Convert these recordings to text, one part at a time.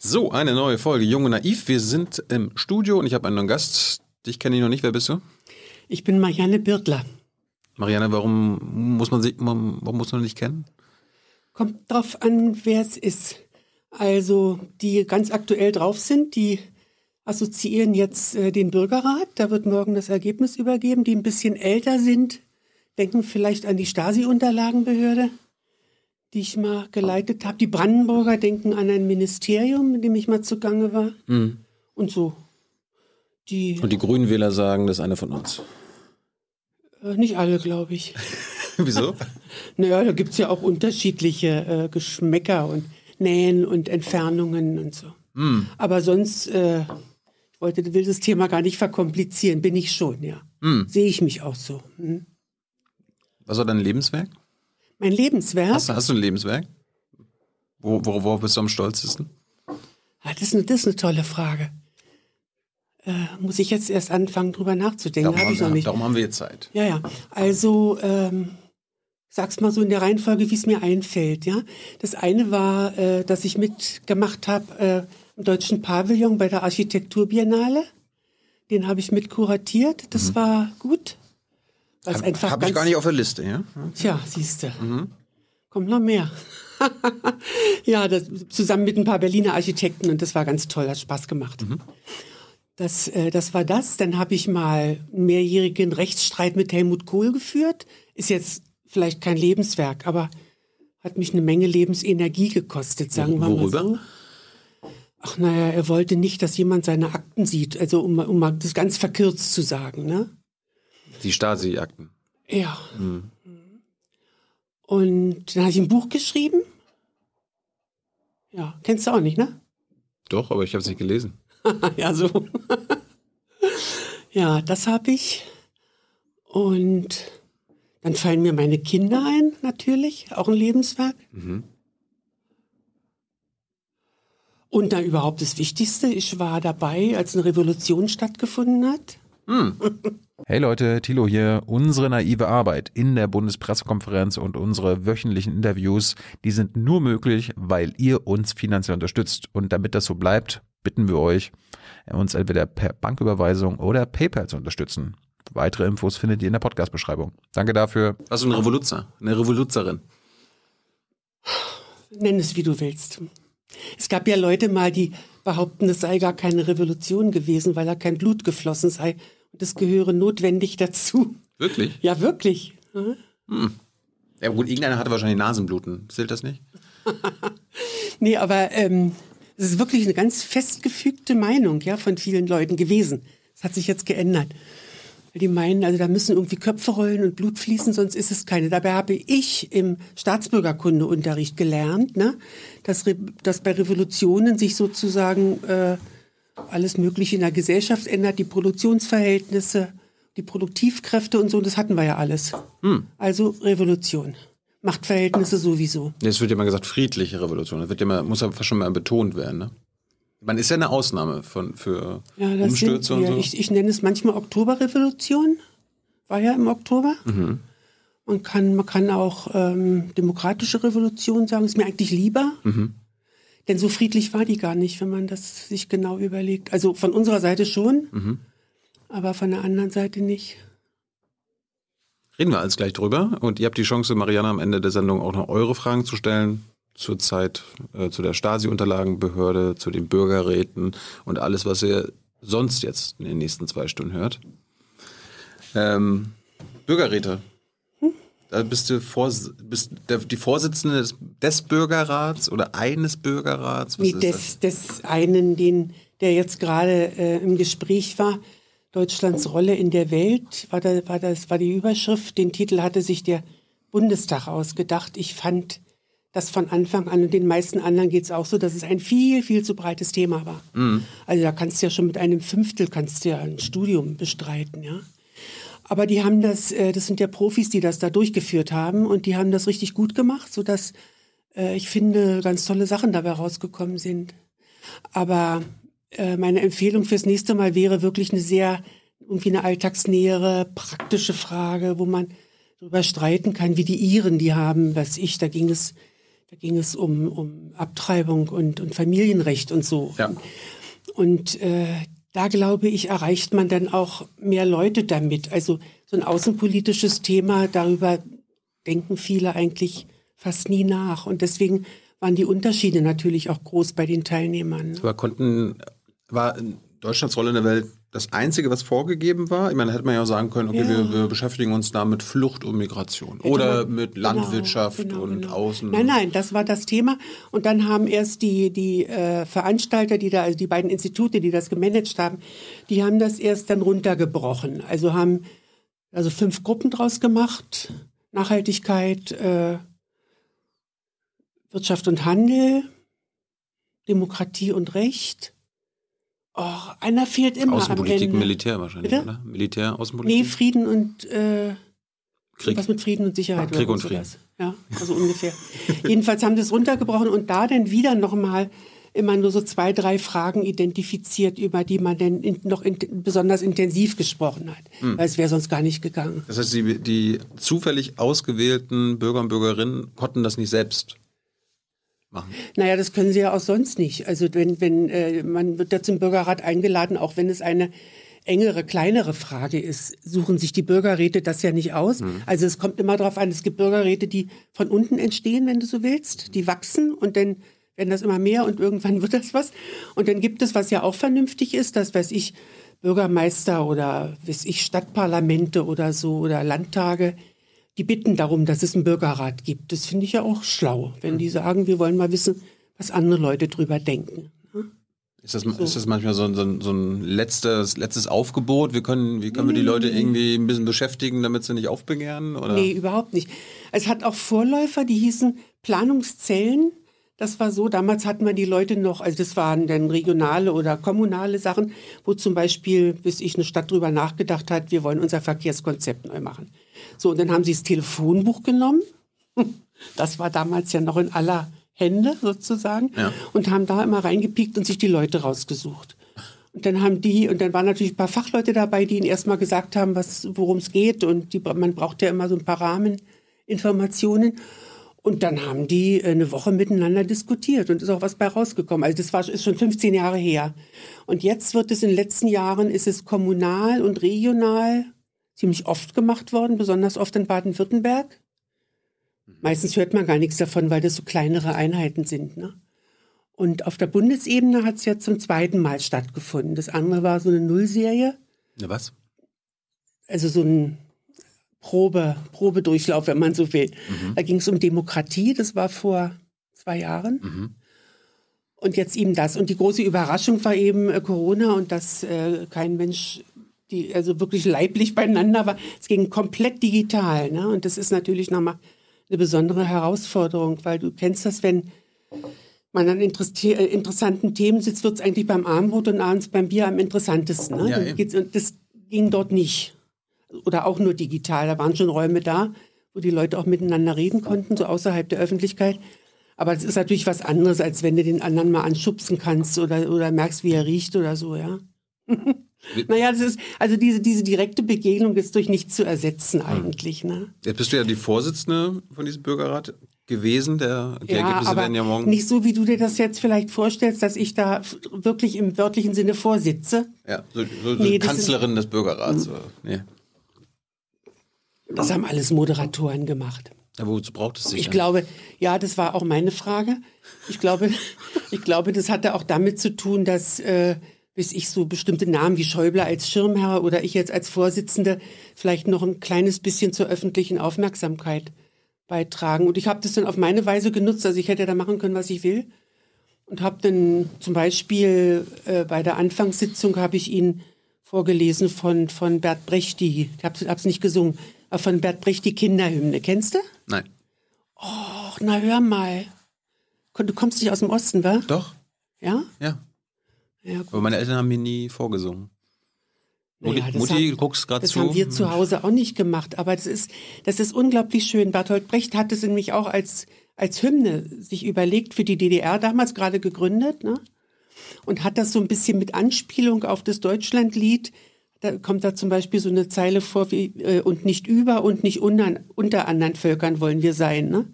So, eine neue Folge Jung und Naiv. Wir sind im Studio und ich habe einen neuen Gast. Dich kenne ich noch nicht. Wer bist du? Ich bin Marianne Birtler. Marianne, warum muss man sie, warum muss man dich kennen? Kommt drauf an, wer es ist. Also, die ganz aktuell drauf sind, die assoziieren jetzt äh, den Bürgerrat. Da wird morgen das Ergebnis übergeben. Die ein bisschen älter sind, denken vielleicht an die Stasi-Unterlagenbehörde die ich mal geleitet habe. Die Brandenburger denken an ein Ministerium, in dem ich mal zugange war. Mhm. Und so. Die, Und die Grünenwähler sagen, das ist eine von uns. Äh, nicht alle, glaube ich. Wieso? naja, da gibt es ja auch unterschiedliche äh, Geschmäcker und Nähen und Entfernungen und so. Mm. Aber sonst, äh, ich wollte, will das Thema gar nicht verkomplizieren, bin ich schon, ja. Mm. Sehe ich mich auch so. Hm? Was war dein Lebenswerk? Mein Lebenswerk? Hast, hast du ein Lebenswerk? Wo, wo, worauf bist du am stolzesten? Ah, das, ist eine, das ist eine tolle Frage. Äh, muss ich jetzt erst anfangen, drüber nachzudenken? Darum, ich noch nicht. darum haben wir Zeit. Ja, ja. Also, ähm, sag's mal so in der Reihenfolge, wie es mir einfällt. Ja, Das eine war, äh, dass ich mitgemacht habe äh, im Deutschen Pavillon bei der Architekturbiennale. Den habe ich mit kuratiert. Das mhm. war gut. Hab, Habe ich gar nicht auf der Liste, ja? Tja, siehst du. Mhm. Kommt noch mehr. ja, das, zusammen mit ein paar Berliner Architekten und das war ganz toll, hat Spaß gemacht. Mhm. Das, äh, das war das. Dann habe ich mal einen mehrjährigen Rechtsstreit mit Helmut Kohl geführt. Ist jetzt vielleicht kein Lebenswerk, aber hat mich eine Menge Lebensenergie gekostet, sagen wir mal so. Ach naja, er wollte nicht, dass jemand seine Akten sieht. Also um, um mal das ganz verkürzt zu sagen. Ne? Die Stasi-Akten. Ja. Mhm. Und dann habe ich ein Buch geschrieben. Ja, kennst du auch nicht, ne? Doch, aber ich habe es nicht gelesen. ja, so. ja, das habe ich. Und dann fallen mir meine Kinder ein, natürlich, auch ein Lebenswerk. Mhm. Und dann überhaupt das Wichtigste, ich war dabei, als eine Revolution stattgefunden hat. Mhm. Hey Leute, Thilo hier. Unsere naive Arbeit in der Bundespressekonferenz und unsere wöchentlichen Interviews, die sind nur möglich, weil ihr uns finanziell unterstützt. Und damit das so bleibt, bitten wir euch, uns entweder per Banküberweisung oder PayPal zu unterstützen. Weitere Infos findet ihr in der Podcast-Beschreibung. Danke dafür. Was du ein Revoluzer? Eine Revoluzerin? Nenn es, wie du willst. Es gab ja Leute mal, die behaupten, es sei gar keine Revolution gewesen, weil da kein Blut geflossen sei. Das gehöre notwendig dazu. Wirklich? Ja, wirklich. Hm. Ja gut, irgendeiner hatte wahrscheinlich Nasenbluten. Zählt das nicht? nee, aber ähm, es ist wirklich eine ganz festgefügte Meinung ja, von vielen Leuten gewesen. Das hat sich jetzt geändert. Weil die meinen, also da müssen irgendwie Köpfe rollen und Blut fließen, sonst ist es keine. Dabei habe ich im Staatsbürgerkundeunterricht gelernt, ne, dass, dass bei Revolutionen sich sozusagen äh, alles Mögliche in der Gesellschaft ändert, die Produktionsverhältnisse, die Produktivkräfte und so, das hatten wir ja alles. Hm. Also Revolution. Machtverhältnisse sowieso. Es wird ja mal gesagt, friedliche Revolution. Das wird ja mal, muss ja fast schon mal betont werden, ne? Man ist ja eine Ausnahme von, für ja, Umstürze und so. Ich, ich, nenne es manchmal Oktoberrevolution. War ja im Oktober. Mhm. Man, kann, man kann auch ähm, demokratische Revolution sagen, ist mir eigentlich lieber. Mhm. Denn so friedlich war die gar nicht, wenn man das sich genau überlegt. Also von unserer Seite schon, mhm. aber von der anderen Seite nicht. Reden wir alles gleich drüber. Und ihr habt die Chance, Marianne, am Ende der Sendung auch noch eure Fragen zu stellen. Zur Zeit, äh, zu der Stasi-Unterlagenbehörde, zu den Bürgerräten und alles, was ihr sonst jetzt in den nächsten zwei Stunden hört. Ähm, Bürgerräte, da bist du vor, bist der, die Vorsitzende des, des, Bürgerrats oder eines Bürgerrats? Was nee, des, des einen, den, der jetzt gerade äh, im Gespräch war. Deutschlands Rolle in der Welt war, da, war das war die Überschrift. Den Titel hatte sich der Bundestag ausgedacht. Ich fand das von Anfang an und den meisten anderen geht es auch so, dass es ein viel, viel zu breites Thema war. Mhm. Also da kannst du ja schon mit einem Fünftel kannst du ja ein Studium bestreiten, ja. Aber die haben das, äh, das sind ja Profis, die das da durchgeführt haben und die haben das richtig gut gemacht, sodass äh, ich finde, ganz tolle Sachen dabei rausgekommen sind. Aber äh, meine Empfehlung fürs nächste Mal wäre wirklich eine sehr, irgendwie eine alltagsnähere, praktische Frage, wo man darüber streiten kann, wie die Iren die haben, was ich, da ging es Da ging es um, um Abtreibung und, und Familienrecht und so. Ja. Und äh, da glaube ich, erreicht man dann auch mehr Leute damit. Also so ein außenpolitisches Thema, darüber denken viele eigentlich fast nie nach. Und deswegen waren die Unterschiede natürlich auch groß bei den Teilnehmern. Aber konnten, war Deutschlands Rolle in der Welt das Einzige, was vorgegeben war? Ich meine, da hätte man ja auch sagen können, okay, ja. wir, wir, beschäftigen uns da mit Flucht und Migration hätte oder man, mit genau, Landwirtschaft genau, und genau. Außen. Nein, nein, das war das Thema. Und dann haben erst die, die äh, Veranstalter, die da, also die beiden Institute, die das gemanagt haben, die haben das erst dann runtergebrochen. Also haben also fünf Gruppen draus gemacht. Nachhaltigkeit, äh, Wirtschaft und Handel, Demokratie und Recht Oh, einer fehlt immer Außenpolitik, Militär wahrscheinlich, Bitte? oder? Militär, Außenpolitik? Nee, Frieden und äh, Krieg. Was mit Frieden und Sicherheit. Krieg und Frieden. Ja, also ungefähr. Jedenfalls haben sie es runtergebrochen und da dann wieder nochmal immer nur so zwei, drei Fragen identifiziert, über die man dann in, noch in, besonders intensiv gesprochen hat. Hm. Weil es wäre sonst gar nicht gegangen. Das heißt, die, die zufällig ausgewählten Bürger und Bürgerinnen konnten das nicht selbst machen? Naja, das können sie ja auch sonst nicht. Also wenn, wenn äh, man wird da zum Bürgerrat eingeladen, auch wenn es eine engere, kleinere Frage ist, suchen sich die Bürgerräte das ja nicht aus. Mhm. Also es kommt immer darauf an, es gibt Bürgerräte, die von unten entstehen, wenn du so willst, die wachsen und dann werden das immer mehr und irgendwann wird das was. Und dann gibt es, was ja auch vernünftig ist, das weiß ich, Bürgermeister oder weiß ich, Stadtparlamente oder so oder Landtage, die bitten darum, dass es einen Bürgerrat gibt. Das finde ich ja auch schlau, wenn die sagen, wir wollen mal wissen, was andere Leute drüber denken. Ist das, so. ist das manchmal so, so, so, ein letztes, letztes Aufgebot? Wir können, wie können wir die Leute irgendwie ein bisschen beschäftigen, damit sie nicht aufbegehren? Oder? Nee, überhaupt nicht. Es hat auch Vorläufer, die hießen Planungszellen. Das war so, damals hatten wir die Leute noch, also das waren dann regionale oder kommunale Sachen, wo zum Beispiel, bis ich eine Stadt drüber nachgedacht hat, wir wollen unser Verkehrskonzept neu machen. So, und dann haben sie das Telefonbuch genommen. Das war damals ja noch in aller Hände sozusagen. Ja. Und haben da immer reingepiekt und sich die Leute rausgesucht. Und dann haben die, und dann waren natürlich ein paar Fachleute dabei, die ihnen erstmal gesagt haben, worum es geht. Und die, man braucht ja immer so ein paar Rahmeninformationen. Und dann haben die eine Woche miteinander diskutiert und ist auch was bei rausgekommen. Also das war, ist schon 15 Jahre her. Und jetzt wird es in den letzten Jahren, ist es kommunal und regional ziemlich oft gemacht worden, besonders oft in Baden-Württemberg. Mhm. Meistens hört man gar nichts davon, weil das so kleinere Einheiten sind. Ne? Und auf der Bundesebene hat es ja zum zweiten Mal stattgefunden. Das andere war so eine Nullserie. Ja, was? Also so ein Probe, Probedurchlauf, wenn man so will. Mhm. Da ging es um Demokratie, das war vor zwei Jahren. Mhm. Und jetzt eben das. Und die große Überraschung war eben äh, Corona und dass äh, kein Mensch die also wirklich leiblich beieinander war. Es ging komplett digital. Ne? Und das ist natürlich nochmal eine besondere Herausforderung, weil du kennst das, wenn man an äh, interessanten Themen sitzt, wird es eigentlich beim Armbrot und abends beim Bier am interessantesten. Ne? Ja, und das ging dort nicht. Oder auch nur digital. Da waren schon Räume da, wo die Leute auch miteinander reden konnten, so außerhalb der Öffentlichkeit. Aber es ist natürlich was anderes, als wenn du den anderen mal anschubsen kannst oder, oder merkst, wie er riecht oder so, ja. Naja, das ist, also diese, diese direkte Begegnung ist durch nichts zu ersetzen hm. eigentlich. Ne? Jetzt bist du ja die Vorsitzende von diesem Bürgerrat gewesen. Der, die ja, Ergebnisse werden ja morgen. Nicht so, wie du dir das jetzt vielleicht vorstellst, dass ich da wirklich im wörtlichen Sinne vorsitze. Ja, so, so, so nee, Kanzlerin des Bürgerrats. Mhm. Nee. Das haben alles Moderatoren gemacht. Ja, wozu braucht es sich? Ich glaube, ja, das war auch meine Frage. Ich glaube, ich glaube, das hatte auch damit zu tun, dass äh, bis ich so bestimmte Namen wie Schäuble als Schirmherr oder ich jetzt als Vorsitzende vielleicht noch ein kleines bisschen zur öffentlichen Aufmerksamkeit beitragen. Und ich habe das dann auf meine Weise genutzt. Also ich hätte da machen können, was ich will. Und habe dann zum Beispiel äh, bei der Anfangssitzung habe ich ihn vorgelesen von, von Bert Brecht, die, ich habe es nicht gesungen, aber von Bert Brecht die Kinderhymne. Kennst du? Nein. Oh, na hör mal. Du kommst nicht aus dem Osten, wa? Doch. Ja? Ja. Ja, Aber meine Eltern haben mir nie vorgesungen. Mutti, naja, Mutti haben, du guckst gerade zu. Das haben wir zu Hause auch nicht gemacht. Aber das ist, das ist unglaublich schön. Bertolt Brecht hat es nämlich auch als, als Hymne sich überlegt, für die DDR damals gerade gegründet. Ne? Und hat das so ein bisschen mit Anspielung auf das Deutschlandlied. Da kommt da zum Beispiel so eine Zeile vor wie, äh, und nicht über und nicht unter, unter anderen Völkern wollen wir sein. Ne?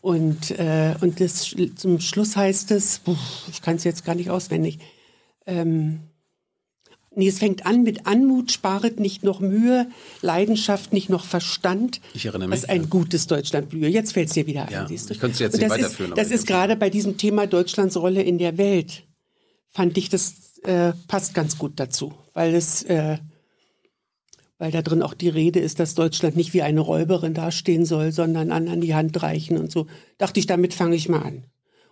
Und, äh, und das, zum Schluss heißt es, ich kann es jetzt gar nicht auswendig, ähm, Nee, es fängt an mit Anmut, sparet nicht noch Mühe, Leidenschaft nicht noch Verstand. Ich erinnere mich. Das ist ein gutes Deutschland blühe. Jetzt fällt es dir wieder ja, ein, siehst du. Ich könnte es jetzt nicht weiterführen. Ist, das ist gerade bei diesem Thema Deutschlands Rolle in der Welt, fand ich, das äh, passt ganz gut dazu, weil es, äh, weil da drin auch die Rede ist, dass Deutschland nicht wie eine Räuberin dastehen soll, sondern anderen die Hand reichen und so. Dachte ich, damit fange ich mal an.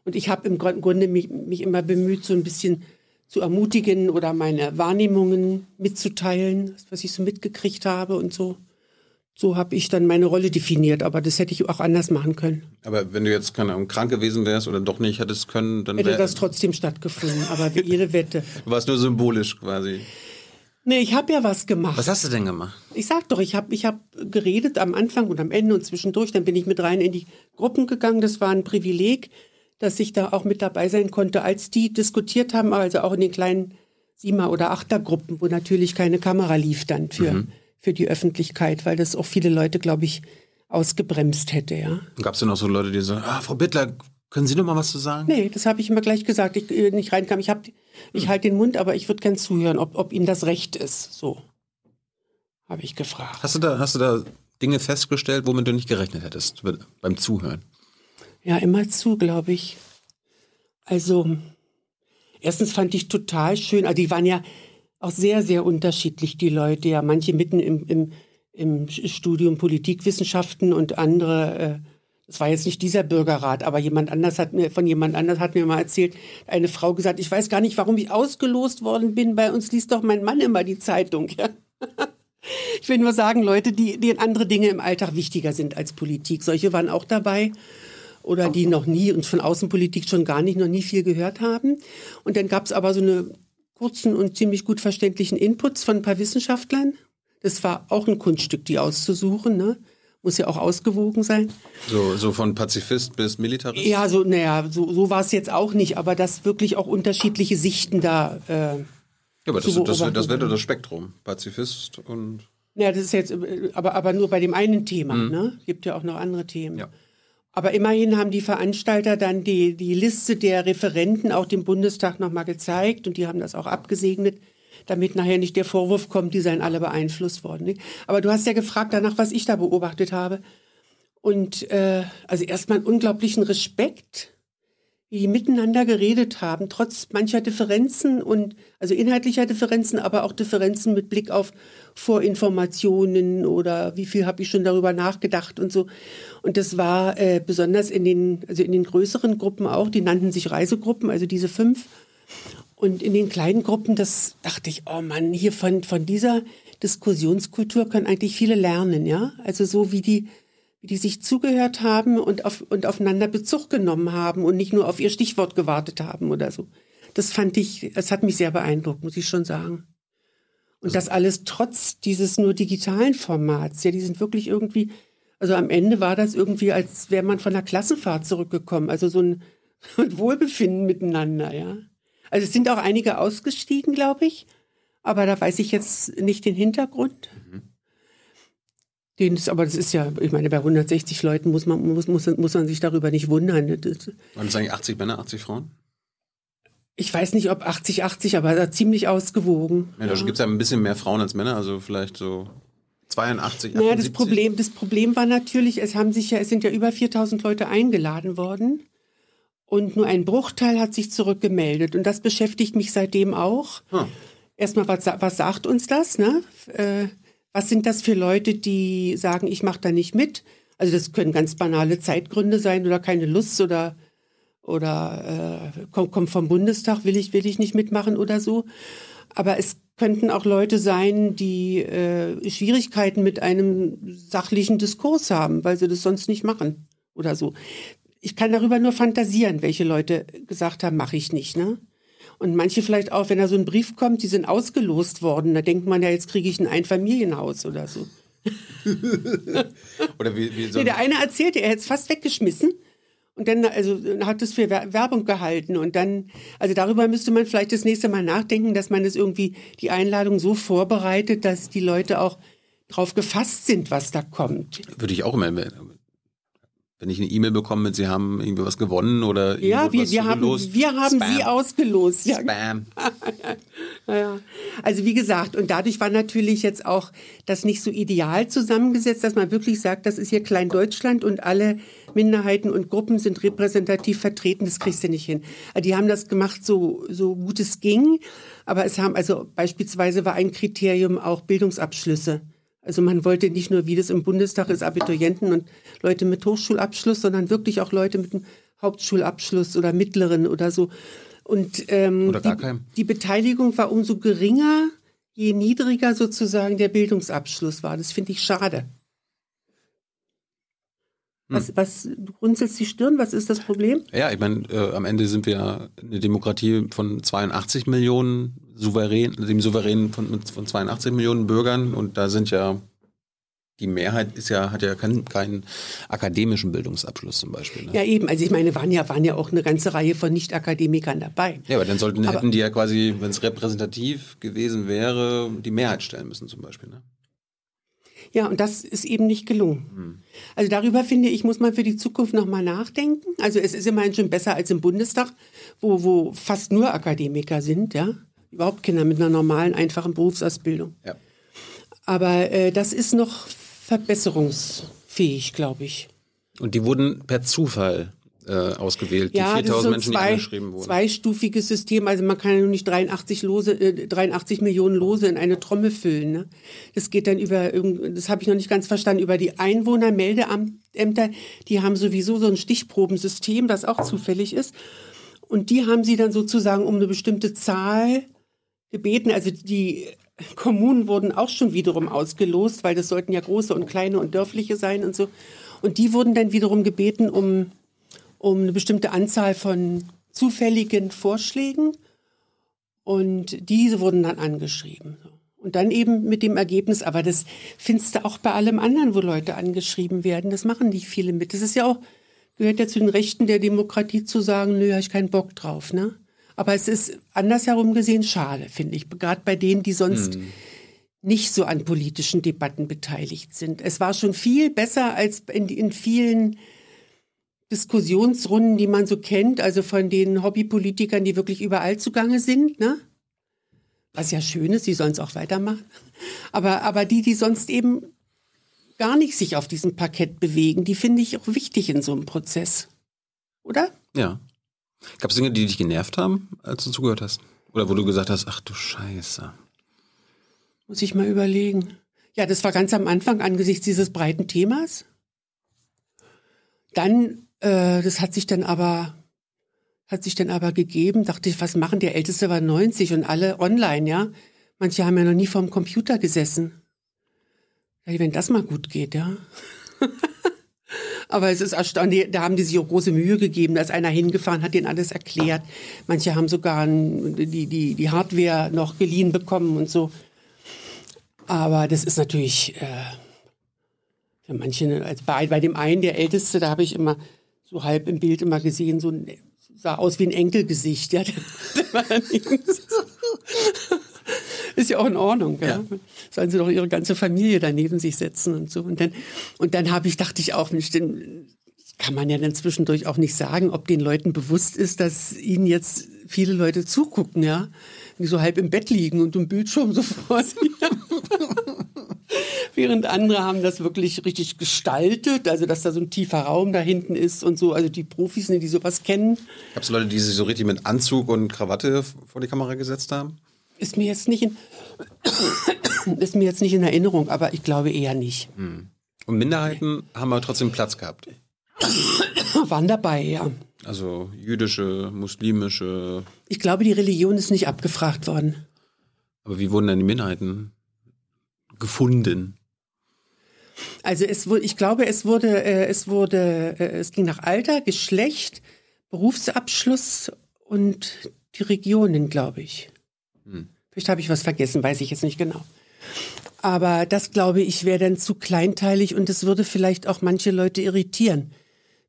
Und ich habe im Grunde mich, mich immer bemüht, so ein bisschen zu ermutigen oder meine Wahrnehmungen mitzuteilen, was ich so mitgekriegt habe und so. So habe ich dann meine Rolle definiert, aber das hätte ich auch anders machen können. Aber wenn du jetzt keine Ahnung, krank gewesen wärst oder doch nicht hättest können, dann hätte das trotzdem stattgefunden, aber wie jede Wette. Du warst nur symbolisch quasi. Nee, ich habe ja was gemacht. Was hast du denn gemacht? Ich sag doch, ich habe ich hab geredet am Anfang und am Ende und zwischendurch. Dann bin ich mit rein in die Gruppen gegangen. Das war ein Privileg dass ich da auch mit dabei sein konnte, als die diskutiert haben, also auch in den kleinen Siemer- oder Achtergruppen, wo natürlich keine Kamera lief dann für, mhm. für die Öffentlichkeit, weil das auch viele Leute, glaube ich, ausgebremst hätte, ja. Gab es denn auch so Leute, die sagen, ah, Frau Bittler, können Sie noch mal was zu sagen? Nee, das habe ich immer gleich gesagt, ich äh, nicht reinkam. Ich, ich mhm. halte den Mund, aber ich würde gern zuhören, ob, ob Ihnen das recht ist. So habe ich gefragt. Hast du, da, hast du da Dinge festgestellt, womit du nicht gerechnet hättest beim Zuhören? Ja, immer zu, glaube ich. Also, erstens fand ich total schön, also die waren ja auch sehr, sehr unterschiedlich, die Leute, ja, manche mitten im, im, im Studium Politikwissenschaften und andere, äh, das war jetzt nicht dieser Bürgerrat, aber jemand anders hat mir, von jemand anders hat mir mal erzählt, eine Frau gesagt, ich weiß gar nicht, warum ich ausgelost worden bin, bei uns liest doch mein Mann immer die Zeitung, ja. Ich will nur sagen, Leute, die, denen andere Dinge im Alltag wichtiger sind als Politik. Solche waren auch dabei oder die noch nie und von Außenpolitik schon gar nicht, noch nie viel gehört haben. Und dann gab es aber so eine kurzen und ziemlich gut verständlichen Inputs von ein paar Wissenschaftlern. Das war auch ein Kunststück, die auszusuchen. Ne? Muss ja auch ausgewogen sein. So, so von Pazifist bis Militarist? Ja, so, naja, so, so war es jetzt auch nicht, aber dass wirklich auch unterschiedliche Sichten da. Äh, ja, aber das, das, das wäre das Spektrum. Pazifist und. Ja, das ist jetzt, aber, aber nur bei dem einen Thema. Mhm. Ne? Gibt ja auch noch andere Themen. Ja. Aber immerhin haben die Veranstalter dann die, die Liste der Referenten auch dem Bundestag nochmal gezeigt und die haben das auch abgesegnet, damit nachher nicht der Vorwurf kommt, die seien alle beeinflusst worden. Aber du hast ja gefragt danach, was ich da beobachtet habe. Und äh, also erstmal einen unglaublichen Respekt wie die miteinander geredet haben, trotz mancher Differenzen und also inhaltlicher Differenzen, aber auch Differenzen mit Blick auf Vorinformationen oder wie viel habe ich schon darüber nachgedacht und so. Und das war äh, besonders in den, also in den größeren Gruppen auch, die nannten sich Reisegruppen, also diese fünf. Und in den kleinen Gruppen, das dachte ich, oh Mann, hier von, von dieser Diskussionskultur können eigentlich viele lernen, ja. Also so wie die die sich zugehört haben und, auf, und aufeinander Bezug genommen haben und nicht nur auf ihr Stichwort gewartet haben oder so. Das fand ich, es hat mich sehr beeindruckt, muss ich schon sagen. Und das alles trotz dieses nur digitalen Formats. Ja, die sind wirklich irgendwie, also am Ende war das irgendwie, als wäre man von der Klassenfahrt zurückgekommen. Also so ein, ein Wohlbefinden miteinander, ja. Also es sind auch einige ausgestiegen, glaube ich. Aber da weiß ich jetzt nicht den Hintergrund. Mhm. Den ist, aber das ist ja, ich meine, bei 160 Leuten muss man, muss, muss, muss man sich darüber nicht wundern. Das, Waren das eigentlich 80 Männer, 80 Frauen? Ich weiß nicht, ob 80, 80, aber ziemlich ausgewogen. Ja, da ja. gibt es ja ein bisschen mehr Frauen als Männer, also vielleicht so 82, 78. Naja, das Problem, das Problem war natürlich, es haben sich ja, es sind ja über 4000 Leute eingeladen worden. Und nur ein Bruchteil hat sich zurückgemeldet. Und das beschäftigt mich seitdem auch. Hm. Erstmal, was, was sagt uns das? Ne? Äh, was sind das für Leute, die sagen, ich mache da nicht mit? Also das können ganz banale Zeitgründe sein oder keine Lust oder oder äh, kommt, kommt vom Bundestag, will ich will ich nicht mitmachen oder so. Aber es könnten auch Leute sein, die äh, Schwierigkeiten mit einem sachlichen Diskurs haben, weil sie das sonst nicht machen oder so. Ich kann darüber nur fantasieren, welche Leute gesagt haben, mache ich nicht. Ne? Und manche vielleicht auch, wenn da so ein Brief kommt, die sind ausgelost worden. Da denkt man ja, jetzt kriege ich ein Einfamilienhaus oder so. oder wie, wie so nee, der eine erzählte, er hätte es fast weggeschmissen. Und dann, also, hat es für Werbung gehalten. Und dann, also darüber müsste man vielleicht das nächste Mal nachdenken, dass man es irgendwie die Einladung so vorbereitet, dass die Leute auch drauf gefasst sind, was da kommt. Würde ich auch immer wenn ich eine E-Mail bekomme mit, Sie haben irgendwie was gewonnen oder Ja, wir, was wir, haben, wir haben Spam. sie ausgelost. Ja, Spam. Ja, also wie gesagt, und dadurch war natürlich jetzt auch das nicht so ideal zusammengesetzt, dass man wirklich sagt, das ist hier Klein-Deutschland und alle Minderheiten und Gruppen sind repräsentativ vertreten, das kriegst du nicht hin. Also Die haben das gemacht, so, so gut es ging, aber es haben, also beispielsweise war ein Kriterium auch Bildungsabschlüsse. Also man wollte nicht nur, wie das im Bundestag ist, Abiturienten und Leute mit Hochschulabschluss, sondern wirklich auch Leute mit einem Hauptschulabschluss oder mittleren oder so. Und ähm, Oder gar die, die Beteiligung war umso geringer, je niedriger sozusagen der Bildungsabschluss war. Das finde ich schade. Hm. Was, was, du runzelst die Stirn, was ist das Problem? Ja, ich meine, äh, am Ende sind wir eine Demokratie von 82 Millionen souverän, dem Souverän von, von 82 Millionen Bürgern und da sind ja die Mehrheit ist ja, hat ja keinen, keinen akademischen Bildungsabschluss zum Beispiel. Ne? Ja, eben. Also ich meine, waren ja, waren ja auch eine ganze Reihe von Nicht-Akademikern dabei. Ja, aber dann sollten, Aber- hätten die ja quasi, wenn es repräsentativ gewesen wäre, die Mehrheit stellen müssen zum Beispiel. Ne? Ja, und das ist eben nicht gelungen. Hm. Also darüber finde ich, muss man für die Zukunft nochmal nachdenken. Also es ist immerhin schon besser als im Bundestag, wo, wo fast nur Akademiker sind, ja. Überhaupt Kinder mit einer normalen, einfachen Berufsausbildung. Ja. Aber äh, das ist noch verbesserungsfähig, glaube ich. Und die wurden per Zufall äh, ausgewählt, die Ja, ist 4000 so Menschen, die zwei, angeschrieben wurden. zweistufiges System. Also man kann ja nur nicht 83, Lose, äh, 83 Millionen Lose in eine Trommel füllen. Ne? Das geht dann über, das habe ich noch nicht ganz verstanden, über die Einwohnermeldeämter. Die haben sowieso so ein Stichprobensystem, das auch zufällig ist. Und die haben sie dann sozusagen um eine bestimmte Zahl gebeten. Also die Kommunen wurden auch schon wiederum ausgelost, weil das sollten ja große und kleine und dörfliche sein und so. Und die wurden dann wiederum gebeten um um eine bestimmte Anzahl von zufälligen Vorschlägen und diese wurden dann angeschrieben. Und dann eben mit dem Ergebnis, aber das findest du auch bei allem anderen, wo Leute angeschrieben werden. Das machen nicht viele mit. Das ist ja auch, gehört ja zu den Rechten der Demokratie zu sagen, nö, habe ich keinen Bock drauf, ne? Aber es ist andersherum gesehen schade, finde ich. Gerade bei denen, die sonst nicht so an politischen Debatten beteiligt sind. Es war schon viel besser als in, in vielen Diskussionsrunden, die man so kennt, also von den Hobbypolitikern, die wirklich überall zugange sind, ne? Was ja schön ist, die sollen es auch weitermachen. Aber, aber die, die sonst eben gar nicht sich auf diesem Parkett bewegen, die finde ich auch wichtig in so einem Prozess. Oder? Ja. Gab es Dinge, die dich genervt haben, als du zugehört hast? Oder wo du gesagt hast, ach du Scheiße. Muss ich mal überlegen. Ja, das war ganz am Anfang angesichts dieses breiten Themas. Dann, äh, das hat sich dann aber, hat sich dann aber gegeben, dachte ich, was machen? Der Älteste war 90 und alle online, ja. Manche haben ja noch nie vorm Computer gesessen. Wenn das mal gut geht, ja. Aber es ist erstaunlich, da haben die sich auch große Mühe gegeben. Da ist einer hingefahren, hat denen alles erklärt. Manche haben sogar die, die, die Hardware noch geliehen bekommen und so. Aber das ist natürlich äh, für manche, also bei, bei dem einen, der Älteste, da habe ich immer so halb im Bild immer gesehen, so sah aus wie ein Enkelgesicht. Ja, der, der war dann irgendwie so. Ist ja auch in Ordnung. Ja. Sollen sie doch ihre ganze Familie daneben sich setzen und so. Und dann, und dann habe ich, dachte ich auch, Mensch, den, kann man ja dann zwischendurch auch nicht sagen, ob den Leuten bewusst ist, dass ihnen jetzt viele Leute zugucken, ja. Die so halb im Bett liegen und im Bildschirm so vor sich. Während andere haben das wirklich richtig gestaltet, also dass da so ein tiefer Raum da hinten ist und so. Also die Profis, ne, die sowas kennen, Gab es Leute, die sich so richtig mit Anzug und Krawatte vor die Kamera gesetzt haben? Ist mir jetzt nicht in, ist mir jetzt nicht in Erinnerung, aber ich glaube eher nicht. Und Minderheiten haben aber trotzdem Platz gehabt. Waren dabei, ja. Also jüdische, muslimische. Ich glaube, die Religion ist nicht abgefragt worden. Aber wie wurden denn die Minderheiten gefunden? Also es wurde, ich glaube, es wurde, äh, es wurde, äh, es ging nach Alter, Geschlecht, Berufsabschluss und die Regionen, glaube ich. Vielleicht habe ich was vergessen, weiß ich jetzt nicht genau. Aber das, glaube ich, wäre dann zu kleinteilig und es würde vielleicht auch manche Leute irritieren,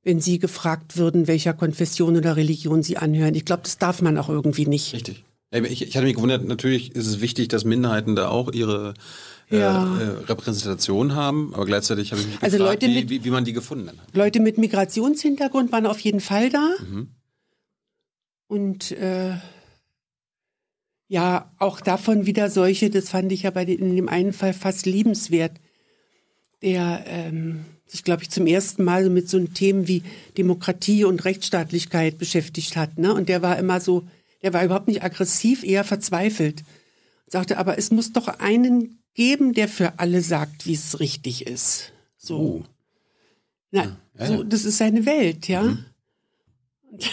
wenn sie gefragt würden, welcher Konfession oder Religion sie anhören. Ich glaube, das darf man auch irgendwie nicht. Richtig. Ich, ich hatte mich gewundert, natürlich ist es wichtig, dass Minderheiten da auch ihre äh, ja. äh, Repräsentation haben, aber gleichzeitig habe ich mich also gefragt, Leute wie, wie, wie, man die gefunden hat. Leute mit Migrationshintergrund waren auf jeden Fall da. Mhm. Und äh, ja, auch davon wieder solche, das fand ich ja bei den, in dem einen Fall fast liebenswert, der ähm, sich, glaube ich, zum ersten Mal mit so Themen wie Demokratie und Rechtsstaatlichkeit beschäftigt hat. Ne? Und der war immer so, der war überhaupt nicht aggressiv, eher verzweifelt. Sagte, aber es muss doch einen geben, der für alle sagt, wie es richtig ist. So. Oh. Na, ja, so, das ist seine Welt, ja. Mhm.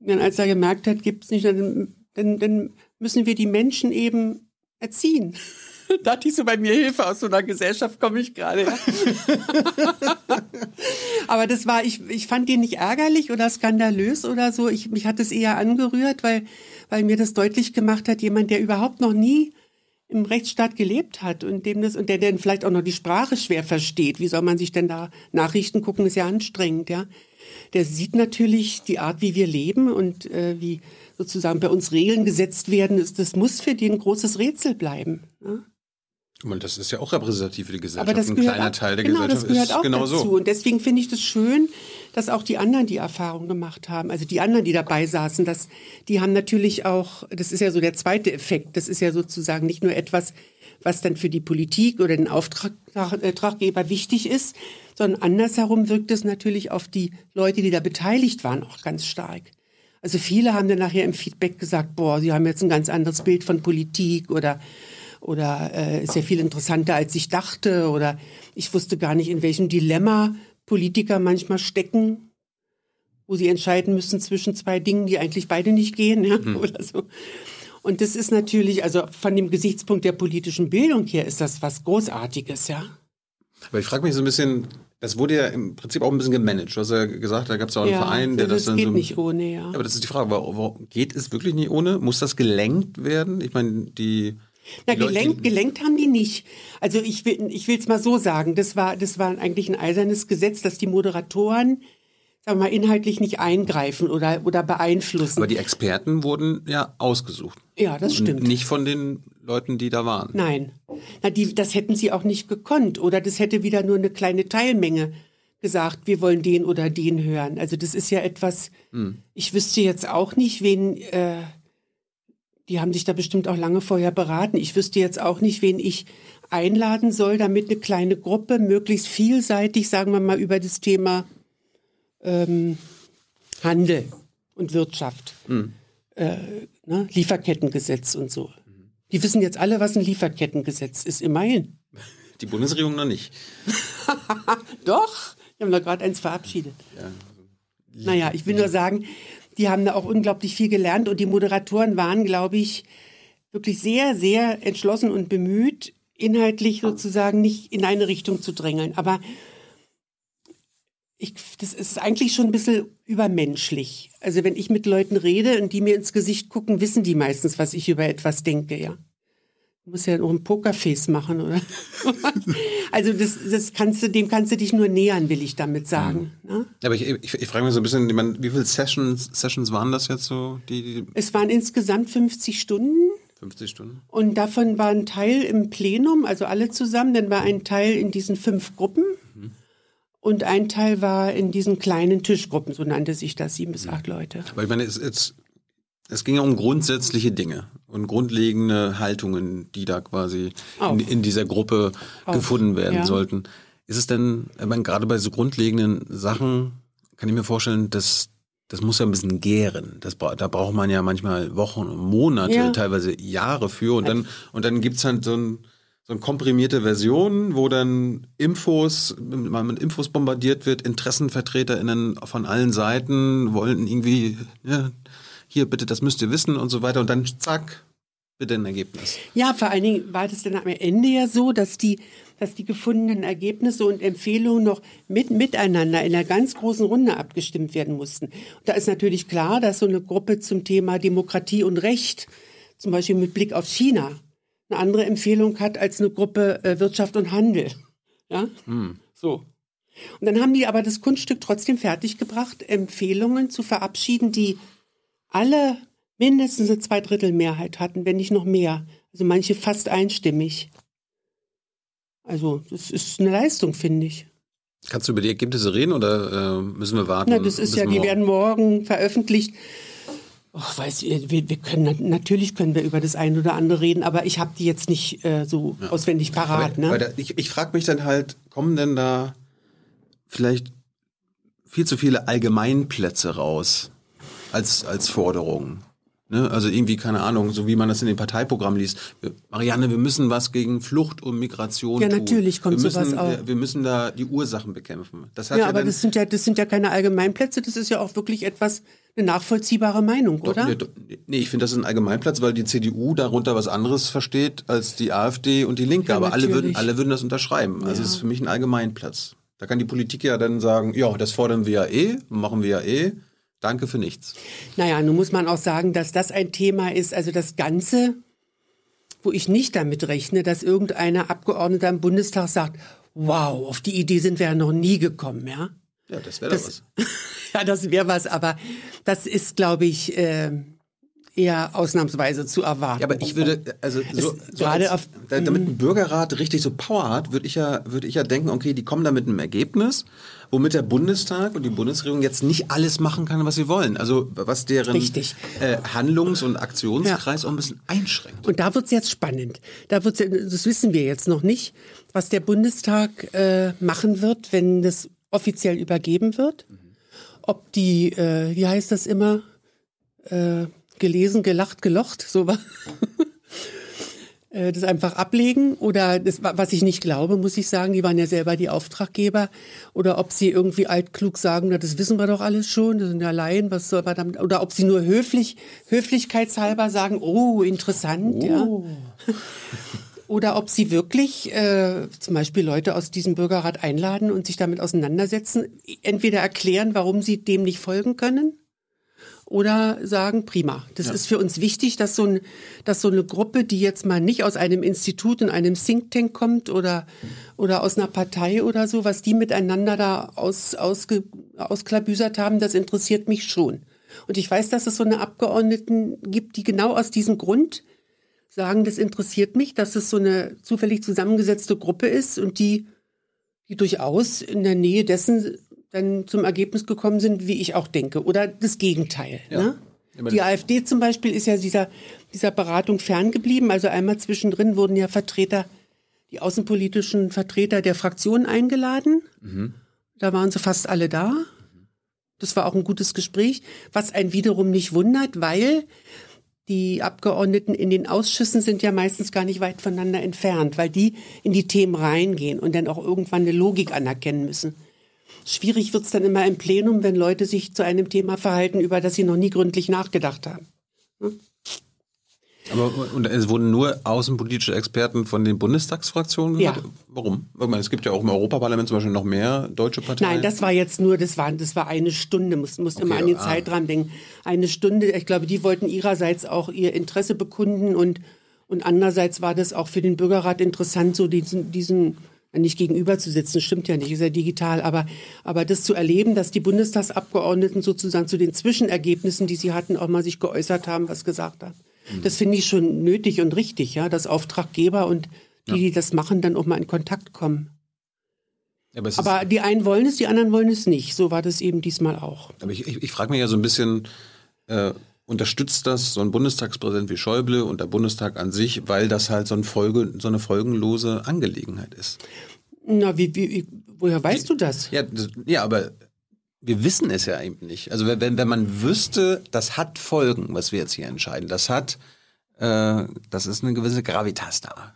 Und dann, als er gemerkt hat, gibt es nicht, dann, dann, dann müssen wir die Menschen eben erziehen. da hatte ich so bei mir Hilfe aus so einer Gesellschaft komme ich gerade. Ja. Aber das war, ich, ich fand den nicht ärgerlich oder skandalös oder so. Ich, mich hat es eher angerührt, weil, weil mir das deutlich gemacht hat, jemand, der überhaupt noch nie im Rechtsstaat gelebt hat und dem das und der dann vielleicht auch noch die Sprache schwer versteht. Wie soll man sich denn da Nachrichten gucken? Ist ja anstrengend, ja. Der sieht natürlich die Art, wie wir leben und äh, wie sozusagen bei uns Regeln gesetzt werden. Das muss für den ein großes Rätsel bleiben. Ja? Und das ist ja auch repräsentativ für die Gesellschaft. Aber das ein kleiner auch, Teil der genau, Gesellschaft das gehört ist auch genau dazu. so. Und deswegen finde ich das schön, dass auch die anderen die Erfahrung gemacht haben. Also die anderen, die dabei saßen, dass die haben natürlich auch, das ist ja so der zweite Effekt. Das ist ja sozusagen nicht nur etwas, was dann für die Politik oder den Auftraggeber wichtig ist, sondern andersherum wirkt es natürlich auf die Leute, die da beteiligt waren, auch ganz stark. Also viele haben dann nachher im Feedback gesagt, boah, sie haben jetzt ein ganz anderes Bild von Politik oder oder äh, ist ja viel interessanter, als ich dachte oder ich wusste gar nicht, in welchem Dilemma Politiker manchmal stecken, wo sie entscheiden müssen zwischen zwei Dingen, die eigentlich beide nicht gehen, ja, mhm. oder so. Und das ist natürlich, also von dem Gesichtspunkt der politischen Bildung her ist das was Großartiges, ja. Aber ich frage mich so ein bisschen, das wurde ja im Prinzip auch ein bisschen gemanagt. Du hast ja gesagt, da gab es auch einen ja, Verein, der das, das dann geht so. nicht ohne, ja. Aber das ist die Frage, warum, geht es wirklich nicht ohne? Muss das gelenkt werden? Ich meine, die na, gelenkt, gelenkt haben die nicht. Also ich will ich will es mal so sagen, das war das war eigentlich ein eisernes Gesetz, dass die Moderatoren sagen wir mal inhaltlich nicht eingreifen oder oder beeinflussen. Aber die Experten wurden ja ausgesucht. Ja, das stimmt. Nicht von den Leuten, die da waren. Nein. Na, die, das hätten sie auch nicht gekonnt oder das hätte wieder nur eine kleine Teilmenge gesagt, wir wollen den oder den hören. Also das ist ja etwas, hm. ich wüsste jetzt auch nicht, wen äh, die haben sich da bestimmt auch lange vorher beraten. Ich wüsste jetzt auch nicht, wen ich einladen soll, damit eine kleine Gruppe möglichst vielseitig, sagen wir mal, über das Thema ähm, Handel und Wirtschaft, mhm. äh, ne? Lieferkettengesetz und so. Die wissen jetzt alle, was ein Lieferkettengesetz ist, immerhin. Die Bundesregierung noch nicht. Doch, wir haben da gerade eins verabschiedet. Ja. Naja, ich will nur sagen, die haben da auch unglaublich viel gelernt und die Moderatoren waren, glaube ich, wirklich sehr, sehr entschlossen und bemüht, inhaltlich sozusagen nicht in eine Richtung zu drängeln. Aber ich, das ist eigentlich schon ein bisschen übermenschlich. Also wenn ich mit Leuten rede und die mir ins Gesicht gucken, wissen die meistens, was ich über etwas denke, ja. Du musst ja noch ein Pokerface machen, oder? also das, das kannst du, dem kannst du dich nur nähern, will ich damit sagen. Mhm. Ne? Aber ich, ich, ich frage mich so ein bisschen, meine, wie viele Sessions, Sessions waren das jetzt so? Die, die es waren insgesamt 50 Stunden. 50 Stunden. Und davon war ein Teil im Plenum, also alle zusammen. Dann war ein Teil in diesen fünf Gruppen. Mhm. Und ein Teil war in diesen kleinen Tischgruppen, so nannte sich das, sieben bis acht Leute. Aber ich meine, es, es, es ging ja um grundsätzliche Dinge und grundlegende Haltungen, die da quasi in, in, dieser Gruppe Auch. gefunden werden ja. sollten. Ist es denn, ich meine, gerade bei so grundlegenden Sachen, kann ich mir vorstellen, dass das muss ja ein bisschen gären. Das, da braucht man ja manchmal Wochen und Monate, ja. teilweise Jahre für. Und dann, und dann gibt's halt so ein, so eine komprimierte Version, wo dann Infos, man mit Infos bombardiert wird, InteressenvertreterInnen von allen Seiten wollen irgendwie ja, hier bitte, das müsst ihr wissen und so weiter. Und dann zack, bitte ein Ergebnis. Ja, vor allen Dingen war das dann am Ende ja so, dass die, dass die gefundenen Ergebnisse und Empfehlungen noch mit, miteinander in einer ganz großen Runde abgestimmt werden mussten. Und da ist natürlich klar, dass so eine Gruppe zum Thema Demokratie und Recht, zum Beispiel mit Blick auf China, eine andere Empfehlung hat als eine Gruppe äh, Wirtschaft und Handel. Ja, hm. so. Und dann haben die aber das Kunststück trotzdem fertiggebracht, Empfehlungen zu verabschieden, die alle mindestens eine Zweidrittelmehrheit hatten, wenn nicht noch mehr. Also manche fast einstimmig. Also das ist eine Leistung, finde ich. Kannst du über die Ergebnisse reden oder äh, müssen wir warten? Na, das ist ja, die morgen? werden morgen veröffentlicht. Oh, weiß, wir, wir können natürlich können wir über das eine oder andere reden, aber ich habe die jetzt nicht äh, so ja. auswendig parat. Aber, ne? Da, ich ich frage mich dann halt, kommen denn da vielleicht viel zu viele Allgemeinplätze raus als als Forderung? Ne? Also irgendwie, keine Ahnung, so wie man das in dem Parteiprogramm liest. Marianne, wir müssen was gegen Flucht und Migration ja, tun. Ja, natürlich kommt wir müssen, sowas auch. Wir, wir, müssen da die Ursachen bekämpfen. Das hat ja, ja aber das sind ja, das sind ja keine Allgemeinplätze, das ist ja auch wirklich etwas, eine nachvollziehbare Meinung, doch, oder? Nee, nee ich finde, das ist ein Allgemeinplatz, weil die CDU darunter was anderes versteht als die AfD und die Linke. Ja, aber alle würden, alle würden das unterschreiben. Also es ist für mich ein Allgemeinplatz. Da kann die Politik ja dann sagen, ja, das fordern wir ja eh, machen wir ja eh. Danke für nichts. Naja, nun muss man auch sagen, dass das ein Thema ist, also das Ganze, wo ich nicht damit rechne, dass irgendeiner Abgeordneter im Bundestag sagt, wow, auf die Idee sind wir ja noch nie gekommen, ja. Ja, das wäre was. ja, das wäre was, aber das ist, glaube ich, äh, eher ausnahmsweise zu erwarten. Ja, aber ich würde, also so, so gerade als, auf, damit ein Bürgerrat richtig so Power hat, würde ich ja, würde ich ja denken, okay, die kommen da mit einem Ergebnis, womit der Bundestag und die Bundesregierung jetzt nicht alles machen kann, was sie wollen. Also was deren äh, Handlungs- und Aktionskreis ja. auch ein bisschen einschränkt. Und da wird es jetzt spannend. Da wird's, das wissen wir jetzt noch nicht, was der Bundestag äh, machen wird, wenn das offiziell übergeben wird. Mhm. Ob die, äh, wie heißt das immer? Äh, gelesen, gelacht, gelocht, so war. Äh, das einfach ablegen oder das, was ich nicht glaube, muss ich sagen, die waren ja selber die Auftraggeber oder ob sie irgendwie altklug sagen, na, das wissen wir doch alles schon, das sind ja Laien, was soll man damit, oder ob sie nur höflich, höflichkeitshalber sagen, oh, interessant, oh. ja. oder ob sie wirklich äh, zum Beispiel Leute aus diesem Bürgerrat einladen und sich damit auseinandersetzen, entweder erklären, warum sie dem nicht folgen können oder sagen, prima. Das ja. ist für uns wichtig, dass so, ein, dass so eine Gruppe, die jetzt mal nicht aus einem Institut und einem Think Tank kommt oder, oder aus einer Partei oder so, was die miteinander da aus, ausge, ausklabüsert haben, das interessiert mich schon. Und ich weiß, dass es so eine Abgeordneten gibt, die genau aus diesem Grund sagen, das interessiert mich, dass es so eine zufällig zusammengesetzte Gruppe ist und die, die durchaus in der Nähe dessen dann zum Ergebnis gekommen sind, wie ich auch denke. Oder das Gegenteil. Ja. Ne? Die AfD zum Beispiel ist ja dieser, dieser Beratung ferngeblieben. Also einmal zwischendrin wurden ja Vertreter, die außenpolitischen Vertreter der Fraktion eingeladen. Mhm. Da waren sie fast alle da. Das war auch ein gutes Gespräch, was einen wiederum nicht wundert, weil die Abgeordneten in den Ausschüssen sind ja meistens gar nicht weit voneinander entfernt, weil die in die Themen reingehen und dann auch irgendwann eine Logik anerkennen müssen. Schwierig wird es dann immer im Plenum, wenn Leute sich zu einem Thema verhalten, über das sie noch nie gründlich nachgedacht haben. Hm? Aber und es wurden nur außenpolitische Experten von den Bundestagsfraktionen gehört? Ja. Warum? Meine, es gibt ja auch im Europaparlament zum Beispiel noch mehr deutsche Parteien. Nein, das war jetzt nur, das war, das war eine Stunde, muss, muss okay, immer an den ah. Zeitrahmen denken. Eine Stunde, ich glaube, die wollten ihrerseits auch ihr Interesse bekunden und, und andererseits war das auch für den Bürgerrat interessant, so diesen, diesen nicht gegenüber zu sitzen, stimmt ja nicht, ist ja digital, aber, aber das zu erleben, dass die Bundestagsabgeordneten sozusagen zu den Zwischenergebnissen, die sie hatten, auch mal sich geäußert haben, was gesagt haben. Mhm. Das finde ich schon nötig und richtig, ja, dass Auftraggeber und die, ja. die das machen, dann auch mal in Kontakt kommen. aber, aber die einen wollen es, die anderen wollen es nicht. So war das eben diesmal auch. Aber ich, ich, ich frage mich ja so ein bisschen, äh, unterstützt das so ein Bundestagspräsident wie Schäuble und der Bundestag an sich, weil das halt so, ein Folge, so eine folgenlose Angelegenheit ist. Na, wie, wie, woher weißt du das? Ja, das, ja, aber wir wissen es ja eben nicht. Also wenn, wenn man wüsste, das hat Folgen, was wir jetzt hier entscheiden, das hat, äh, das ist eine gewisse Gravitas da.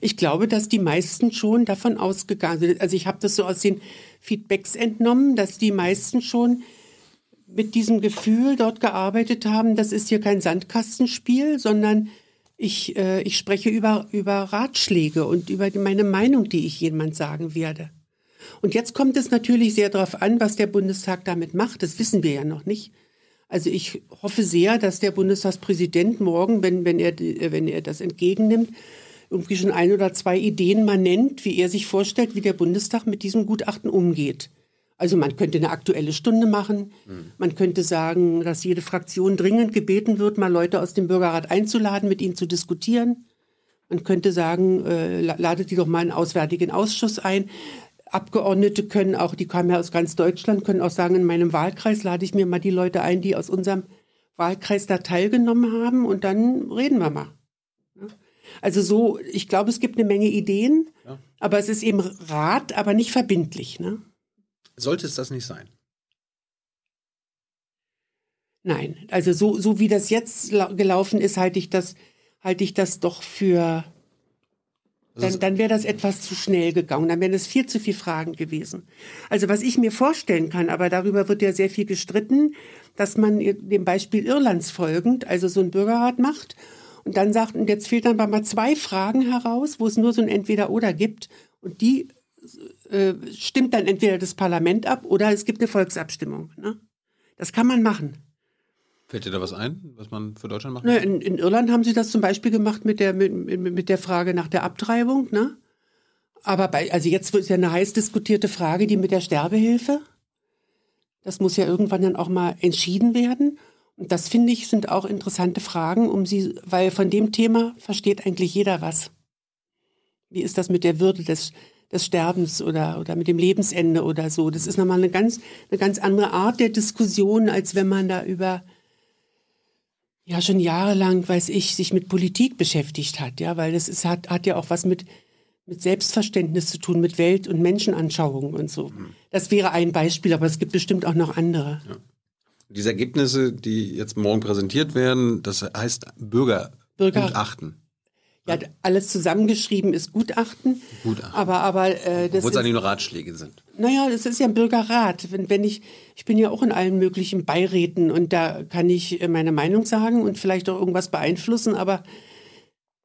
Ich glaube, dass die meisten schon davon ausgegangen sind. Also ich habe das so aus den Feedbacks entnommen, dass die meisten schon mit diesem Gefühl dort gearbeitet haben, das ist hier kein Sandkastenspiel, sondern ich, äh, ich spreche über, über Ratschläge und über meine Meinung, die ich jemand sagen werde. Und jetzt kommt es natürlich sehr darauf an, was der Bundestag damit macht. Das wissen wir ja noch nicht. Also ich hoffe sehr, dass der Bundestagspräsident morgen, wenn, wenn, er, wenn er das entgegennimmt, irgendwie schon ein oder zwei Ideen mal nennt, wie er sich vorstellt, wie der Bundestag mit diesem Gutachten umgeht. Also man könnte eine aktuelle Stunde machen. Mhm. Man könnte sagen, dass jede Fraktion dringend gebeten wird, mal Leute aus dem Bürgerrat einzuladen, mit ihnen zu diskutieren. Man könnte sagen, äh, ladet die doch mal einen auswärtigen Ausschuss ein. Abgeordnete können auch, die kommen ja aus ganz Deutschland, können auch sagen, in meinem Wahlkreis lade ich mir mal die Leute ein, die aus unserem Wahlkreis da teilgenommen haben und dann reden wir mal. Also so, ich glaube, es gibt eine Menge Ideen, ja. aber es ist eben Rat, aber nicht verbindlich. Ne? Sollte es das nicht sein? Nein, also so, so wie das jetzt gelaufen ist, halte ich das, halte ich das doch für dann, dann wäre das etwas zu schnell gegangen. Dann wären es viel zu viele Fragen gewesen. Also was ich mir vorstellen kann, aber darüber wird ja sehr viel gestritten, dass man dem Beispiel Irlands folgend, also so ein Bürgerrat macht und dann sagt, und jetzt fehlt dann mal zwei Fragen heraus, wo es nur so ein Entweder-Oder gibt und die äh, stimmt dann entweder das Parlament ab oder es gibt eine Volksabstimmung. Ne? Das kann man machen. Fällt dir da was ein, was man für Deutschland macht? In, in, Irland haben sie das zum Beispiel gemacht mit der, mit, mit der Frage nach der Abtreibung. Ne? Aber bei, also jetzt ist ja eine heiß diskutierte Frage, die mit der Sterbehilfe. Das muss ja irgendwann dann auch mal entschieden werden. Und das finde ich sind auch interessante Fragen, um sie, weil von dem Thema versteht eigentlich jeder was. Wie ist das mit der Würde des, des Sterbens oder, oder mit dem Lebensende oder so? Das ist nochmal eine ganz, eine ganz andere Art der Diskussion, als wenn man da über ja schon jahrelang, weiß ich, sich mit Politik beschäftigt hat, ja, weil das ist, hat, hat ja auch was mit, mit Selbstverständnis zu tun, mit Welt- und Menschenanschauungen und so. Mhm. Das wäre ein Beispiel, aber es gibt bestimmt auch noch andere. Ja. Diese Ergebnisse, die jetzt morgen präsentiert werden, das heißt Bürger Bürgergutachten. Ja, alles zusammengeschrieben ist Gutachten. Gutachten. Aber, aber äh, das. Wo es eigentlich nur Ratschläge sind. Naja, das ist ja ein Bürgerrat. Wenn, wenn ich, ich bin ja auch in allen möglichen Beiräten und da kann ich äh, meine Meinung sagen und vielleicht auch irgendwas beeinflussen, aber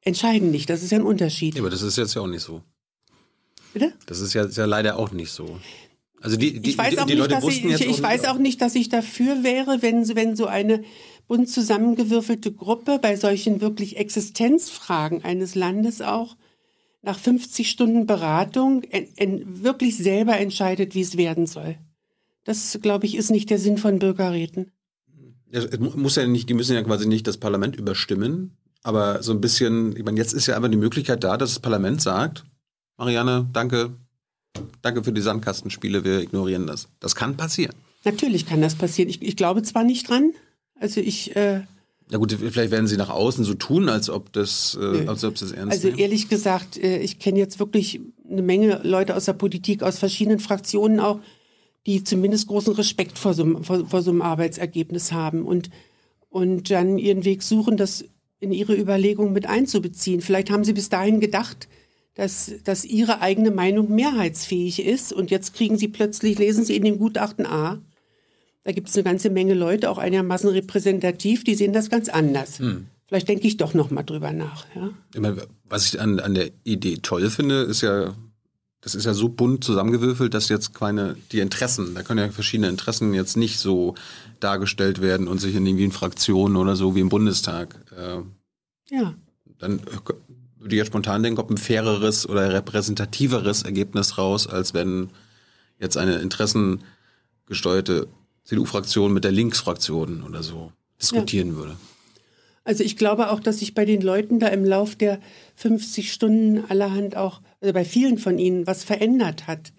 entscheiden nicht. Das ist ja ein Unterschied. Ja, aber das ist jetzt ja auch nicht so. Bitte? Das ist ja, ist ja leider auch nicht so. Also die, die, ich weiß auch die, die nicht, Leute wussten ich, jetzt ich, ich weiß auch nicht, dass ich dafür wäre, wenn, wenn so eine bunt zusammengewürfelte Gruppe bei solchen wirklich Existenzfragen eines Landes auch nach 50 Stunden Beratung en, en, wirklich selber entscheidet, wie es werden soll. Das, glaube ich, ist nicht der Sinn von Bürgerräten. Es muss ja nicht, die müssen ja quasi nicht das Parlament überstimmen, aber so ein bisschen, ich meine, jetzt ist ja einfach die Möglichkeit da, dass das Parlament sagt, Marianne, danke, danke für die Sandkastenspiele, wir ignorieren das. Das kann passieren. Natürlich kann das passieren. Ich, ich glaube zwar nicht dran, also ich. Äh, ja gut, vielleicht werden sie nach außen so tun, als ob das, äh, als ob das ernst Also nehmen. ehrlich gesagt, äh, ich kenne jetzt wirklich eine Menge Leute aus der Politik, aus verschiedenen Fraktionen auch, die zumindest großen Respekt vor so, vor, vor so einem Arbeitsergebnis haben und, und dann ihren Weg suchen, das in ihre Überlegungen mit einzubeziehen. Vielleicht haben sie bis dahin gedacht, dass, dass ihre eigene Meinung mehrheitsfähig ist und jetzt kriegen sie plötzlich, lesen sie in dem Gutachten A, da gibt es eine ganze Menge Leute, auch einigermaßen repräsentativ, die sehen das ganz anders. Hm. Vielleicht denke ich doch noch mal drüber nach. Ja? Ich meine, was ich an, an der Idee toll finde, ist ja, das ist ja so bunt zusammengewürfelt, dass jetzt keine, die Interessen, da können ja verschiedene Interessen jetzt nicht so dargestellt werden und sich in irgendwie in Fraktionen oder so wie im Bundestag. Äh, ja. Dann würde ich jetzt spontan denken, ob ein faireres oder repräsentativeres Ergebnis raus, als wenn jetzt eine interessengesteuerte CDU-Fraktion mit der Linksfraktion oder so diskutieren ja. würde. Also ich glaube auch, dass sich bei den Leuten da im Lauf der 50 Stunden allerhand auch, also bei vielen von ihnen, was verändert hat.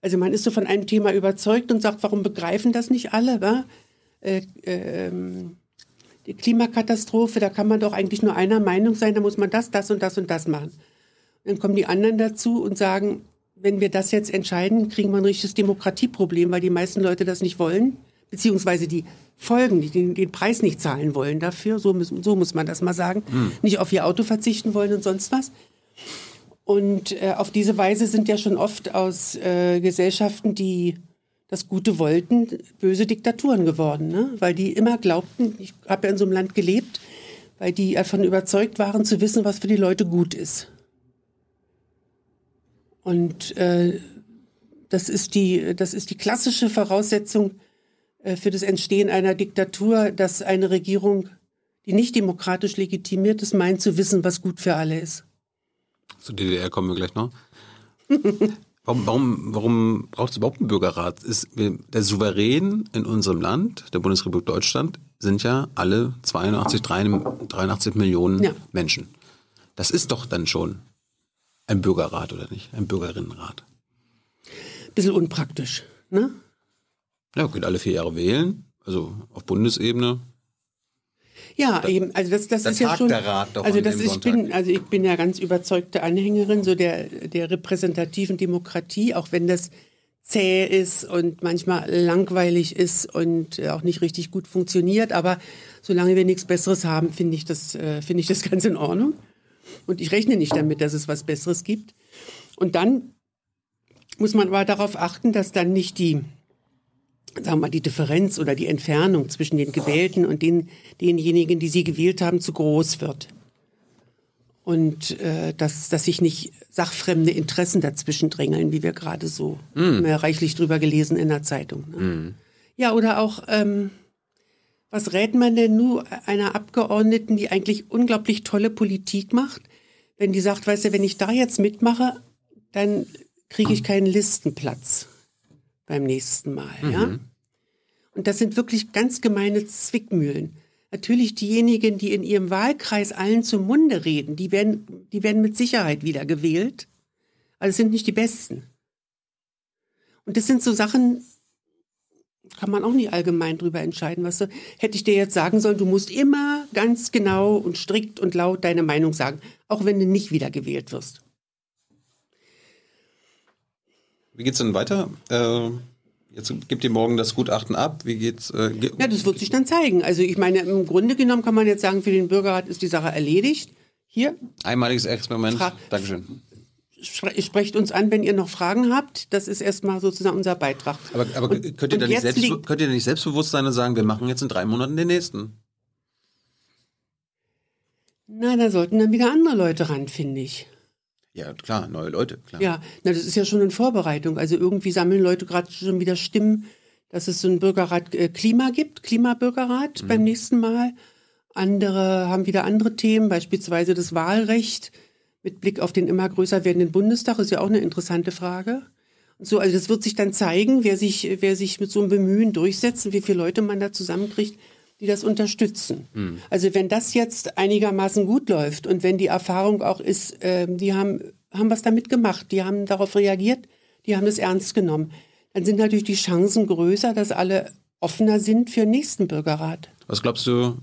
Also man ist so von einem Thema überzeugt und sagt, warum begreifen das nicht alle? Wa? Äh, äh, die Klimakatastrophe, da kann man doch eigentlich nur einer Meinung sein, da muss man das, das und das und das machen. dann kommen die anderen dazu und sagen, wenn wir das jetzt entscheiden, kriegen wir ein richtiges Demokratieproblem, weil die meisten Leute das nicht wollen beziehungsweise die Folgen, die den, den, Preis nicht zahlen wollen dafür, so, müssen, so muss man das mal sagen, mhm. nicht auf ihr Auto verzichten wollen und sonst was. Und äh, auf diese Weise sind ja schon oft aus äh, Gesellschaften, die das Gute wollten, böse Diktaturen geworden, ne? weil die immer glaubten, ich habe ja in so einem Land gelebt, weil die davon überzeugt waren zu wissen, was für die Leute gut ist. Und äh, das, ist die, das ist die klassische Voraussetzung für das Entstehen einer Diktatur, dass eine Regierung, die nicht demokratisch legitimiert ist, meint zu wissen, was gut für alle ist. Zur DDR kommen wir gleich noch. Warum, warum, warum braucht es überhaupt einen Bürgerrat? Ist, der Souverän in unserem Land, der Bundesrepublik Deutschland, sind ja alle 82, 83 Millionen ja. Menschen. Das ist doch dann schon ein Bürgerrat, oder nicht? Ein Bürgerinnenrat. Bisschen unpraktisch, ne? Ja, könnt alle vier Jahre wählen, also auf Bundesebene. Ja, da, eben, also das, das ist ja schon. Der Rat also das ich bin, also ich bin ja ganz überzeugte Anhängerin so der der repräsentativen Demokratie, auch wenn das zäh ist und manchmal langweilig ist und auch nicht richtig gut funktioniert. Aber solange wir nichts Besseres haben, finde ich das äh, finde ich das ganz in Ordnung. Und ich rechne nicht damit, dass es was Besseres gibt. Und dann muss man aber darauf achten, dass dann nicht die sagen wir mal, die Differenz oder die Entfernung zwischen den Gewählten und den, denjenigen, die sie gewählt haben, zu groß wird. Und äh, dass, dass sich nicht sachfremde Interessen dazwischen drängeln, wie wir gerade so mm. reichlich drüber gelesen in der Zeitung. Ne? Mm. Ja, oder auch, ähm, was rät man denn nur einer Abgeordneten, die eigentlich unglaublich tolle Politik macht, wenn die sagt, weißt du, wenn ich da jetzt mitmache, dann kriege ich keinen Listenplatz beim nächsten Mal. Mhm. Ja? Und das sind wirklich ganz gemeine Zwickmühlen. Natürlich diejenigen, die in ihrem Wahlkreis allen zum Munde reden, die werden, die werden mit Sicherheit wieder gewählt. Aber es sind nicht die Besten. Und das sind so Sachen, kann man auch nicht allgemein drüber entscheiden. Was weißt du? hätte ich dir jetzt sagen sollen, du musst immer ganz genau und strikt und laut deine Meinung sagen, auch wenn du nicht wieder gewählt wirst. Wie geht's denn weiter? Äh, jetzt gibt ihr morgen das Gutachten ab. Wie geht's? Äh, ge ja, das wird sich dann zeigen. Also ich meine, im Grunde genommen kann man jetzt sagen, für den Bürgerrat ist die Sache erledigt. Hier. Einmaliges Experiment. Fra Dankeschön. Sprecht uns an, wenn ihr noch Fragen habt. Das ist erstmal sozusagen unser Beitrag. Aber, aber und, könnt, ihr da nicht selbst, könnt ihr nicht selbstbewusst sein und sagen, wir machen jetzt in drei Monaten den nächsten? Na, da sollten dann wieder andere Leute ran, finde ich. Ja, klar, neue Leute, klar. Ja, na, das ist ja schon in Vorbereitung. Also irgendwie sammeln Leute gerade schon wieder Stimmen, dass es so ein Bürgerrat äh, Klima gibt, Klimabürgerrat mhm. beim nächsten Mal. Andere haben wieder andere Themen, beispielsweise das Wahlrecht mit Blick auf den immer größer werdenden Bundestag, ist ja auch eine interessante Frage. Und so, also das wird sich dann zeigen, wer sich, wer sich mit so einem Bemühen durchsetzt und wie viele Leute man da zusammenkriegt, die das unterstützen. Mhm. Also wenn das jetzt einigermaßen gut läuft und wenn die Erfahrung auch ist, äh, die haben, haben was damit gemacht, die haben darauf reagiert, die haben es ernst genommen, dann sind natürlich die Chancen größer, dass alle offener sind für den nächsten Bürgerrat. Was glaubst du,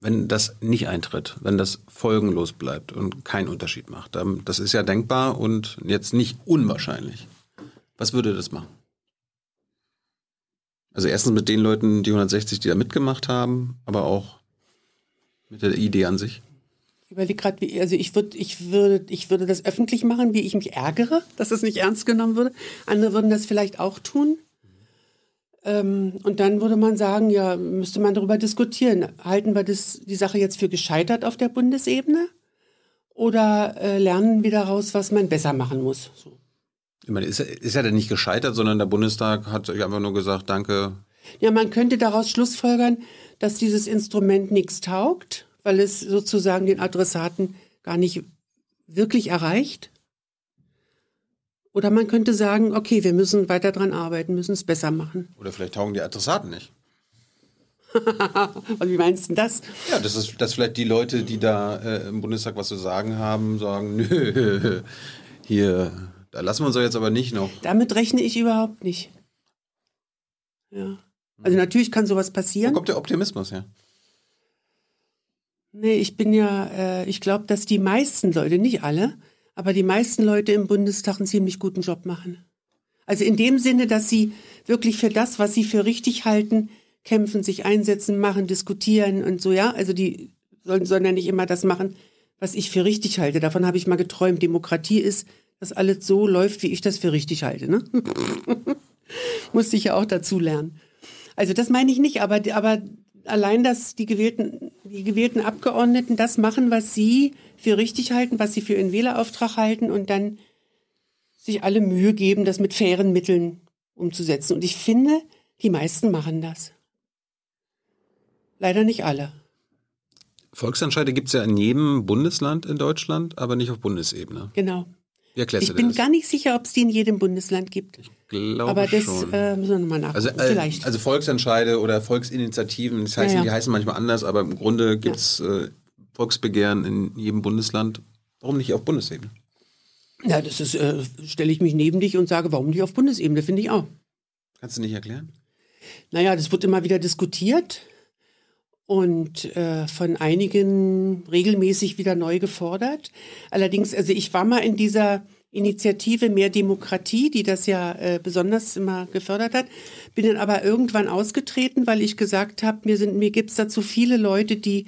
wenn das nicht eintritt, wenn das folgenlos bleibt und keinen Unterschied macht? Das ist ja denkbar und jetzt nicht unwahrscheinlich. Was würde das machen? Also erstens mit den Leuten, die 160, die da mitgemacht haben, aber auch mit der Idee an sich. Ich überlege gerade, also ich würde, ich würde, ich würde das öffentlich machen, wie ich mich ärgere, dass es nicht ernst genommen würde. Andere würden das vielleicht auch tun. Ähm, und dann würde man sagen, ja, müsste man darüber diskutieren. Halten wir das, die Sache jetzt für gescheitert auf der Bundesebene? Oder äh, lernen wir daraus, was man besser machen muss? So. Ich meine, ist, ist ja dann nicht gescheitert, sondern der Bundestag hat einfach nur gesagt, danke. Ja, man könnte daraus schlussfolgern, dass dieses Instrument nichts taugt, weil es sozusagen den Adressaten gar nicht wirklich erreicht. Oder man könnte sagen, okay, wir müssen weiter dran arbeiten, müssen es besser machen. Oder vielleicht taugen die Adressaten nicht. Und wie meinst du das? Ja, das ist, dass vielleicht die Leute, die da äh, im Bundestag was zu sagen haben, sagen, nö, hier da lassen wir uns doch jetzt aber nicht noch. Damit rechne ich überhaupt nicht. Ja. Also natürlich kann sowas passieren. Wo kommt der Optimismus her? Nee, ich bin ja, äh, ich glaube, dass die meisten Leute, nicht alle, aber die meisten Leute im Bundestag einen ziemlich guten Job machen. Also in dem Sinne, dass sie wirklich für das, was sie für richtig halten, kämpfen, sich einsetzen, machen, diskutieren und so, ja. Also die sollen, sollen ja nicht immer das machen, was ich für richtig halte. Davon habe ich mal geträumt. Demokratie ist, dass alles so läuft, wie ich das für richtig halte. Ne? Musste ich ja auch dazu lernen. Also das meine ich nicht, aber, aber allein, dass die gewählten, die gewählten Abgeordneten das machen, was sie für richtig halten, was sie für ihren Wählerauftrag halten und dann sich alle Mühe geben, das mit fairen Mitteln umzusetzen. Und ich finde, die meisten machen das. Leider nicht alle. Volksentscheide gibt es ja in jedem Bundesland in Deutschland, aber nicht auf Bundesebene. Genau. Ich bin das? gar nicht sicher, ob es die in jedem Bundesland gibt. glaube Aber das schon. äh, müssen wir nochmal nachgucken. Also, äh, Vielleicht. also Volksentscheide oder Volksinitiativen, das heißen, Ja, ja. die heißen manchmal anders, aber im Grunde gibt es äh, Volksbegehren in jedem Bundesland. Warum nicht auf Bundesebene? ja, das ist, äh, stelle ich mich neben dich und sage, warum nicht auf Bundesebene, finde ich auch. Kannst du nicht erklären? Naja, das wird immer wieder diskutiert und äh, von einigen regelmäßig wieder neu gefordert. Allerdings, also ich war mal in dieser Initiative Mehr Demokratie, die das ja äh, besonders immer gefördert hat, bin dann aber irgendwann ausgetreten, weil ich gesagt habe, mir, sind, mir gibt es dazu viele Leute, die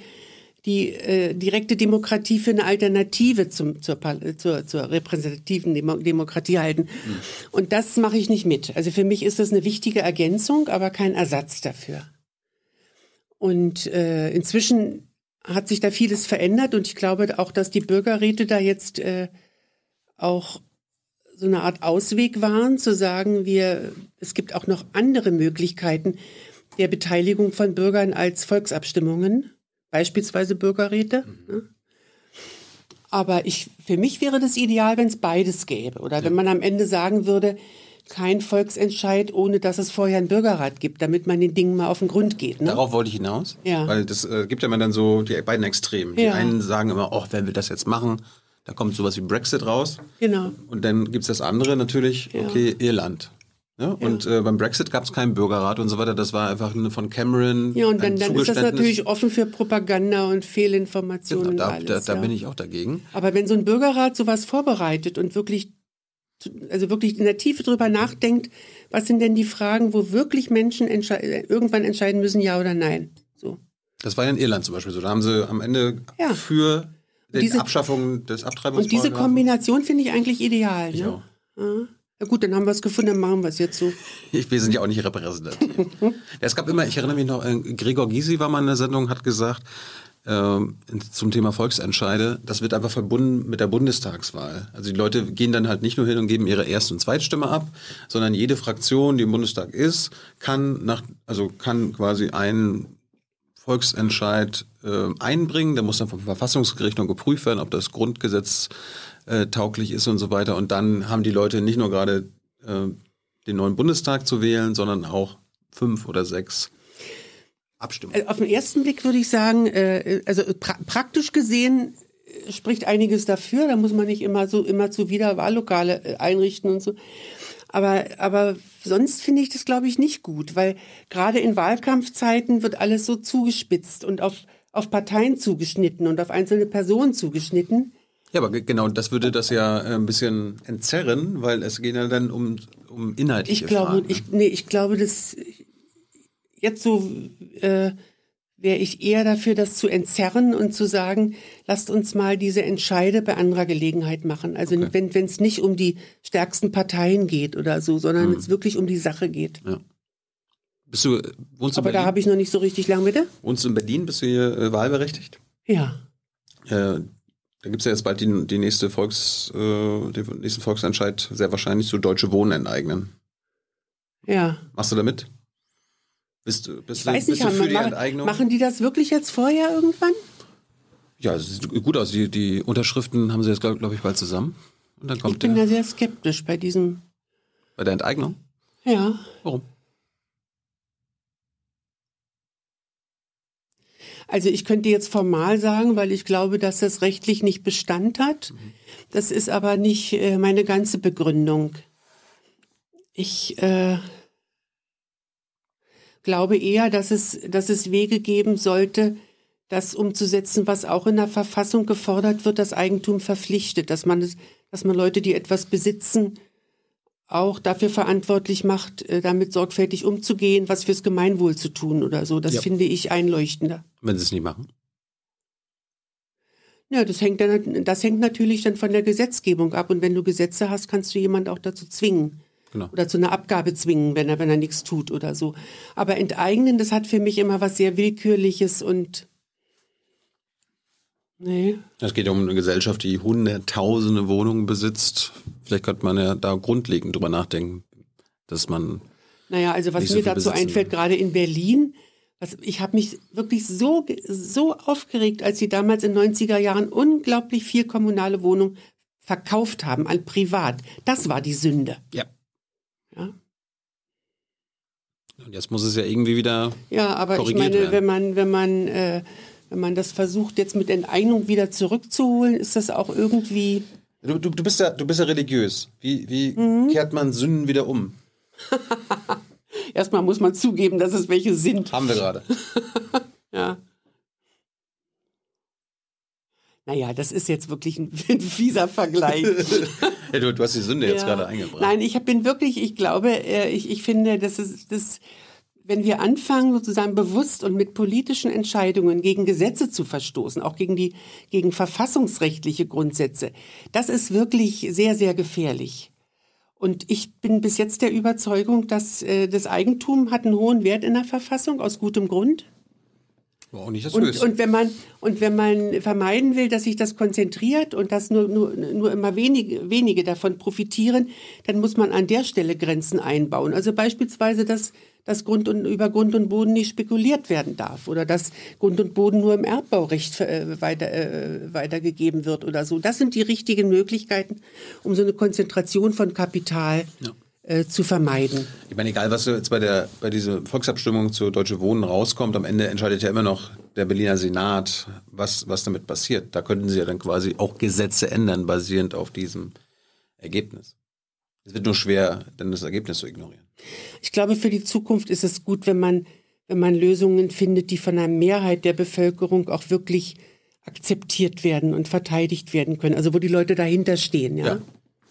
die äh, direkte Demokratie für eine Alternative zum, zur, zur, zur repräsentativen Demo Demokratie halten. Und das mache ich nicht mit. Also für mich ist das eine wichtige Ergänzung, aber kein Ersatz dafür. Und äh, inzwischen hat sich da vieles verändert und ich glaube auch, dass die Bürgerräte da jetzt äh, auch so eine Art Ausweg waren, zu sagen, wir, es gibt auch noch andere Möglichkeiten der Beteiligung von Bürgern als Volksabstimmungen, beispielsweise Bürgerräte. ne? Aber ich, für mich wäre das ideal, wenn es beides gäbe. Oder wenn man am Ende sagen würde, kein Volksentscheid, ohne dass es vorher einen Bürgerrat gibt, damit man den Dingen mal auf den Grund geht. Ne? Darauf wollte ich hinaus. Ja. Weil das äh, gibt ja immer dann so die beiden Extremen. Die Ja. einen sagen immer, oh, wenn wir das jetzt machen, da kommt sowas wie Brexit raus. Genau. Und dann gibt es das andere natürlich, Ja. okay, Irland. Ja, und äh, beim Brexit gab es keinen Bürgerrat und so weiter. Das war einfach eine von Cameron. Ja, und dann, dann ist das natürlich offen für Propaganda und Fehlinformationen Genau, und da, alles. da, da ja. bin ich auch dagegen. Aber wenn so ein Bürgerrat sowas vorbereitet und wirklich, also wirklich in der Tiefe drüber nachdenkt, was sind denn die Fragen, wo wirklich Menschen entschei äh, irgendwann entscheiden müssen, ja oder nein? So. Das war ja in Irland zum Beispiel so. Da haben sie am Ende Ja. für die diese- Abschaffung des Und diese. Kombination finde ich eigentlich ideal. Ich Ne? Ja. ja gut, dann haben wir es gefunden, dann machen wir es jetzt so. Ich, wir sind ja auch nicht repräsentativ. es gab immer, ich erinnere mich noch, äh, Gregor Gysi war mal in der Sendung, hat gesagt, zum Thema Volksentscheide, das wird einfach verbunden mit der Bundestagswahl. Also die Leute gehen dann halt nicht nur hin und geben ihre Erst- und Zweitstimme ab, sondern jede Fraktion, die im Bundestag ist, kann nach, also kann quasi einen Volksentscheid äh, einbringen. Der muss dann vom Verfassungsgericht noch geprüft werden, ob das Grundgesetz äh, tauglich ist und so weiter. Und dann haben die Leute nicht nur gerade äh, den neuen Bundestag zu wählen, sondern auch fünf oder sechs Abstimmungen. Also auf den ersten Blick würde ich sagen, äh, also pra praktisch gesehen äh, spricht einiges dafür. Da muss man nicht immer so immer zu wieder Wahllokale äh, einrichten und so. Aber, aber sonst finde ich das, glaube ich, nicht gut, weil gerade in Wahlkampfzeiten wird alles so zugespitzt und auf, auf Parteien zugeschnitten und auf einzelne Personen zugeschnitten. Ja, aber ge- genau, das würde das ja äh, ein bisschen entzerren, weil es geht ja dann um, um inhaltliche Ich glaube, Fragen. ne? ich, nee, ich glaube, dass jetzt so äh, wäre ich eher dafür, das zu entzerren und zu sagen, lasst uns mal diese Entscheide bei anderer Gelegenheit machen. Also wenn wenn es nicht um die stärksten Parteien geht oder so, sondern Hm. es wirklich um die Sache geht. Bist du, wohnst du Aber da Berlin? habe ich noch nicht so richtig lang bitte. wohnst du in Berlin? Bist du hier äh, wahlberechtigt? Ja. Äh, da gibt es ja jetzt bald die, die nächste Volks, äh, den nächsten Volksentscheid, sehr wahrscheinlich so Deutsche Wohnen enteignen. Ja. Machst du da mit? Bist, du- bist, Ich weiß du, nicht, bist du für die machen, Enteignung? machen die das wirklich jetzt vorher irgendwann? Ja, es sieht gut aus. Die, die Unterschriften haben sie jetzt, glaube glaub ich, bald zusammen. Und dann Ich kommt bin der, da sehr skeptisch bei diesem. bei der Enteignung. Ja. Warum? Also ich könnte jetzt formal sagen, weil ich glaube, dass das rechtlich nicht Bestand hat. Das ist aber nicht äh, meine ganze Begründung. Ich äh, glaube eher, dass es, dass es Wege geben sollte, das umzusetzen, was auch in der Verfassung gefordert wird, das Eigentum verpflichtet, dass man, dass man Leute, die etwas besitzen, auch dafür verantwortlich macht, äh, damit sorgfältig umzugehen, was fürs Gemeinwohl zu tun oder so. Das Ja. finde ich einleuchtender. Wenn sie es nicht machen. Ja, das hängt, dann, das hängt natürlich dann von der Gesetzgebung ab. Und wenn du Gesetze hast, kannst du jemand auch dazu zwingen. Genau. Oder zu einer Abgabe zwingen, wenn er, wenn er nichts tut oder so. Aber enteignen, das hat für mich immer was sehr Willkürliches und. Nee. Es geht ja um eine Gesellschaft, die hunderttausende Wohnungen besitzt. Vielleicht könnte man ja da grundlegend drüber nachdenken, dass man Naja, also was so mir dazu einfällt, gerade in Berlin, was, ich habe mich wirklich so, so aufgeregt, als sie damals in den 90er Jahren unglaublich viel kommunale Wohnungen verkauft haben an Privat. Das war die Sünde. Ja. Ja. Und jetzt muss es ja irgendwie wieder. Ja, aber ich meine, werden. wenn man, wenn man, äh, wenn man das versucht, jetzt mit Enteignung wieder zurückzuholen, ist das auch irgendwie. Du, du, du bist ja, du bist ja religiös. Wie, wie mhm. kehrt man Sünden wieder um? Erstmal muss man zugeben, dass es welche sind. Haben wir gerade. ja. Naja, das ist jetzt wirklich ein, ein fieser Vergleich. ja, du, du, hast die Sünde ja. jetzt gerade eingebracht. Nein, ich bin wirklich, ich glaube, äh, ich, ich finde, das ist, das, wenn wir anfangen, sozusagen bewusst und mit politischen Entscheidungen gegen Gesetze zu verstoßen, auch gegen die, gegen verfassungsrechtliche Grundsätze, das ist wirklich sehr, sehr gefährlich. Und ich bin bis jetzt der Überzeugung, dass äh, das Eigentum hat einen hohen Wert in der Verfassung aus gutem Grund. War auch nicht das und, Höchste. und wenn man und wenn man vermeiden will, dass sich das konzentriert und dass nur, nur, nur immer wenige, wenige davon profitieren, dann muss man an der Stelle Grenzen einbauen. Also beispielsweise, dass, dass Grund und, über Grund und Boden nicht spekuliert werden darf oder dass Grund und Boden nur im Erbbaurecht äh, weiter, äh, weitergegeben wird oder so. Das sind die richtigen Möglichkeiten, um so eine Konzentration von Kapital ja äh, zu vermeiden. Ich meine, egal was jetzt bei der bei dieser Volksabstimmung zu Deutsche Wohnen rauskommt, am Ende entscheidet ja immer noch der Berliner Senat, was, was damit passiert. Da könnten sie ja dann quasi auch Gesetze ändern, basierend auf diesem Ergebnis. Es wird nur schwer, dann das Ergebnis zu ignorieren. Ich glaube, für die Zukunft ist es gut, wenn man, wenn man Lösungen findet, die von einer Mehrheit der Bevölkerung auch wirklich akzeptiert werden und verteidigt werden können. Also wo die Leute dahinter stehen, ja. ja.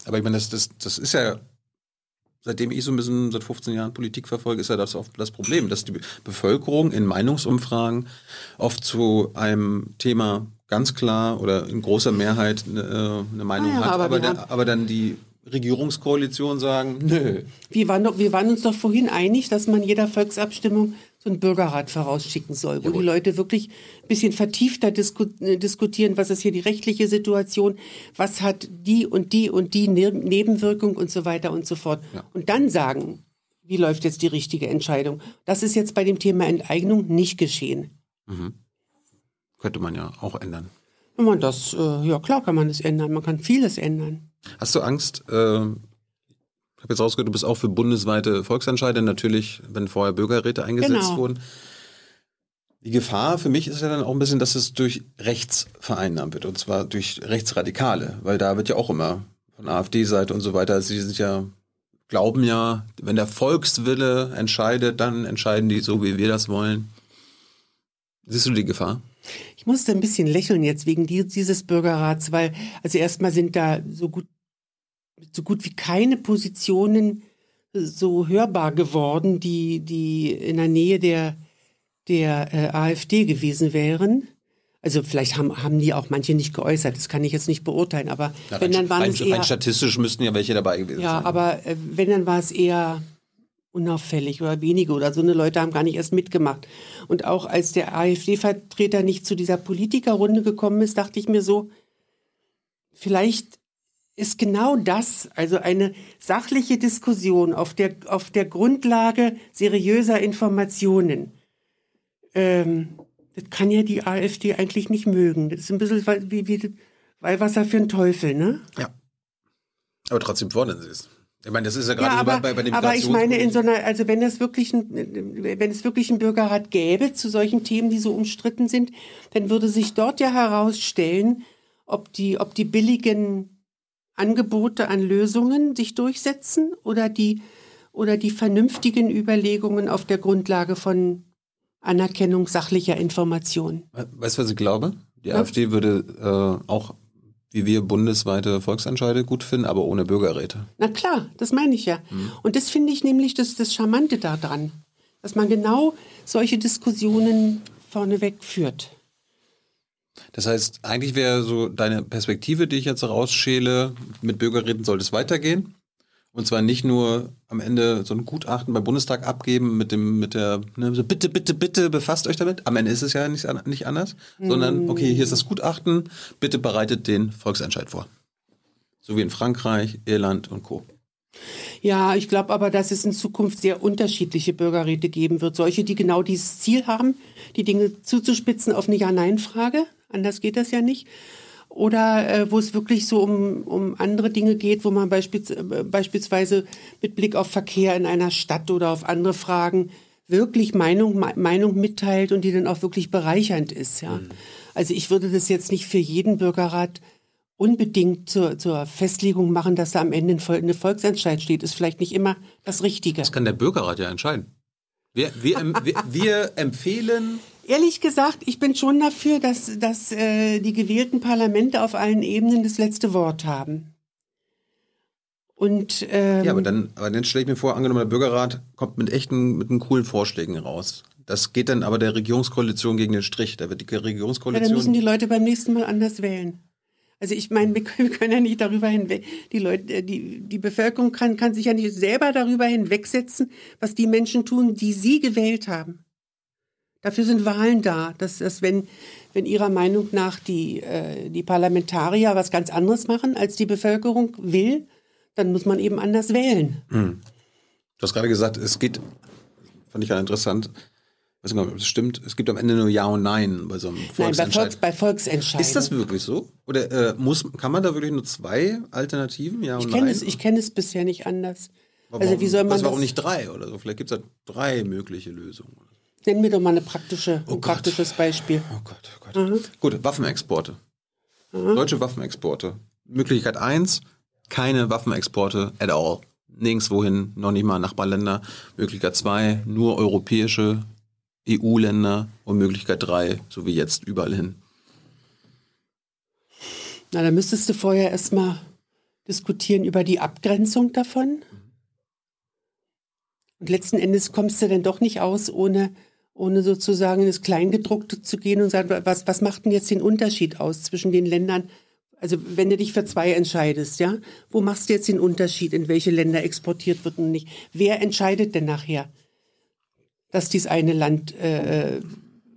Aber ich meine, das, das, das ist ja seitdem ich so ein bisschen seit 15 Jahren Politik verfolge, ist ja das oft das Problem, dass die Bevölkerung in Meinungsumfragen oft zu einem Thema ganz klar oder in großer Mehrheit eine, äh, eine Meinung ah ja, hat, aber, aber, der, aber dann die Regierungskoalition sagen, nö. Wir waren, doch, wir waren uns doch vorhin einig, dass man jeder Volksabstimmung so einen Bürgerrat vorausschicken soll, wo Jawohl. die Leute wirklich ein bisschen vertiefter disku äh, diskutieren, was ist hier die rechtliche Situation, was hat die und die und die ne Nebenwirkung und so weiter und so fort. Ja. Und dann sagen, wie läuft jetzt die richtige Entscheidung. Das ist jetzt bei dem Thema Enteignung nicht geschehen. Mhm. Könnte man ja auch ändern. Wenn man das, äh, ja klar kann man das ändern, man kann vieles ändern. Hast du Angst, äh, ich habe jetzt rausgehört, du bist auch für bundesweite Volksentscheide, natürlich, wenn vorher Bürgerräte eingesetzt genau. wurden. Die Gefahr für mich ist ja dann auch ein bisschen, dass es durch rechts vereinnahmt wird, und zwar durch Rechtsradikale, weil da wird ja auch immer von AfD-Seite und so weiter, sie sind ja, glauben ja, wenn der Volkswille entscheidet, dann entscheiden die so, wie wir das wollen. Siehst du die Gefahr? Ich musste ein bisschen lächeln jetzt wegen dieses Bürgerrats, weil also erstmal sind da so gut so gut wie keine Positionen so hörbar geworden, die, die in der Nähe der, der äh, AfD gewesen wären. Also vielleicht haben, haben die auch manche nicht geäußert, das kann ich jetzt nicht beurteilen, aber ja, wenn dann waren rein, es eher, rein statistisch müssten ja welche dabei gewesen ja, sein. Ja, aber äh, wenn dann war es eher unauffällig oder wenige oder so eine Leute haben gar nicht erst mitgemacht. Und auch als der AfD-Vertreter nicht zu dieser Politikerrunde gekommen ist, dachte ich mir so, vielleicht ist genau das, also eine sachliche Diskussion auf der, auf der Grundlage seriöser Informationen. Ähm, das kann ja die AfD eigentlich nicht mögen. Das ist ein bisschen wie, wie Weihwasser für einen Teufel, ne? Ja. Aber trotzdem fordern sie es. Ich meine, das ist ja gerade ja, aber, bei, bei dem Aber ich meine, in so einer, also wenn es wirklich ein, wenn es wirklich einen Bürgerrat gäbe zu solchen Themen, die so umstritten sind, dann würde sich dort ja herausstellen, ob die, ob die billigen Angebote an Lösungen sich durchsetzen oder die, oder die vernünftigen Überlegungen auf der Grundlage von Anerkennung sachlicher Informationen. Weißt du, was ich glaube? Die ja? AfD würde äh, auch wie wir bundesweite Volksentscheide gut finden, aber ohne Bürgerräte. Na klar, das meine ich ja. Mhm. Und das finde ich nämlich das, das Charmante daran, dass man genau solche Diskussionen vorneweg führt. Das heißt, eigentlich wäre so deine Perspektive, die ich jetzt rausschäle, mit Bürgerräten sollte es weitergehen. Und zwar nicht nur am Ende so ein Gutachten beim Bundestag abgeben mit dem, mit der, ne, so bitte, bitte, bitte befasst euch damit. Am Ende ist es ja nicht, nicht anders, mm. sondern okay, hier ist das Gutachten, bitte bereitet den Volksentscheid vor. So wie in Frankreich, Irland und Co. Ja, ich glaube aber, dass es in Zukunft sehr unterschiedliche Bürgerräte geben wird. Solche, die genau dieses Ziel haben, die Dinge zuzuspitzen auf eine Ja-Nein-Frage Anders geht das ja nicht. oder äh, wo es wirklich so um, um andere Dinge geht, wo man beispiels, äh, beispielsweise mit Blick auf Verkehr in einer Stadt oder auf andere Fragen wirklich Meinung, Meinung mitteilt und die dann auch wirklich bereichernd ist. Ja. Mhm. Also ich würde das jetzt nicht für jeden Bürgerrat unbedingt zur, zur Festlegung machen, dass da am Ende ein Volksentscheid steht. Ist vielleicht nicht immer das Richtige. Das kann der Bürgerrat ja entscheiden. Wir, wir, wir, wir empfehlen Ehrlich gesagt, ich bin schon dafür, dass, dass äh, die gewählten Parlamente auf allen Ebenen das letzte Wort haben. Und, ähm, ja, aber dann, aber dann stelle ich mir vor, angenommen, der Bürgerrat kommt mit echten, mit einen coolen Vorschlägen raus. Das geht dann aber der Regierungskoalition gegen den Strich. Da wird die Regierungskoalition. Ja, dann müssen die Leute beim nächsten Mal anders wählen. Also ich meine, wir können ja nicht darüber hinweg, die Leute, äh, die, die Bevölkerung kann, kann sich ja nicht selber darüber hinwegsetzen, was die Menschen tun, die sie gewählt haben. Dafür sind Wahlen da, dass, dass wenn, wenn ihrer Meinung nach die, äh, die Parlamentarier was ganz anderes machen, als die Bevölkerung will, dann muss man eben anders wählen. Hm. Du hast gerade gesagt, es geht, fand ich ja interessant, weiß nicht, ob das stimmt, es gibt am Ende nur Ja und Nein bei so einem Volksentscheid. Nein, bei, Volks, bei Volksentscheiden. Ist das wirklich so? Oder äh, muss, kann man da wirklich nur zwei Alternativen, Ja und ich Nein? Es, ich kenne es bisher nicht anders. Aber also warum, wie soll man also warum nicht drei oder so? Vielleicht gibt es da drei mögliche Lösungen. Nenn mir doch mal eine praktische, oh ein praktisches Beispiel. Oh Gott, oh Gott. Mhm. Gut, Waffenexporte. Mhm. Deutsche Waffenexporte. Möglichkeit eins: keine Waffenexporte at all. Nirgendwohin, noch nicht mal Nachbarländer. Möglichkeit zwei: nur europäische EU-Länder. Und Möglichkeit drei: so wie jetzt, überall hin. Na, da müsstest du vorher erstmal diskutieren über die Abgrenzung davon. Und letzten Endes kommst du dann doch nicht aus, ohne ohne sozusagen in das Kleingedruckte zu gehen und sagen, was, was macht denn jetzt den Unterschied aus zwischen den Ländern? Also wenn du dich für zwei entscheidest, ja, wo machst du jetzt den Unterschied, in welche Länder exportiert wird und nicht? Wer entscheidet denn nachher, dass dies eine Land äh, äh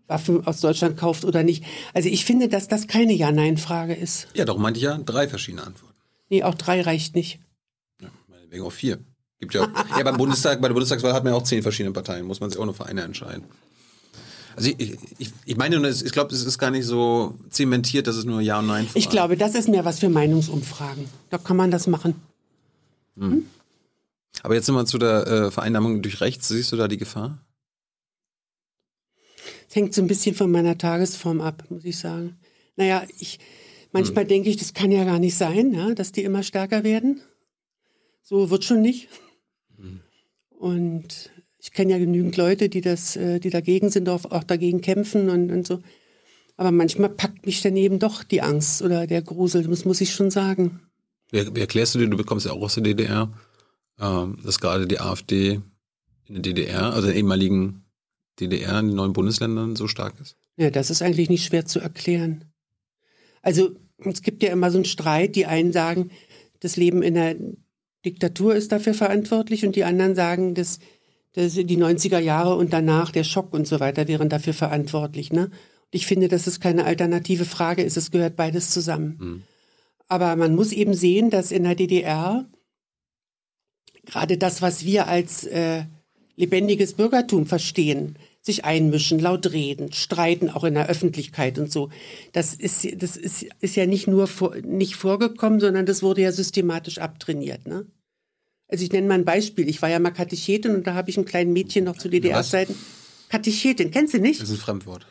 Waffen aus Deutschland kauft oder nicht? Also ich finde, dass das keine Ja-Nein-Frage ist. Ja, doch meinte ich ja drei verschiedene Antworten. Nee, auch drei reicht nicht. Ja, meinetwegen auch vier. Gibt ja, auch, ja beim Bundestag, bei der Bundestagswahl hat man ja auch zehn verschiedene Parteien, muss man sich auch nur für eine entscheiden. Also ich, ich, ich meine, ich glaube, es ist gar nicht so zementiert, dass es nur Ja und Nein Ich glaube, das ist mehr was für Meinungsumfragen. Da kann man das machen. Hm. Aber jetzt sind wir zu der äh, Vereinnahmung durch rechts. Siehst du da die Gefahr? Es hängt so ein bisschen von meiner Tagesform ab, muss ich sagen. Naja, ich, manchmal hm. denke ich, das kann ja gar nicht sein, ja, dass die immer stärker werden. So wird schon nicht. Hm. Und ich kenne ja genügend Leute, die das, äh, die dagegen sind, auch, dagegen kämpfen und, und so. Aber manchmal packt mich daneben doch die Angst oder der Grusel, das muss ich schon sagen. Wie, erklärst du dir, du bekommst ja auch aus der DDR, ähm, dass gerade die AfD in der DDR, also in der ehemaligen DDR, in den neuen Bundesländern so stark ist? Ja, das ist eigentlich nicht schwer zu erklären. Also es gibt ja immer so einen Streit, die einen sagen, das Leben in der Diktatur ist dafür verantwortlich und die anderen sagen, dass das, die 90er Jahre und danach der Schock und so weiter wären dafür verantwortlich. Ne? Und ich finde, dass es keine alternative Frage ist. Es gehört beides zusammen. Mhm. Aber man muss eben sehen, dass in der DDR gerade das, was wir als äh, lebendiges Bürgertum verstehen, sich einmischen, laut reden, streiten, auch in der Öffentlichkeit und so. Das ist, das ist, ist ja nicht nur vor, nicht vorgekommen, sondern das wurde ja systematisch abtrainiert. Ne? Also ich nenne mal ein Beispiel. Ich war ja mal Katechetin und da habe ich ein kleines Mädchen noch zu DDR-Zeiten. Katechetin, kennst du nicht? Das ist ein Fremdwort.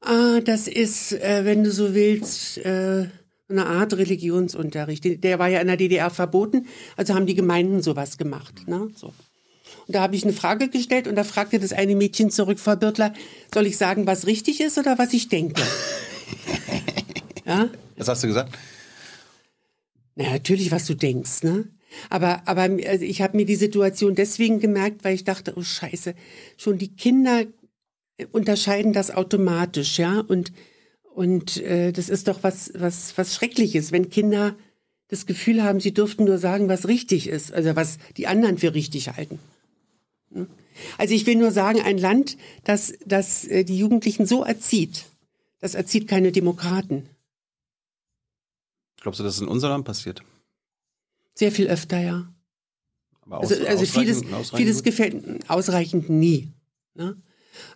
Ah, das ist, äh, wenn du so willst, äh, eine Art Religionsunterricht. Der war ja in der DDR verboten, also haben die Gemeinden sowas gemacht. Ne? So. Und da habe ich eine Frage gestellt und da fragte das eine Mädchen zurück, Frau Birtler, soll ich sagen, was richtig ist oder was ich denke? ja? Was hast du gesagt? Na, natürlich, was du denkst, ne? Aber, aber also ich habe mir die Situation deswegen gemerkt, weil ich dachte, oh Scheiße, schon die Kinder unterscheiden das automatisch, ja. Und, und äh, das ist doch was, was, was Schreckliches, wenn Kinder das Gefühl haben, sie dürften nur sagen, was richtig ist, also was die anderen für richtig halten. Hm? Also ich will nur sagen, ein Land, das, das äh, die Jugendlichen so erzieht, das erzieht keine Demokraten. Glaubst du, dass es in unserem Land passiert? Sehr viel öfter, ja. Aber aus, also, also vieles, vieles gefällt ausreichend nie. Ne?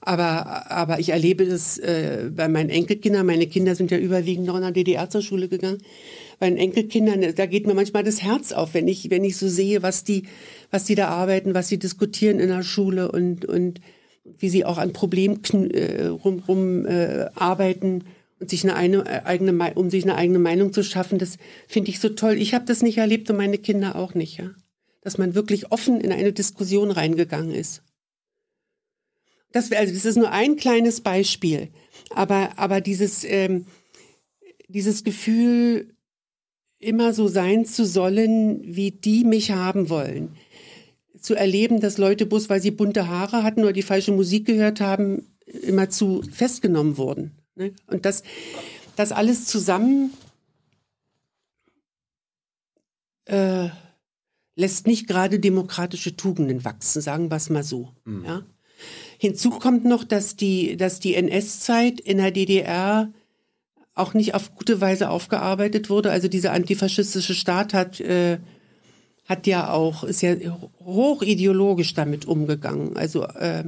Aber, aber ich erlebe das äh, bei meinen Enkelkindern. Meine Kinder sind ja überwiegend noch in der DDR zur Schule gegangen. Bei den Enkelkindern, da geht mir manchmal das Herz auf, wenn ich, wenn ich so sehe, was die, was die da arbeiten, was sie diskutieren in der Schule und, und wie sie auch an Problemen äh, rum, rum äh, arbeiten und sich eine, eine äh, eigene, um sich eine eigene Meinung zu schaffen. Das finde ich so toll. Ich habe das nicht erlebt und meine Kinder auch nicht, ja. Dass man wirklich offen in eine Diskussion reingegangen ist. Das, also das ist nur ein kleines Beispiel. Aber, aber dieses, ähm, dieses Gefühl, immer so sein zu sollen, wie die mich haben wollen. Zu erleben, dass Leute bloß, weil sie bunte Haare hatten oder die falsche Musik gehört haben, immer zu festgenommen wurden. Ne? Und das, das alles zusammen äh, lässt nicht gerade demokratische Tugenden wachsen, sagen wir es mal so. Mhm. Ja? Hinzu kommt noch, dass die, dass die NS-Zeit in der DDR auch nicht auf gute Weise aufgearbeitet wurde. Also dieser antifaschistische Staat hat, äh, hat ja auch, ist ja hochideologisch damit umgegangen. Also äh,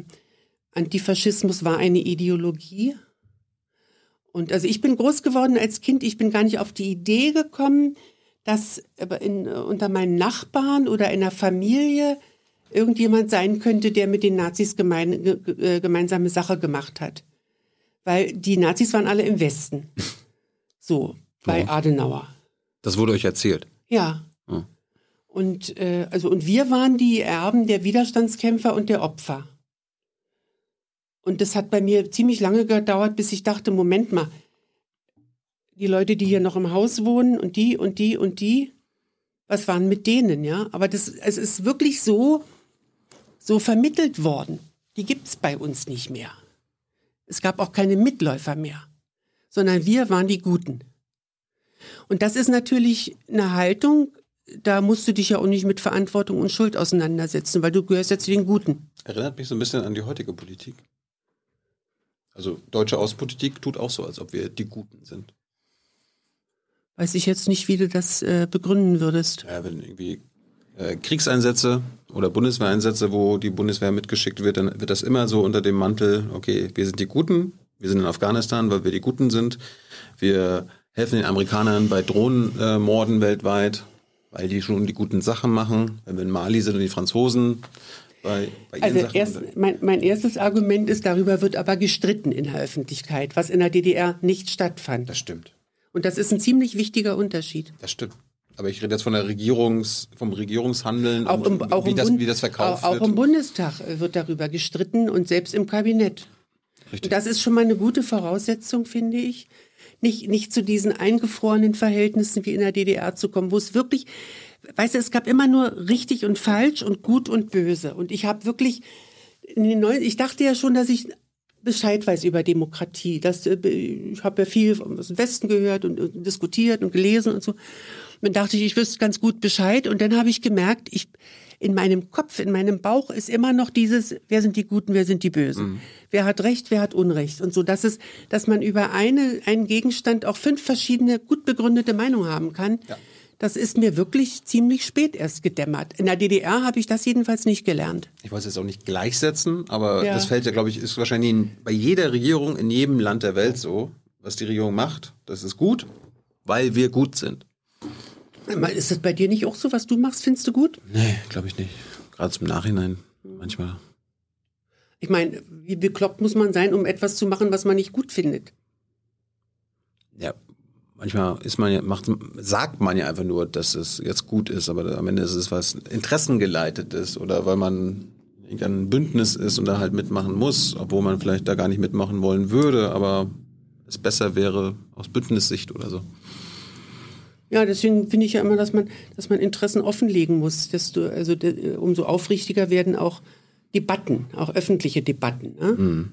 Antifaschismus war eine Ideologie. Und also ich bin groß geworden als Kind, ich bin gar nicht auf die Idee gekommen, dass in, unter meinen Nachbarn oder in der Familie irgendjemand sein könnte, der mit den Nazis gemein, äh, gemeinsame Sache gemacht hat. Weil die Nazis waren alle im Westen. So, bei oh. Adenauer. Das wurde euch erzählt? Ja. Oh. Und, äh, also, und wir waren die Erben der Widerstandskämpfer und der Opfer. Und das hat bei mir ziemlich lange gedauert, bis ich dachte, Moment mal, die Leute, die hier noch im Haus wohnen und die und die und die, was waren mit denen, ja? Aber das, es ist wirklich so, so vermittelt worden. Die gibt es bei uns nicht mehr. Es gab auch keine Mitläufer mehr sondern wir waren die Guten. Und das ist natürlich eine Haltung, da musst du dich ja auch nicht mit Verantwortung und Schuld auseinandersetzen, weil du gehörst ja zu den Guten. Erinnert mich so ein bisschen an die heutige Politik. Also deutsche Außenpolitik tut auch so, als ob wir die Guten sind. Weiß ich jetzt nicht, wie du das äh, begründen würdest. Ja, wenn irgendwie äh, Kriegseinsätze oder Bundeswehreinsätze, wo die Bundeswehr mitgeschickt wird, dann wird das immer so unter dem Mantel, okay, wir sind die Guten, wir sind in Afghanistan, weil wir die Guten sind. Wir helfen den Amerikanern bei Drohnenmorden weltweit, weil die schon die guten Sachen machen. Wenn wir in Mali sind und die Franzosen bei, bei also erst, mein, mein erstes Argument ist, darüber wird aber gestritten in der Öffentlichkeit, was in der DDR nicht stattfand. Das stimmt. Und das ist ein ziemlich wichtiger Unterschied. Das stimmt. Aber ich rede jetzt von der Regierungs, vom Regierungshandeln auch im, auch wie, im das, wie das verkauft auch, wird. Auch im Bundestag wird darüber gestritten und selbst im Kabinett. Richtig. Das ist schon mal eine gute Voraussetzung, finde ich. Nicht, nicht zu diesen eingefrorenen Verhältnissen wie in der DDR zu kommen, wo es wirklich, weißt du, es gab immer nur richtig und falsch und gut und böse. Und ich habe wirklich, in den neuen, ich dachte ja schon, dass ich Bescheid weiß über Demokratie. Das, äh, ich habe ja viel aus dem Westen gehört und, und diskutiert und gelesen und so. Dann dachte ich, ich wüsste ganz gut Bescheid. Und dann habe ich gemerkt, ich, in meinem Kopf, in meinem Bauch ist immer noch dieses, wer sind die Guten, wer sind die Bösen. Mhm. Wer hat Recht, wer hat Unrecht. Und so, dass es, dass man über eine, einen Gegenstand auch fünf verschiedene, gut begründete Meinungen haben kann. Ja. Das ist mir wirklich ziemlich spät erst gedämmert. In der DDR habe ich das jedenfalls nicht gelernt. Ich es jetzt auch nicht gleichsetzen, aber ja. das fällt ja, glaube ich, ist wahrscheinlich in, bei jeder Regierung in jedem Land der Welt so, was die Regierung macht. Das ist gut, weil wir gut sind. Ist das bei dir nicht auch so, was du machst, findest du gut? Nee, glaube ich nicht. Gerade zum Nachhinein manchmal. Ich meine, wie bekloppt muss man sein, um etwas zu machen, was man nicht gut findet? Ja, manchmal ist man ja, macht, sagt man ja einfach nur, dass es jetzt gut ist, aber am Ende ist es was interessengeleitet ist oder weil man irgendein Bündnis ist und da halt mitmachen muss, obwohl man vielleicht da gar nicht mitmachen wollen würde, aber es besser wäre aus Bündnissicht oder so. Ja, deswegen finde ich ja immer, dass man, dass man Interessen offenlegen muss. Desto, also de, umso aufrichtiger werden auch Debatten, auch öffentliche Debatten. Ne? Mhm.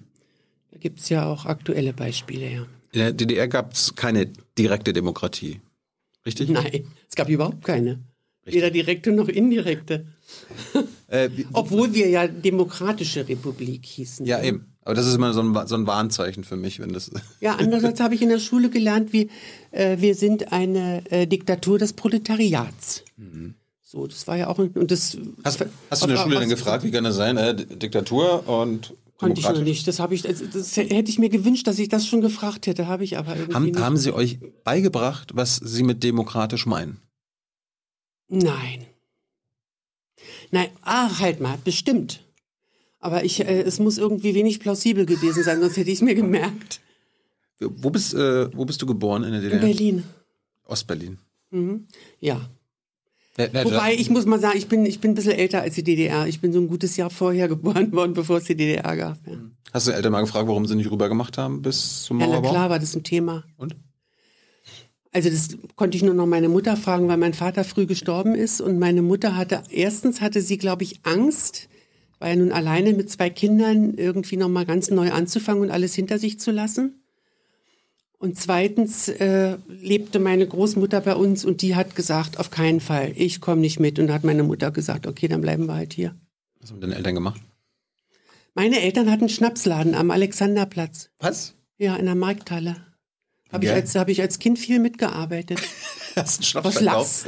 Da gibt es ja auch aktuelle Beispiele, ja. In der DDR gab es keine direkte Demokratie. Richtig? Nein, es gab überhaupt keine. Richtig. Weder direkte noch indirekte. Äh, Obwohl wir ja Demokratische Republik hießen. Ja, eben. Aber das ist immer so ein, so ein Warnzeichen für mich, wenn das. Ja, andererseits habe ich in der Schule gelernt, wie, äh, wir sind eine äh, Diktatur des Proletariats. Mhm. So, das war ja auch und das. Hast, hast du in der Schule denn gefragt, wie kann das sein? Äh, Diktatur und Konnte ich noch nicht. Das habe ich, also das hätte ich mir gewünscht, dass ich das schon gefragt hätte, habe ich aber irgendwie Haben, nicht. haben Sie euch beigebracht, was Sie mit demokratisch meinen? Nein. Nein, ah, halt mal, bestimmt. Aber ich, äh, es muss irgendwie wenig plausibel gewesen sein, sonst hätte ich es mir gemerkt. Wo bist, äh, wo bist du geboren in der DDR? In Berlin. Ostberlin. Ja. Wobei, ich muss mal sagen, ich bin, ich bin ein bisschen älter als die DDR. Ich bin so ein gutes Jahr vorher geboren worden, bevor es die DDR gab. Ja, Hast du Eltern mal gefragt, warum sie nicht rüber gemacht haben bis zum ja na Mauerbau? klar war das ein Thema. Und? Also das konnte ich nur noch meine Mutter fragen, weil mein Vater früh gestorben ist und meine Mutter hatte erstens hatte sie glaube ich Angst, war ja nun alleine mit zwei Kindern irgendwie noch mal ganz neu anzufangen und alles hinter sich zu lassen. Und zweitens äh, lebte meine Großmutter bei uns und die hat gesagt, auf keinen Fall, ich komme nicht mit. Und hat meine Mutter gesagt, okay, dann bleiben wir halt hier. Was haben deine Eltern gemacht? Meine Eltern hatten einen Schnapsladen am Alexanderplatz, Was? ja, in der Markthalle. Habe ich, als, hab ich als Kind viel mitgearbtet. Hast einen Schnaps Was verkauft? lachst?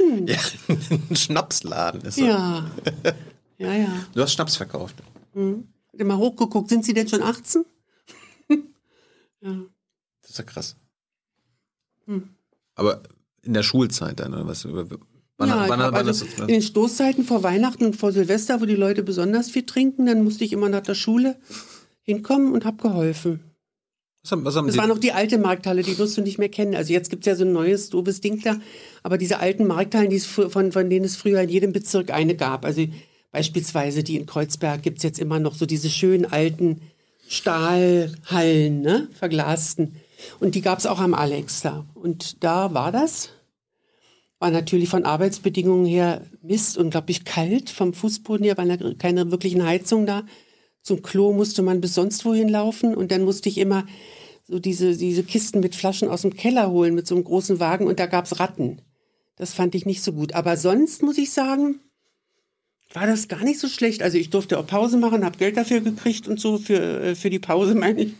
Ja, ein Schnapsladen ist das. Ja. Ja, ja. Du hast Schnaps verkauft. Hat mal hochgeguckt, sind Sie denn schon 18? Das ist ja krass. Hm. Aber in der Schulzeit dann, oder was? Wann, ja, wann, wann, also ist in das? den Stoßzeiten vor Weihnachten und vor Silvester, wo die Leute besonders viel trinken, dann musste ich immer nach der Schule hinkommen und habe geholfen. Was haben, was haben Das die, war noch die alte Markthalle, die wirst du nicht mehr kennen. Also jetzt gibt's ja so ein neues, doofes Ding da. Aber diese alten Markthallen, die es von, von denen es früher in jedem Bezirk eine gab. Also beispielsweise die in Kreuzberg gibt's jetzt immer noch so diese schönen alten Stahlhallen, ne? verglasten. Und die gab's auch am Alex da. Und da war das. War natürlich von Arbeitsbedingungen her Mist, unglaublich kalt vom Fußboden her, da keine wirklichen Heizungen da. Zum Klo musste man bis sonst wohin laufen und dann musste ich immer so diese, diese Kisten mit Flaschen aus dem Keller holen mit so einem großen Wagen und da gab's Ratten. Das fand ich nicht so gut. Aber sonst muss ich sagen, war das gar nicht so schlecht. Also ich durfte auch Pause machen, habe Geld dafür gekriegt und so für, äh, für die Pause, meine ich.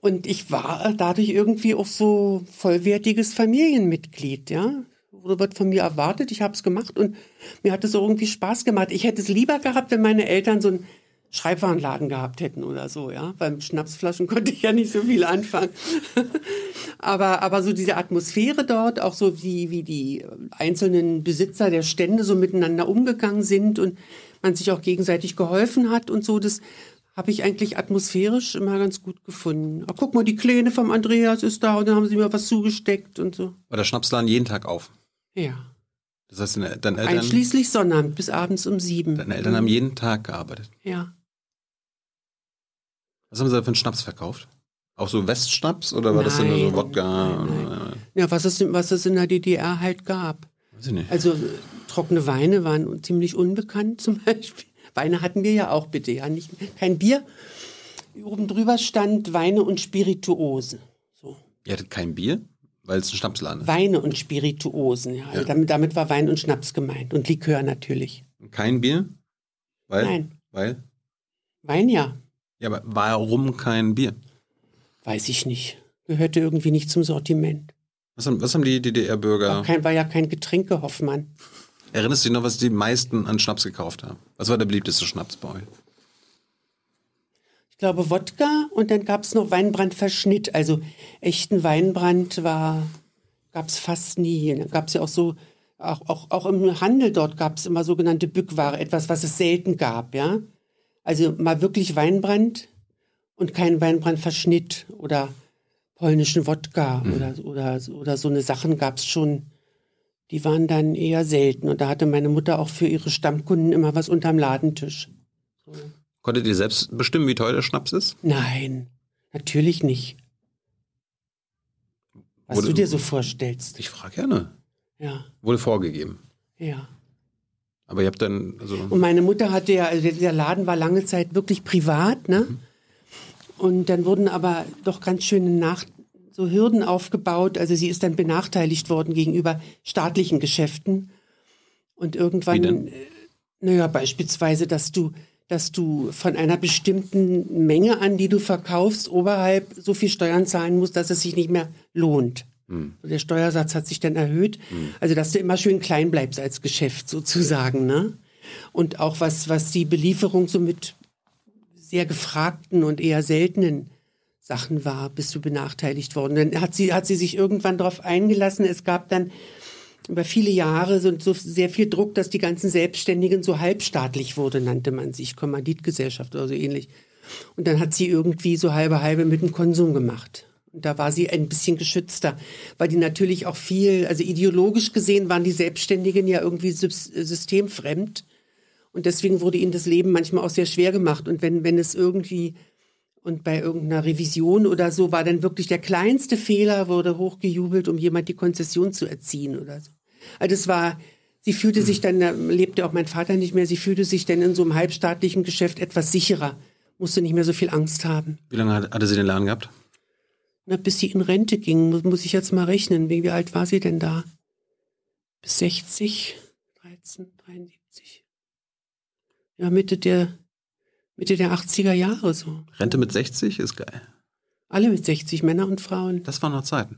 Und ich war dadurch irgendwie auch so vollwertiges Familienmitglied, ja. Oder wird von mir erwartet, ich habe es gemacht und mir hat es irgendwie Spaß gemacht. Ich hätte es lieber gehabt, wenn meine Eltern so einen Schreibwarenladen gehabt hätten oder so, ja. Mit Schnapsflaschen konnte ich ja nicht so viel anfangen. aber, aber so diese Atmosphäre dort, auch so wie, wie die einzelnen Besitzer der Stände so miteinander umgegangen sind und man sich auch gegenseitig geholfen hat und so, das habe ich eigentlich atmosphärisch immer ganz gut gefunden. Ah, guck mal, die Kleine vom Andreas ist da und dann haben sie mir was zugesteckt und so. war der Schnapsladen jeden Tag auf? Ja. Das heißt, deine, Eltern, Einschließlich Sonnabend bis abends um sieben. deine Eltern haben jeden Tag gearbeitet. Ja. Was haben sie da für einen Schnaps verkauft? Auch so Westschnaps oder war das dann nur so Nein, Wodka? nein, Oder, Ja, was es, was es in der DDR halt gab. weiß ich nicht. Also trockene Weine waren ziemlich unbekannt zum Beispiel. Weine hatten wir ja auch bitte, ja, nicht kein Bier. Oben drüber stand Weine und Spirituosen. So. Ihr hattet kein Bier? Weil es ein Schnapsladen ist. Weine und Spirituosen, ja. Also damit, damit war Wein und Schnaps gemeint und Likör natürlich. Kein Bier? Weil? Nein. Weil? Wein ja, Ja, aber warum kein Bier? weiß ich nicht. Gehörte irgendwie nicht zum Sortiment. Was haben, was haben die DDR-Bürger? War, kein, war ja kein Getränke, Hoffmann. Erinnerst du dich noch, was die meisten an Schnaps gekauft haben? Was war der beliebteste Schnaps bei euch? Ich glaube Wodka und dann gab es noch Weinbrandverschnitt. Also echten Weinbrand war gab es fast nie. Da gab es ja auch so, auch, auch, auch im Handel dort gab es immer sogenannte Bückware, etwas, was es selten gab, ja. Also mal wirklich Weinbrand und kein Weinbrandverschnitt oder polnischen Wodka oder, oder, oder so eine Sachen gab es schon. Die waren dann eher selten. Und da hatte meine Mutter auch für ihre Stammkunden immer was unterm Ladentisch. Konntet ihr selbst bestimmen, wie teuer der Schnaps ist? Nein, natürlich nicht. Was Wurde- du dir so vorstellst. Ich frage gerne. Ja, Wurde vorgegeben. ja. Aber ihr habt dann, also, Und meine Mutter hatte ja, also der- Laden war lange Zeit wirklich privat, ne? Und dann wurden aber doch ganz schöne Nach so Hürden aufgebaut. Also sie ist dann benachteiligt worden gegenüber staatlichen Geschäften. Und irgendwann, äh, naja, beispielsweise, dass du, dass du von einer bestimmten Menge an, die du verkaufst, oberhalb so viel Steuern zahlen musst, dass es sich nicht mehr lohnt. Der Steuersatz hat sich dann erhöht. Also, dass du immer schön klein bleibst als Geschäft sozusagen, ne? Und auch was, was die Belieferung so mit sehr gefragten und eher seltenen Sachen war, bist du benachteiligt worden. Dann hat sie, hat sie sich irgendwann darauf eingelassen. Es gab dann über viele Jahre so, so sehr viel Druck, dass die ganzen Selbstständigen so halbstaatlich wurde, nannte man sich, Kommanditgesellschaft oder so ähnlich. Und dann hat sie irgendwie so halbe halbe mit dem Konsum gemacht. Und da war sie ein bisschen geschützter, weil die natürlich auch viel, also ideologisch gesehen waren die Selbstständigen ja irgendwie systemfremd. Und deswegen wurde ihnen das Leben manchmal auch sehr schwer gemacht. Und wenn, wenn es irgendwie, und bei irgendeiner Revision oder so, war dann wirklich der kleinste Fehler, wurde hochgejubelt, um jemand die Konzession zu erziehen oder so. Also es war, sie fühlte sich dann, da lebte auch mein Vater nicht mehr, sie fühlte sich dann in so einem halbstaatlichen Geschäft etwas sicherer, musste nicht mehr so viel Angst haben. Wie lange hatte sie den Laden gehabt? Na, bis sie in Rente ging, muss, muss ich jetzt mal rechnen. Wie, wie alt war sie denn da? Bis 60, 13, 73. Ja, Mitte der, Mitte der 80er Jahre so. Rente mit 60 ist geil. Alle mit 60, Männer und Frauen. Das waren noch Zeiten.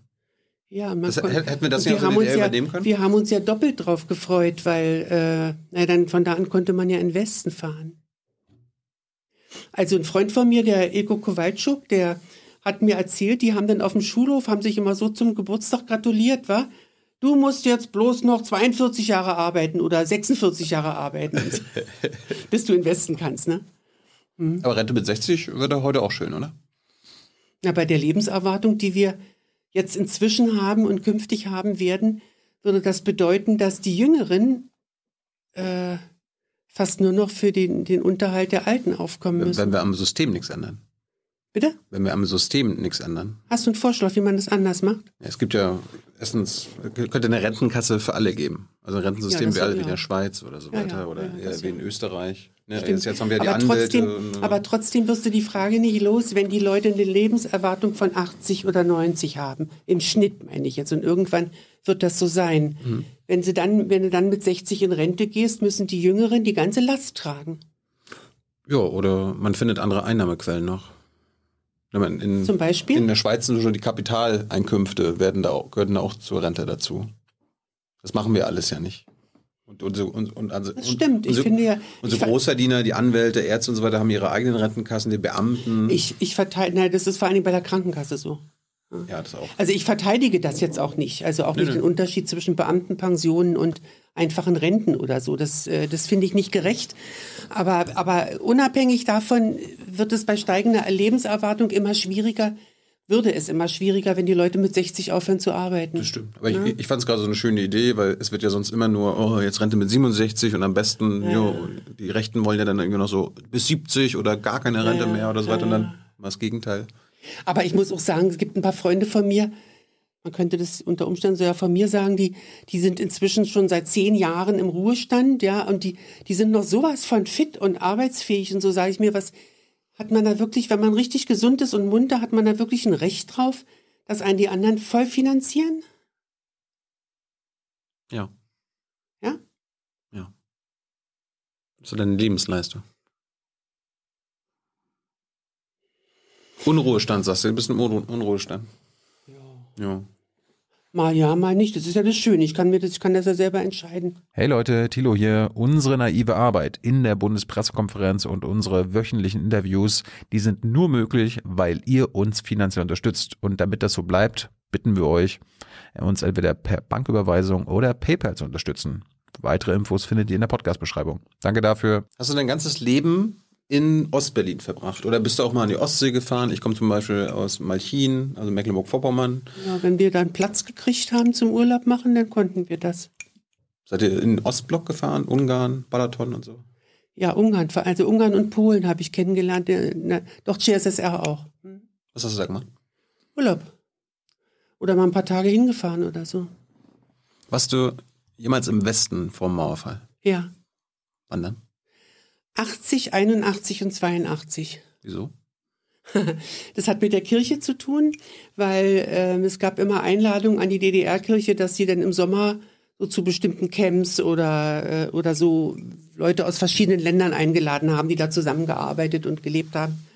Ja, das, hätten wir das ja wir, haben ja, übernehmen können? wir haben uns ja doppelt drauf gefreut, weil äh, na, dann von da an konnte man ja in den Westen fahren. Also ein Freund von mir, der Ego Kowalczuk, der hat mir erzählt, die haben dann auf dem Schulhof, haben sich immer so zum Geburtstag gratuliert, wa? Du musst jetzt bloß noch 42 Jahre arbeiten oder 46 Jahre arbeiten, bis du investen kannst, ne? Hm. Aber Rente mit 60 würde heute auch schön, oder? Na, bei der Lebenserwartung, die wir jetzt inzwischen haben und künftig haben werden, würde das bedeuten, dass die Jüngeren äh, fast nur noch für den, den Unterhalt der Alten aufkommen müssen. Wenn wir am System nichts ändern. Bitte? Wenn wir am System nichts ändern. Hast du einen Vorschlag, wie man das anders macht? Ja, es gibt ja erstens, könnte eine Rentenkasse für alle geben. Also ein Rentensystem ja, wäre wie in der Schweiz oder so weiter oder wie in Österreich. Jetzt, jetzt, haben wir die aber Anwälte. Trotzdem, aber trotzdem wirst du die Frage nicht los, wenn die Leute eine Lebenserwartung von 80 oder 90 haben. Im Schnitt meine ich jetzt. Und irgendwann wird das so sein. Mhm. Wenn, sie dann, wenn du dann mit 60 in Rente gehst, müssen die Jüngeren die ganze Last tragen. Ja, oder man findet andere Einnahmequellen noch. In, Zum Beispiel? In der Schweiz sind schon die Kapitaleinkünfte werden da auch, gehören auch zur Rente dazu. Das machen wir alles ja nicht. Und, und, und, und also, das stimmt. Unsere, ich finde ja, unsere Großverdiener, die Anwälte, Ärzte und so weiter haben ihre eigenen Rentenkassen, die Beamten. Ich, ich verteile, nein, das ist vor allem bei der Krankenkasse so. Ja, das auch. Also ich verteidige das jetzt auch nicht. Also auch nee, nicht nee. den Unterschied zwischen Beamtenpensionen und einfachen Renten oder so. Das, äh, das finde ich nicht gerecht. Aber, aber unabhängig davon wird es bei steigender Lebenserwartung immer schwieriger, würde es immer schwieriger, wenn die Leute mit 60 aufhören zu arbeiten. Das stimmt. Aber ja? ich, ich fand es gerade so eine schöne Idee, weil es wird ja sonst immer nur, oh, jetzt Rente mit 67 und am besten, ja. jo, die Rechten wollen ja dann irgendwie noch so bis 70 oder gar keine Rente ja, mehr oder so weiter und dann mal das Gegenteil. Aber ich muss auch sagen, es gibt ein paar Freunde von mir, man könnte das unter Umständen so ja von mir sagen, die, die sind inzwischen schon seit zehn Jahren im Ruhestand, ja, und die, die sind noch sowas von fit und arbeitsfähig. Und so sage ich mir, was hat man da wirklich, wenn man richtig gesund ist und munter, hat man da wirklich ein Recht drauf, dass einen die anderen voll finanzieren? Ja. Ja? Ja. So deine Lebensleistung. Unruhestand, sagst du, du bist im Unruhestand. Ja. Ja. Mal ja, mal nicht. Das ist ja das Schöne. Ich kann mir das, ich kann das ja selber entscheiden. Hey Leute, Thilo hier. Unsere naive Arbeit in der Bundespressekonferenz und unsere wöchentlichen Interviews, die sind nur möglich, weil ihr uns finanziell unterstützt. Und damit das so bleibt, bitten wir euch, uns entweder per Banküberweisung oder PayPal zu unterstützen. Weitere Infos findet ihr in der Podcast-Beschreibung. Danke dafür. Hast du dein ganzes Leben in Ostberlin verbracht? Oder bist du auch mal an die Ostsee gefahren? Ich komme zum Beispiel aus Malchin, also Mecklenburg-Vorpommern. Ja, wenn wir dann Platz gekriegt haben zum Urlaub machen, dann konnten wir das. Seid ihr in den Ostblock gefahren? Ungarn, Balaton und so? Ja, Ungarn, also Ungarn und Polen habe ich kennengelernt. Na, doch, CSSR auch. Hm. Was hast du da gemacht? Urlaub. Oder mal ein paar Tage hingefahren oder so. Warst du jemals im Westen vor dem Mauerfall? Ja. Wann dann? 80, 81 und 82. Wieso? Das hat mit der Kirche zu tun, weil äh, es gab immer Einladungen an die DDR-Kirche, dass sie dann im Sommer so zu bestimmten Camps oder, äh, oder so Leute aus verschiedenen Ländern eingeladen haben, die da zusammengearbeitet und gelebt haben.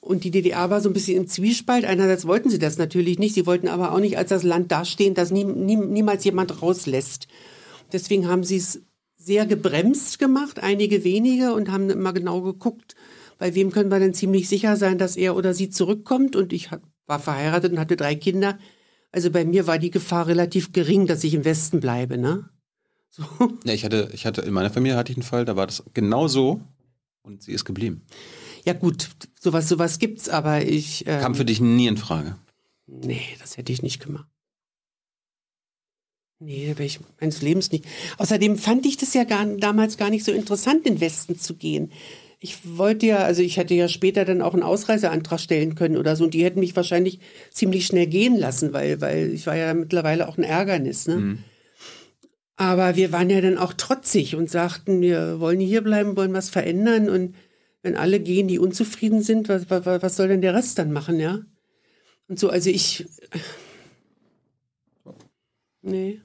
Und die DDR war so ein bisschen im Zwiespalt. Einerseits wollten sie das natürlich nicht, sie wollten aber auch nicht als das Land dastehen, das nie, nie, niemals jemand rauslässt. Deswegen haben sie es sehr gebremst gemacht, einige wenige, und haben immer genau geguckt, bei wem können wir denn ziemlich sicher sein, dass er oder sie zurückkommt? Und ich war verheiratet und hatte drei Kinder. Also bei mir war die Gefahr relativ gering, dass ich im Westen bleibe, ne? So. Ja, ich hatte, ich hatte, in meiner Familie hatte ich einen Fall, da war das genau so und sie ist geblieben. Ja gut, sowas, sowas gibt's, aber ich. Ähm, Kam für dich nie in Frage. Nee, das hätte ich nicht gemacht. Nee, wäre ich meines Lebens nicht. Außerdem fand ich das ja gar, damals gar nicht so interessant, in den Westen zu gehen. Ich wollte ja, also ich hätte ja später dann auch einen Ausreiseantrag stellen können oder so und die hätten mich wahrscheinlich ziemlich schnell gehen lassen, weil, weil ich war ja mittlerweile auch ein Ärgernis. Ne? Mhm. Aber wir waren ja dann auch trotzig und sagten, wir wollen hier bleiben, wollen was verändern und wenn alle gehen, die unzufrieden sind, was, was, was soll denn der Rest dann machen, ja? Und so, also ich. Nee.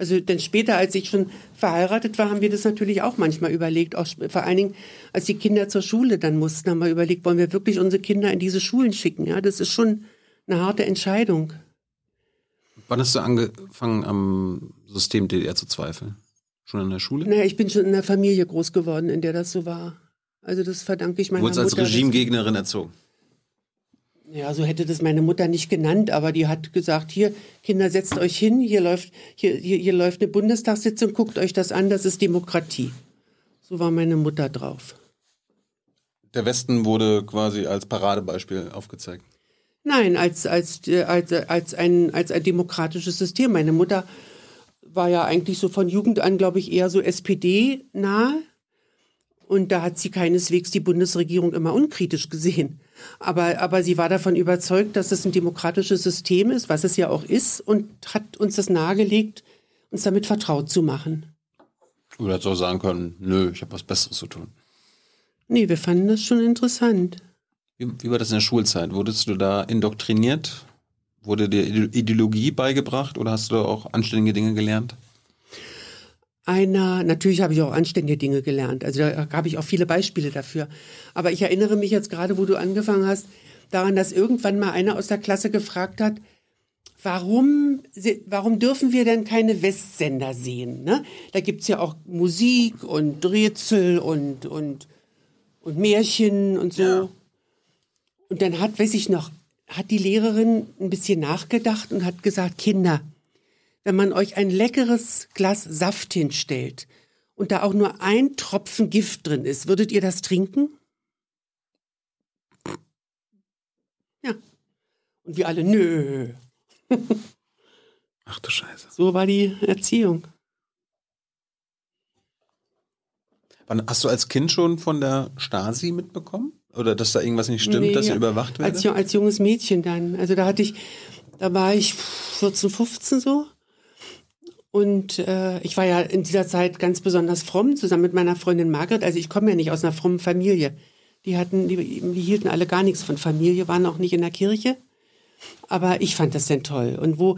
Also denn später, als ich schon verheiratet war, haben wir das natürlich auch manchmal überlegt. Auch vor allen Dingen, als die Kinder zur Schule dann mussten, haben wir überlegt, wollen wir wirklich unsere Kinder in diese Schulen schicken? Ja, das ist schon eine harte Entscheidung. Wann hast du angefangen, am System DDR zu zweifeln? Schon in der Schule? Naja, ich bin schon in einer Familie groß geworden, in der das so war. Also das verdanke ich meiner Mutter. Du wurdest als Regimegegnerin erzogen? Ja, so hätte das meine Mutter nicht genannt, aber die hat gesagt, hier, Kinder, setzt euch hin, hier läuft, hier, hier, hier läuft eine Bundestagssitzung, guckt euch das an, das ist Demokratie. So war meine Mutter drauf. Der Westen wurde quasi als Paradebeispiel aufgezeigt. Nein, als, als, als, als, ein, als ein demokratisches System. Meine Mutter war ja eigentlich so von Jugend an, glaube ich, eher so SPD-nah. Und da hat sie keineswegs die Bundesregierung immer unkritisch gesehen. Aber, aber sie war davon überzeugt, dass es ein demokratisches System ist, was es ja auch ist, und hat uns das nahegelegt, uns damit vertraut zu machen. Oder hätte auch sagen können, nö, ich habe was Besseres zu tun. Nee, wir fanden das schon interessant. Wie, wie war das in der Schulzeit? Wurdest du da indoktriniert? Wurde dir Ideologie beigebracht oder hast du da auch anständige Dinge gelernt? Einer, natürlich habe ich auch anständige Dinge gelernt. Also da habe ich auch viele Beispiele dafür. Aber ich erinnere mich jetzt gerade, wo du angefangen hast, daran, dass irgendwann mal einer aus der Klasse gefragt hat, warum, warum dürfen wir denn keine Westsender sehen? Ne? Da es ja auch Musik und Rätsel und, und, und Märchen und so. Ja. Und dann hat, weiß ich noch, hat die Lehrerin ein bisschen nachgedacht und hat gesagt, Kinder, wenn man euch ein leckeres Glas Saft hinstellt und da auch nur ein Tropfen Gift drin ist, würdet ihr das trinken? Ja. Und wir alle, nö. Ach du Scheiße. So war die Erziehung. Wann hast du als Kind schon von der Stasi mitbekommen? Oder dass da irgendwas nicht stimmt, nee, dass ihr überwacht werdet? Als, als junges Mädchen dann. Also da hatte ich, da war ich 14, 15 so. Und äh, ich war ja in dieser Zeit ganz besonders fromm, zusammen mit meiner Freundin Margret. Also ich komme ja nicht aus einer frommen Familie. Die hatten, die, die hielten alle gar nichts von Familie, waren auch nicht in der Kirche. Aber ich fand das denn toll. Und wo,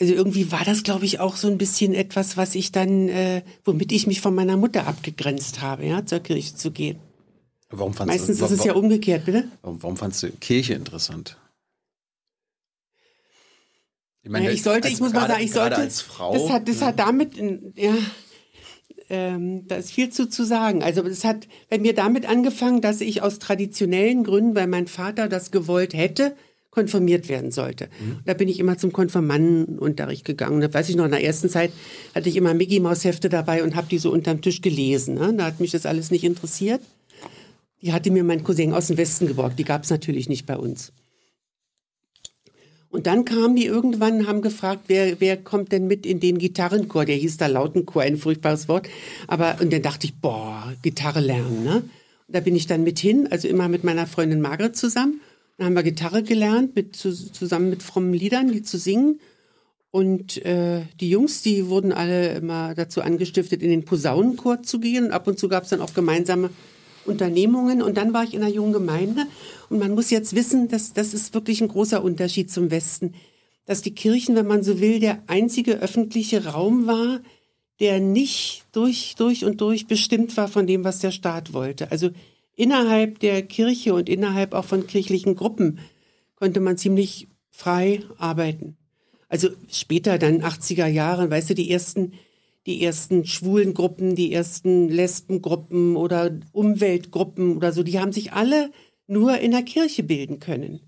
also irgendwie war das, glaube ich, auch so ein bisschen etwas, was ich dann, äh, womit ich mich von meiner Mutter abgegrenzt habe, ja, zur Kirche zu gehen. Warum fandst Meistens du, ist es ja umgekehrt, bitte? Warum, warum fandst du Kirche interessant? Ich, meine, ja, ich sollte, als, ich muss mal sagen, ich sollte. Als Frau, das hat, das hat damit, ja, ähm, da ist viel zu, zu sagen. Also es hat bei mir damit angefangen, dass ich aus traditionellen Gründen, weil mein Vater das gewollt hätte, konfirmiert werden sollte. Mhm. Da bin ich immer zum Konfirmandenunterricht gegangen. Da weiß ich noch, in der ersten Zeit hatte ich immer Mickey Maus Hefte dabei und habe die so unterm Tisch gelesen. Ne? Da hat mich das alles nicht interessiert. Die hatte mir mein Cousin aus dem Westen geborgt. Die gab es natürlich nicht bei uns. Und dann kamen die irgendwann, haben gefragt, wer, wer kommt denn mit in den Gitarrenchor? Der hieß da Lautenchor, ein furchtbares Wort. Aber, und dann dachte ich, boah, Gitarre lernen, ne? Und da bin ich dann mit hin, also immer mit meiner Freundin Margret zusammen. Dann haben wir Gitarre gelernt, mit, zusammen mit frommen Liedern, die zu singen. Und äh, die Jungs, die wurden alle immer dazu angestiftet, in den Posaunenchor zu gehen. Und ab und zu gab es dann auch gemeinsame Unternehmungen. Und dann war ich in einer jungen Gemeinde. Und man muss jetzt wissen, dass das ist wirklich ein großer Unterschied zum Westen. Dass die Kirchen, wenn man so will, der einzige öffentliche Raum war, der nicht durch, durch und durch bestimmt war von dem, was der Staat wollte. Also innerhalb der Kirche und innerhalb auch von kirchlichen Gruppen konnte man ziemlich frei arbeiten. Also später, dann 80er Jahren, weißt du, die ersten die ersten schwulen Gruppen, die ersten Lesbengruppen oder Umweltgruppen oder so, die haben sich alle nur in der Kirche bilden können.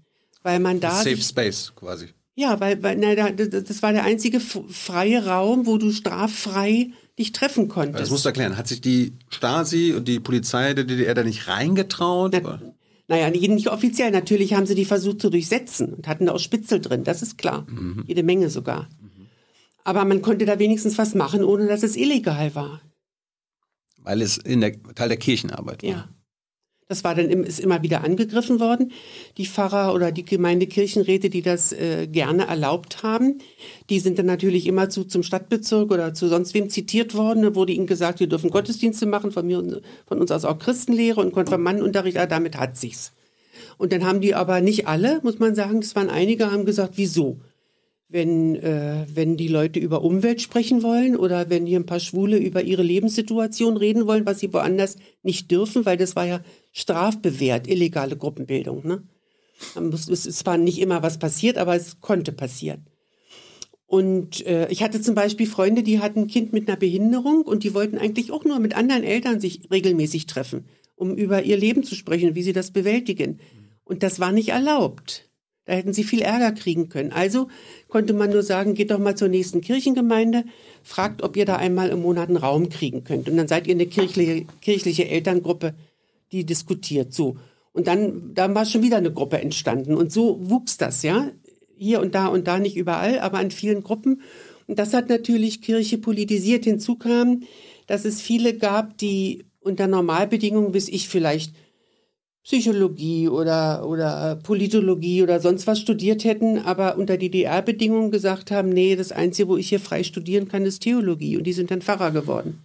Weil man da. Safe sich, Space quasi. ja, weil, weil na, da- das war der einzige freie Raum, wo du straffrei dich treffen konntest. Das musst du erklären. Hat sich die Stasi und die Polizei der DDR da nicht reingetraut? Na, naja, nicht nicht offiziell. Natürlich haben sie die versucht zu durchsetzen und hatten da auch Spitzel drin, das ist klar. Jede Menge sogar. Aber man konnte da wenigstens was machen, ohne dass es illegal war. Weil es in der, Teil der Kirchenarbeit war. Ja. Das war dann ist immer wieder angegriffen worden. Die Pfarrer oder die Gemeindekirchenräte, die das äh, gerne erlaubt haben, die sind dann natürlich immer zu, zum Stadtbezirk oder zu sonst wem zitiert worden. Da wurde ihnen gesagt, wir dürfen Gottesdienste machen, von, mir, von uns aus auch Christenlehre und Konfirmandenunterricht. Ja, damit hat sich's. Und dann haben die aber nicht alle, muss man sagen, das waren einige, haben gesagt, wieso? Wenn, äh, wenn die Leute über Umwelt sprechen wollen oder wenn hier ein paar Schwule über ihre Lebenssituation reden wollen, was sie woanders nicht dürfen, weil das war ja strafbewehrt, illegale Gruppenbildung. Ne? Muss- Es zwar nicht immer was passiert, aber es konnte passieren. Und äh, ich hatte zum Beispiel Freunde, die hatten ein Kind mit einer Behinderung und die wollten eigentlich auch nur mit anderen Eltern sich regelmäßig treffen, um über ihr Leben zu sprechen, wie sie das bewältigen. Und das war nicht erlaubt. Da hätten sie viel Ärger kriegen können. Also konnte man nur sagen, geht doch mal zur nächsten Kirchengemeinde, fragt, ob ihr da einmal im Monat einen Raum kriegen könnt. Und dann seid ihr eine kirchliche, kirchliche Elterngruppe, die diskutiert. So. Und dann, dann war schon wieder eine Gruppe entstanden. Und so wuchs das, ja. Hier und da und da, nicht überall, aber an vielen Gruppen. Und das hat natürlich Kirche politisiert. Hinzu kam, dass es viele gab, die unter Normalbedingungen, bis ich vielleicht Psychologie oder, oder Politologie oder sonst was studiert hätten, aber unter DDR-Bedingungen gesagt haben, nee, das Einzige, wo ich hier frei studieren kann, ist Theologie. Und die sind dann Pfarrer geworden.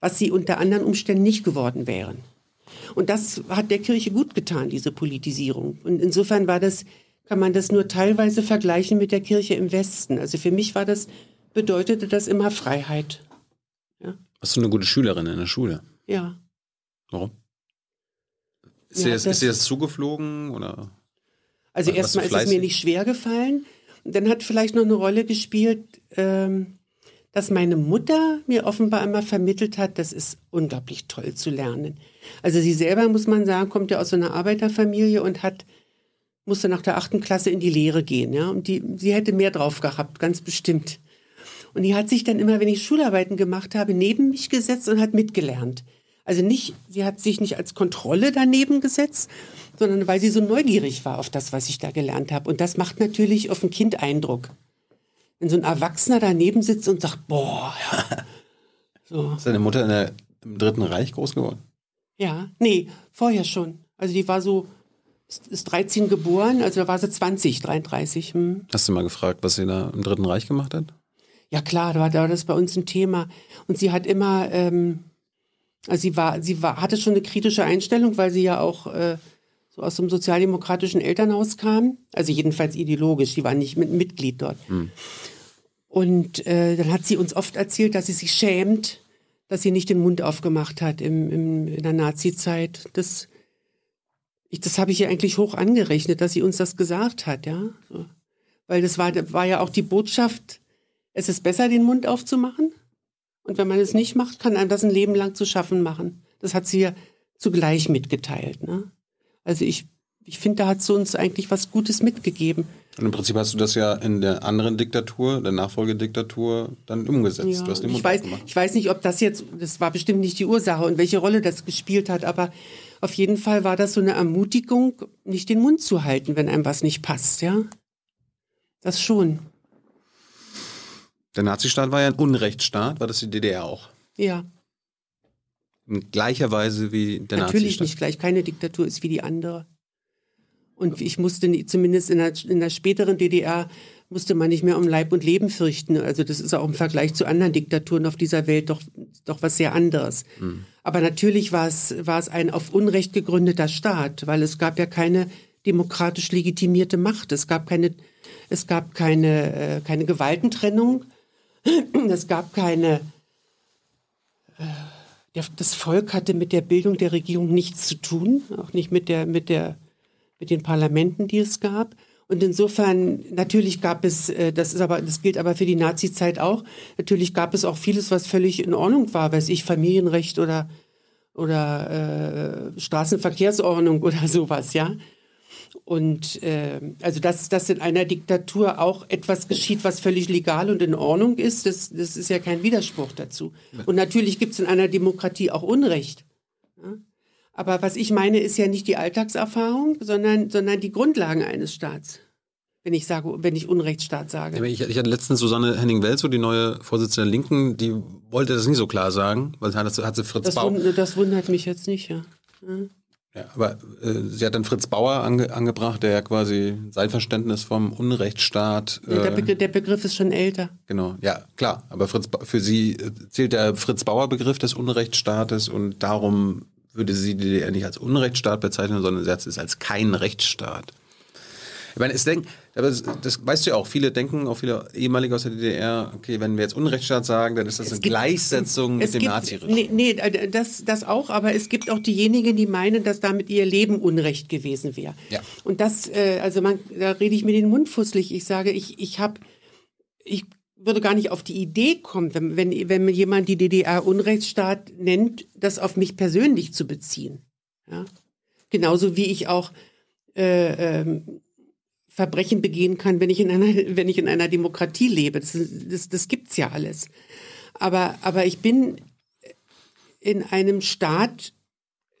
Was sie unter anderen Umständen nicht geworden wären. Und das hat der Kirche gut getan, diese Politisierung. Und insofern war das, kann man das nur teilweise vergleichen mit der Kirche im Westen. Also für mich war das, bedeutete das immer Freiheit. Warst du eine gute Schülerin in der Schule? Ja. Warum? Ist, Ja, dir, das, ist dir das zugeflogen? Oder? Also erstmal ist es mir nicht schwer gefallen. Und dann hat vielleicht noch eine Rolle gespielt, ähm, dass meine Mutter mir offenbar immer vermittelt hat, das ist unglaublich toll zu lernen. Also sie selber, muss man sagen, kommt ja aus so einer Arbeiterfamilie und hat musste nach der achten Klasse in die Lehre gehen, ja. Und die, sie hätte mehr drauf gehabt, ganz bestimmt. Und die hat sich dann immer, wenn ich Schularbeiten gemacht habe, neben mich gesetzt und hat mitgelernt. Also nicht, sie hat sich nicht als Kontrolle daneben gesetzt, sondern weil sie so neugierig war auf das, was ich da gelernt habe. Und das macht natürlich auf ein Kind Eindruck. Wenn so ein Erwachsener daneben sitzt und sagt, boah. So. Ist deine Mutter in der, im Dritten Reich groß geworden? Ja, nee, vorher schon. Also die war so, ist- ist 13 geboren, also da war sie 20, 33. Hm. Hast du mal gefragt, was sie da im Dritten Reich gemacht hat? Ja klar, da war, da war das bei uns ein Thema. Und sie hat immer, ähm, also sie war, sie war, hatte schon eine kritische Einstellung, weil sie ja auch äh, so aus dem sozialdemokratischen Elternhaus kam. Also jedenfalls ideologisch, sie war nicht mit, Mitglied dort. Und äh, dann hat sie uns oft erzählt, dass sie sich schämt, dass sie nicht den Mund aufgemacht hat im, im, in der Nazi-Zeit. Das, ich, das habe ich ihr eigentlich hoch angerechnet, dass sie uns das gesagt hat, ja. Weil das war, war ja auch die Botschaft, es ist besser, den Mund aufzumachen. Und wenn man es nicht macht, kann einem das ein Leben lang zu schaffen machen. Das hat sie ja zugleich mitgeteilt. Ne? Also ich, ich finde, da hat sie uns eigentlich was Gutes mitgegeben. Und im Prinzip hast du das ja in der anderen Diktatur, der Nachfolgediktatur, dann umgesetzt. Ja, du hast den ich, Mund weiß, aufgemacht. ich weiß nicht, ob das jetzt, das war bestimmt nicht die Ursache und welche Rolle das gespielt hat, aber auf jeden Fall war das so eine Ermutigung, nicht den Mund zu halten, wenn einem was nicht passt, ja. Das schon, Der Nazistaat war ja ein Unrechtsstaat, war das die DDR auch. ja. In gleicher Weise wie der Natürlich Nazistaat. nicht gleich. Keine Diktatur ist wie die andere. Und ich musste nie- zumindest in der, in der späteren DDR musste man nicht mehr um Leib und Leben fürchten. Also das ist auch im Vergleich zu anderen Diktaturen auf dieser Welt doch, doch was sehr anderes. Aber natürlich war es, war es ein auf Unrecht gegründeter Staat, weil es gab ja keine demokratisch legitimierte Macht. Es gab keine, es gab keine, äh, keine Gewaltentrennung. Es gab keine der, das Volk hatte mit der Bildung der Regierung nichts zu tun, auch nicht mit der, mit der, mit den Parlamenten, die es gab. Und insofern, natürlich gab es, äh, das ist aber, das gilt aber für die Nazi-Zeit auch, natürlich gab es auch vieles, was völlig in Ordnung war, weiß ich, Familienrecht oder, oder äh, Straßenverkehrsordnung oder sowas, ja. Und äh, also dass, dass in einer Diktatur auch etwas geschieht, was völlig legal und in Ordnung ist, das, das ist ja kein Widerspruch dazu. Und natürlich gibt es in einer Demokratie auch Unrecht. Ja? Aber was ich meine, ist ja nicht die Alltagserfahrung, sondern, sondern die Grundlagen eines Staats. Wenn ich sage, wenn ich Unrechtsstaat sage. ich, ich hatte letztens Susanne Henning-Welzow, die neue Vorsitzende der Linken, die wollte das nicht so klar sagen, weil hat, hat sie Fritz das, Bauer. das wundert mich jetzt nicht, ja. Ja. Ja, aber äh, sie hat dann Fritz Bauer ange angebracht, der ja quasi sein Verständnis vom Unrechtsstaat. Äh, der, Begriff, der, Begriff ist schon älter. Genau, ja, klar. Aber Fritz, für sie äh, zählt der Fritz Bauer Begriff des Unrechtsstaates und darum würde sie die DDR nicht als Unrechtsstaat bezeichnen, sondern sie hat es als kein Rechtsstaat. Ich meine, es denkt, das, das weißt du ja auch, viele denken, auch viele ehemalige aus der DDR, okay, wenn wir jetzt Unrechtsstaat sagen, dann ist das es eine gibt, Gleichsetzung mit dem Naziregime. Nee, nee äh, das, das auch, aber es gibt auch diejenigen, die meinen, dass damit ihr Leben Unrecht gewesen wäre. Ja. Und das, äh, also man, da rede ich mir den Mund fusselig. Ich sage, ich, ich habe, ich würde gar nicht auf die Idee kommen, wenn, wenn, wenn jemand die DDR Unrechtsstaat nennt, das auf mich persönlich zu beziehen. Ja? Genauso wie ich auch äh, ähm, Verbrechen begehen kann, wenn ich in einer, wenn ich in einer Demokratie lebe. Das, das, das gibt's ja alles. Aber, aber ich bin in einem Staat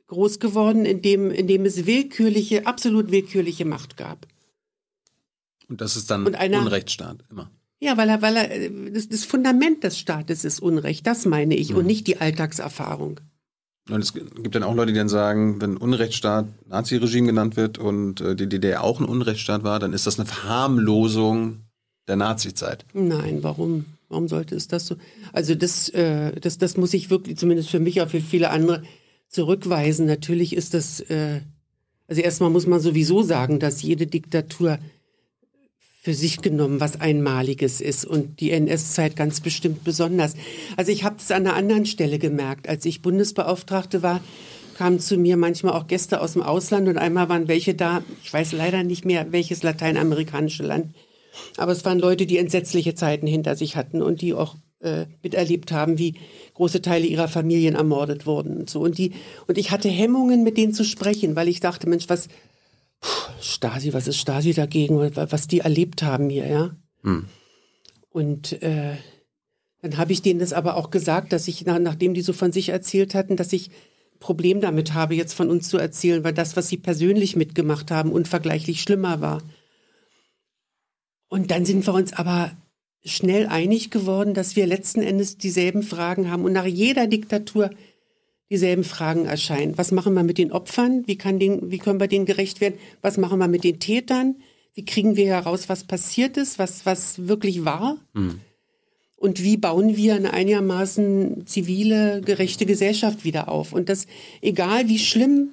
groß geworden, in dem, in dem es willkürliche, absolut willkürliche Macht gab. Und das ist dann einer, Unrechtsstaat, immer. Ja, weil er, weil er, das, das Fundament des Staates ist Unrecht, das meine ich, mhm. und nicht die Alltagserfahrung. Und es gibt dann auch Leute, die dann sagen, wenn Unrechtsstaat Naziregime genannt wird und äh, die DDR auch ein Unrechtsstaat war, dann ist das eine Verharmlosung der Nazizeit. Nein, warum? Warum sollte es das so? Also das, äh, das, das muss ich wirklich, zumindest für mich, auch für viele andere, zurückweisen. Natürlich ist das, äh, also erstmal muss man sowieso sagen, dass jede Diktatur für sich genommen was Einmaliges ist und die NS-Zeit ganz bestimmt besonders. Also ich habe es an einer anderen Stelle gemerkt. Als ich Bundesbeauftragte war, kamen zu mir manchmal auch Gäste aus dem Ausland und einmal waren welche da, ich weiß leider nicht mehr, welches lateinamerikanische Land, aber es waren Leute, die entsetzliche Zeiten hinter sich hatten und die auch äh, miterlebt haben, wie große Teile ihrer Familien ermordet wurden und so. Und die, und ich hatte Hemmungen, mit denen zu sprechen, weil ich dachte, Mensch, was, Stasi, was ist Stasi dagegen, was die erlebt haben hier, ja. Hm. Und äh, dann habe ich denen das aber auch gesagt, dass ich, nachdem die so von sich erzählt hatten, dass ich ein Problem damit habe, jetzt von uns zu erzählen, weil das, was sie persönlich mitgemacht haben, unvergleichlich schlimmer war. Und dann sind wir uns aber schnell einig geworden, dass wir letzten Endes dieselben Fragen haben. Und nach jeder Diktatur dieselben Fragen erscheinen. Was machen wir mit den Opfern? Wie, kann den, wie können wir denen gerecht werden? Was machen wir mit den Tätern? Wie kriegen wir heraus, was passiert ist, was, was wirklich war? Mhm. Und wie bauen wir eine einigermaßen zivile, gerechte Gesellschaft wieder auf? Und das, egal wie schlimm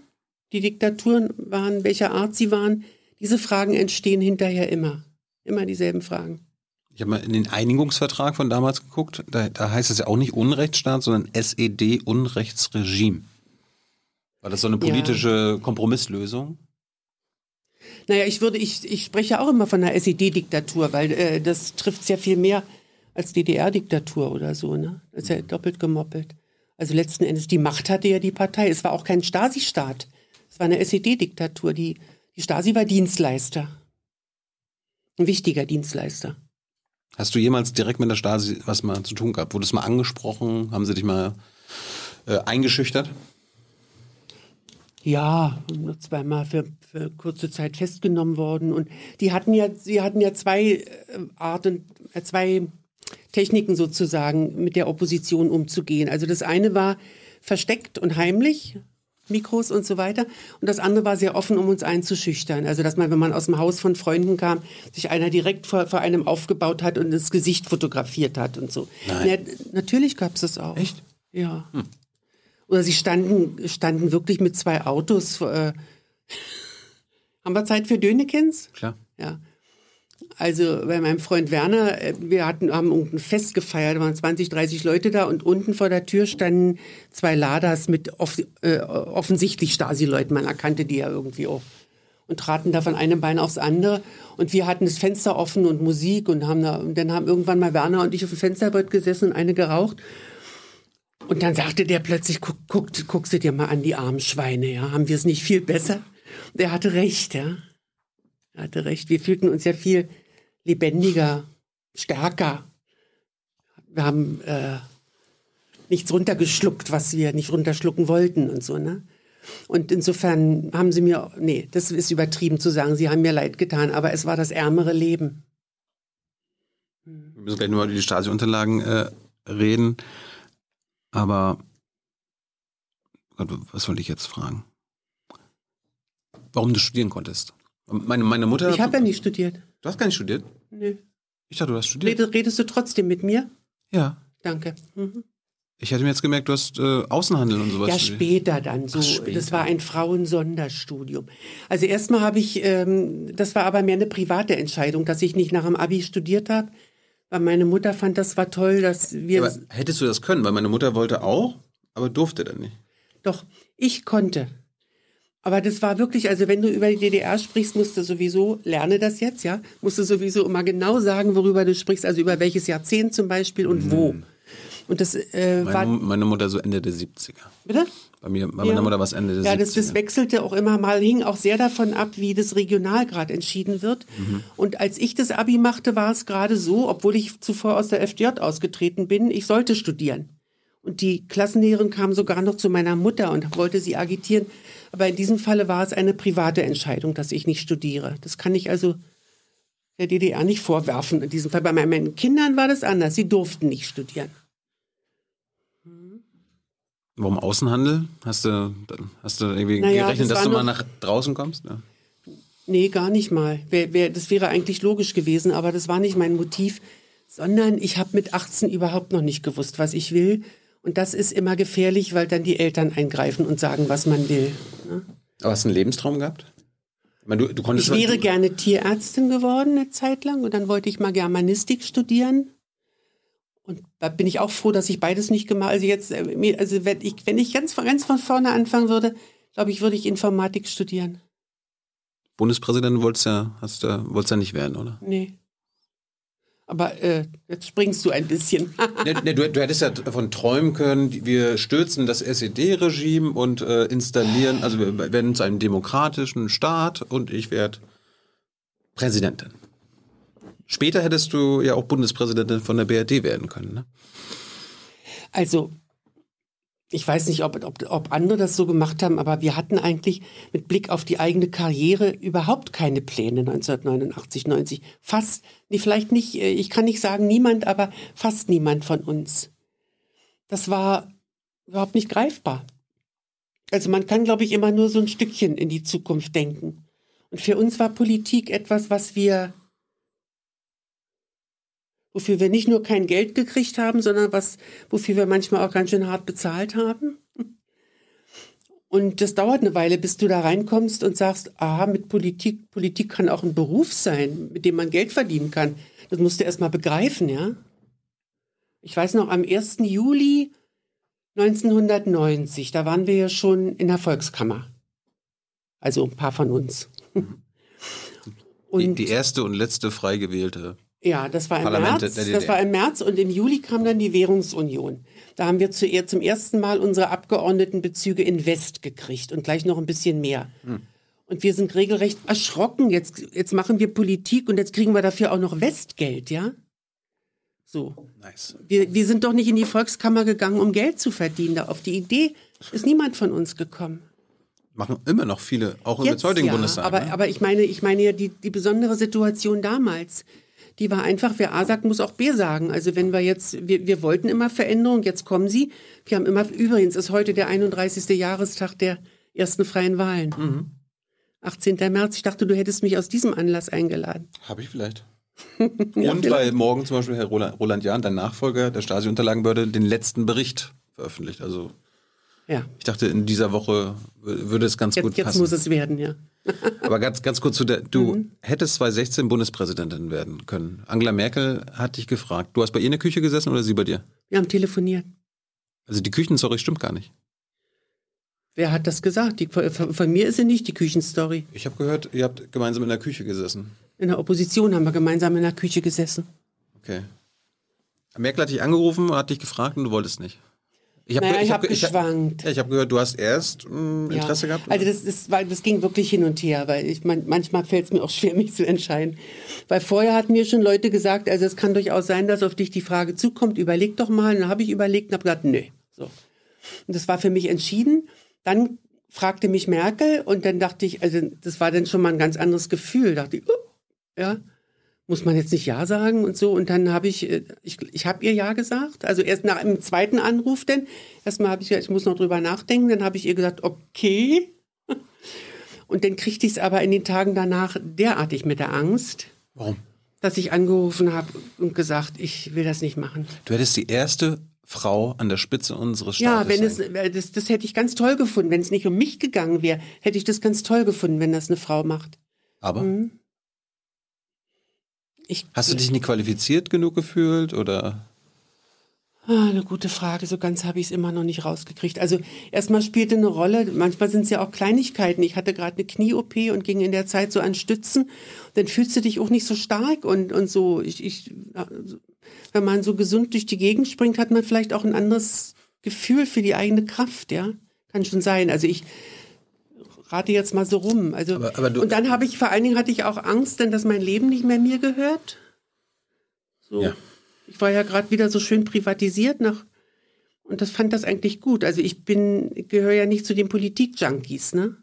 die Diktaturen waren, welcher Art sie waren, diese Fragen entstehen hinterher immer. Immer dieselben Fragen. Ich habe mal in den Einigungsvertrag von damals geguckt. Da, da heißt es ja auch nicht Unrechtsstaat, sondern SED Unrechtsregime. War das so eine politische ja. Kompromisslösung? Naja, ich würde, ich, ich spreche auch immer von einer SED-Diktatur, weil äh, das trifft ja viel mehr als DDR-Diktatur oder so, ne? Das ist ja doppelt gemoppelt. Also letzten Endes, die Macht hatte ja die Partei. Es war auch kein Stasi-Staat. Es war eine SED-Diktatur. Die, die Stasi war Dienstleister. Ein wichtiger Dienstleister. Hast du jemals direkt mit der Stasi was mal zu tun gehabt? Wurde es mal angesprochen? Haben sie dich mal äh, eingeschüchtert? Ja, zweimal für, für kurze Zeit festgenommen worden. Und die hatten ja, sie hatten ja zwei äh, Arten, äh, zwei Techniken sozusagen, mit der Opposition umzugehen. Also das eine war versteckt und heimlich, Mikros und so weiter. Und das andere war sehr offen, um uns einzuschüchtern. Also, dass man, wenn man aus dem Haus von Freunden kam, sich einer direkt vor, vor einem aufgebaut hat und das Gesicht fotografiert hat und so. Ja, natürlich gab es das auch. Echt? Ja. Hm. Oder sie standen, standen wirklich mit zwei Autos. Äh, haben wir Zeit für Dönekens? Klar. Ja. Also bei meinem Freund Werner, äh, wir hatten, haben ein Fest gefeiert, da waren 20, 30 Leute da und unten vor der Tür standen zwei Ladas mit off, äh, offensichtlich Stasi-Leuten, man erkannte die ja irgendwie auch. und traten da von einem Bein aufs andere. Und wir hatten das Fenster offen und Musik und haben da, und dann haben irgendwann mal Werner und ich auf dem Fensterbrett gesessen und eine geraucht. Und dann sagte der plötzlich, guck, guck, guckst du dir mal an die armen Schweine, ja, haben wir es nicht viel besser? Der hatte recht, ja. Er hatte recht. Wir fühlten uns ja viel lebendiger, stärker. Wir haben äh, nichts runtergeschluckt, was wir nicht runterschlucken wollten und so, ne? Und insofern haben sie mir, nee, das ist übertrieben zu sagen, sie haben mir leid getan, aber es war das ärmere Leben. Wir müssen gleich nur über die Stasi-Unterlagen äh, reden. Aber Gott, was wollte ich jetzt fragen? Warum du studieren konntest? Meine, meine Mutter. Ich habe ja nicht studiert. Du hast gar nicht studiert? Nö. Ich dachte, du hast studiert. Redest, redest du trotzdem mit mir? Ja. Danke. Mhm. Ich hätte mir jetzt gemerkt, du hast äh, Außenhandel und sowas. Ja, studiert. später dann so. Ach, später. Das war ein Frauensonderstudium. Also erstmal habe ich, ähm, das war aber mehr eine private Entscheidung, dass ich nicht nach dem Abi studiert habe, weil meine Mutter fand, das war toll, dass wir. Aber hättest du das können? Weil meine Mutter wollte auch, aber durfte dann nicht. Doch, ich konnte. Aber das war wirklich, also wenn du über die DDR sprichst, musst du sowieso, lerne das jetzt, ja, musst du sowieso immer genau sagen, worüber du sprichst, also über welches Jahrzehnt zum Beispiel und wo. Und das äh, Meine, war, meine Mutter so Ende der 70er. bitte? Bei mir, bei Ja. meiner Mutter war es Ende der Ja, 70er. das, das wechselte auch immer mal, hing auch sehr davon ab, wie das regional gerade entschieden wird. Und als ich das Abi machte, war es gerade so, obwohl ich zuvor aus der FDJ ausgetreten bin, ich sollte studieren. Und die Klassenlehrerin kam sogar noch zu meiner Mutter und wollte sie agitieren. Aber in diesem Falle war es eine private Entscheidung, dass ich nicht studiere. Das kann ich also der DDR nicht vorwerfen. In diesem Fall bei meinen Kindern war das anders. Sie durften nicht studieren. Warum Außenhandel? Hast du, hast du irgendwie Naja, gerechnet, das dass du mal nach draußen kommst? Ja. Nee, gar nicht mal. Das wäre eigentlich logisch gewesen, aber das war nicht mein Motiv, sondern ich habe mit 18 überhaupt noch nicht gewusst, was ich will. Und das ist immer gefährlich, weil dann die Eltern eingreifen und sagen, was man will. Ne? Aber hast du einen Lebenstraum gehabt? Ich, meine, du, du konntest Ich wäre gerne Tierärztin geworden eine Zeit lang und dann wollte ich mal Germanistik studieren. Und da bin ich auch froh, dass ich beides nicht gemacht habe. Also jetzt, äh, also wenn ich, wenn ich ganz, von- ganz von vorne anfangen würde, glaube ich, würde ich Informatik studieren. Bundespräsident wolltest ja, hast du, wolltest ja nicht werden, oder? Nee. Aber äh, jetzt springst du ein bisschen. Ne, ne, du, du hättest ja davon träumen können, wir stürzen das SED-Regime und äh, installieren, also wir werden zu einem demokratischen Staat und ich werde Präsidentin. Später hättest du ja auch Bundespräsidentin von der BRD werden können. Ne? Also, ich weiß nicht, ob, ob, ob andere das so gemacht haben, aber wir hatten eigentlich mit Blick auf die eigene Karriere überhaupt keine Pläne 1989, 90. Fast, nee, vielleicht nicht, äh, ich kann nicht sagen niemand, aber fast niemand von uns. Das war überhaupt nicht greifbar. Also man kann, glaube ich, immer nur so ein Stückchen in die Zukunft denken. Und für uns war Politik etwas, was wir wofür wir nicht nur kein Geld gekriegt haben, sondern was, wofür wir manchmal auch ganz schön hart bezahlt haben. Und das dauert eine Weile, bis du da reinkommst und sagst, aha, mit Politik, Politik kann auch ein Beruf sein, mit dem man Geld verdienen kann. Das musst du erst mal begreifen, ja. Ich weiß noch, am 1. Juli 1990, da waren wir ja schon in der Volkskammer. Also ein paar von uns. Die, Und die erste und letzte frei gewählte. Ja, das war im Parlamente März. Das war im März und im Juli kam dann die Währungsunion. Da haben wir zu, zum ersten Mal unsere Abgeordnetenbezüge in West gekriegt und gleich noch ein bisschen mehr. Hm. Und wir sind regelrecht erschrocken. Jetzt, jetzt machen wir Politik und jetzt kriegen wir dafür auch noch Westgeld, ja? So. Nice. Wir, wir sind doch nicht in die Volkskammer gegangen, um Geld zu verdienen. Da auf die Idee ist niemand von uns gekommen. Machen immer noch viele, auch im Jetzt heutigen ja, Bundestag. aber, ne? aber ich meine, ich meine ja die, die besondere Situation damals. Die war einfach, wer A sagt, muss auch B sagen. Also wenn wir jetzt, wir, wir wollten immer Veränderung, jetzt kommen sie. Wir haben immer, übrigens ist heute der 31. Jahrestag der ersten freien Wahlen. Mhm. 18. März. Ich dachte, du hättest mich aus diesem Anlass eingeladen. Habe ich vielleicht. Und weil morgen zum Beispiel Herr Roland, Roland Jahn, dein Nachfolger der Stasi-Unterlagenbehörde, den letzten Bericht veröffentlicht. Also Ja, ich dachte, in dieser Woche wür- würde es ganz gut jetzt, jetzt passen. muss es werden, ja. Aber ganz, ganz kurz zu der, du Mhm. hättest 2016 Bundespräsidentin werden können. Angela Merkel hat dich gefragt. Du hast bei ihr in der Küche gesessen oder sie bei dir? Wir haben telefoniert. Also die Küchenstory stimmt gar nicht. Wer hat das gesagt? Die, von, von mir ist sie nicht, die Küchenstory. Ich habe gehört, ihr habt gemeinsam in der Küche gesessen. In der Opposition haben wir gemeinsam in der Küche gesessen. Okay. Merkel hat dich angerufen und hat dich gefragt und du wolltest nicht. Ich habe gehört- naja, ich hab ich hab- geschwankt. Ja, ich habe gehört, du hast erst mh, Ja. Interesse gehabt. Also das, das, war, das ging wirklich hin und her, weil ich man, manchmal fällt es mir auch schwer, mich zu entscheiden. Weil vorher hatten mir schon Leute gesagt, also es kann durchaus sein, dass auf dich die Frage zukommt, überleg doch mal. Und dann habe ich überlegt und habe gesagt, nee. So. Und das war für mich entschieden. Dann fragte mich Merkel und dann dachte ich, also das war dann schon mal ein ganz anderes Gefühl. Dachte ich, oh, ja, muss man jetzt nicht Ja sagen und so. Und dann habe ich, äh, ich, ich habe ihr Ja gesagt. Also erst nach einem zweiten Anruf denn. Erstmal habe ich gesagt, ich muss noch drüber nachdenken. Dann habe ich ihr gesagt, okay. Und dann kriegte ich es aber in den Tagen danach derartig mit der Angst, Warum? dass ich angerufen habe und gesagt, ich will das nicht machen. Du hättest die erste Frau an der Spitze unseres Ja, Staates wenn es, äh, das, das hätte ich ganz toll gefunden. Wenn es nicht um mich gegangen wäre, hätte ich das ganz toll gefunden, wenn das eine Frau macht. Aber Mhm. Ich, hast du dich nicht qualifiziert genug gefühlt oder? Ah, eine gute Frage. So ganz habe ich es immer noch nicht rausgekriegt. Also erstmal spielte eine Rolle, manchmal sind es ja auch Kleinigkeiten. Ich hatte gerade eine Knie-OP und ging in der Zeit so an Stützen. Dann fühlst du dich auch nicht so stark und, und so. Ich, ich, also, wenn man so gesund durch die Gegend springt, hat man vielleicht auch ein anderes Gefühl für die eigene Kraft, ja. Kann schon sein. Also ich rate jetzt mal so rum. Also, Aber- aber du- und dann habe ich, vor allen Dingen hatte ich auch Angst, denn dass mein Leben nicht mehr mir gehört. So. Ja. Ich war ja gerade wieder so schön privatisiert nach und das fand das eigentlich gut. Also ich bin gehöre ja nicht zu den Politik-Junkies, ne?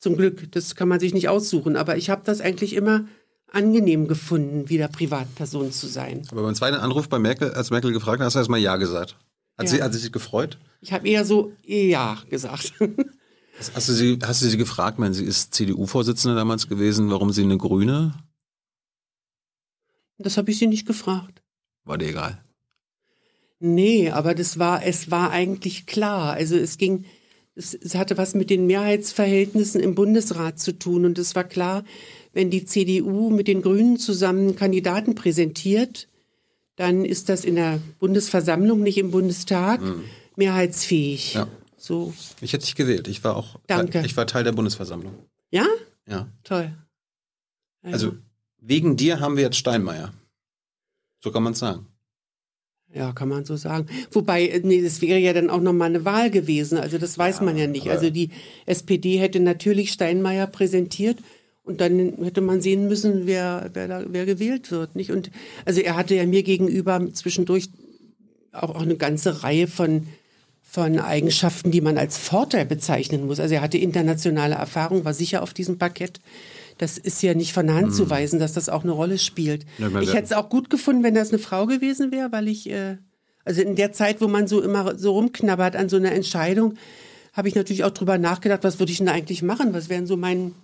Zum Glück, das kann man sich nicht aussuchen, aber ich habe das eigentlich immer angenehm gefunden, wieder Privatperson zu sein. Aber beim zweiten Anruf bei Merkel, als Merkel gefragt hat, hast du erstmal Ja gesagt. Hat, Ja. sie, hat sie sich gefreut? Ich habe eher so ja gesagt. Hast du, sie, hast du sie gefragt, wenn sie ist CDU-Vorsitzende damals gewesen, warum sie eine Grüne? das habe ich sie nicht gefragt. War dir egal. Nee, aber das war, es war eigentlich klar. Also es ging, es, es hatte was mit den Mehrheitsverhältnissen im Bundesrat zu tun. Und es war klar, wenn die CDU mit den Grünen zusammen Kandidaten präsentiert, dann ist das in der Bundesversammlung, nicht im Bundestag, mehrheitsfähig. Ja. So. Ich hätte dich gewählt. Ich war auch Danke. ich war Teil der Bundesversammlung. Ja? Ja. Toll. Ja. Also wegen dir haben wir jetzt Steinmeier. So kann man es sagen. Ja, kann man so sagen. Wobei, äh, nee, das wäre ja dann auch nochmal eine Wahl gewesen. Also das weiß Ja, man ja nicht. Also die SPD hätte natürlich Steinmeier präsentiert und dann hätte man sehen müssen, wer, wer, da, wer gewählt wird. Nicht? Und also er hatte ja mir gegenüber zwischendurch auch, auch eine ganze Reihe von, von Eigenschaften, die man als Vorteil bezeichnen muss. Also er hatte internationale Erfahrung, war sicher auf diesem Parkett. Das ist ja nicht von der Hand zu weisen, dass das auch eine Rolle spielt. Ja, ich hätte es auch gut gefunden, wenn das eine Frau gewesen wäre, weil ich, äh, also in der Zeit, wo man so immer so rumknabbert an so einer Entscheidung, habe ich natürlich auch drüber nachgedacht, was würde ich denn eigentlich machen? Was wären so mein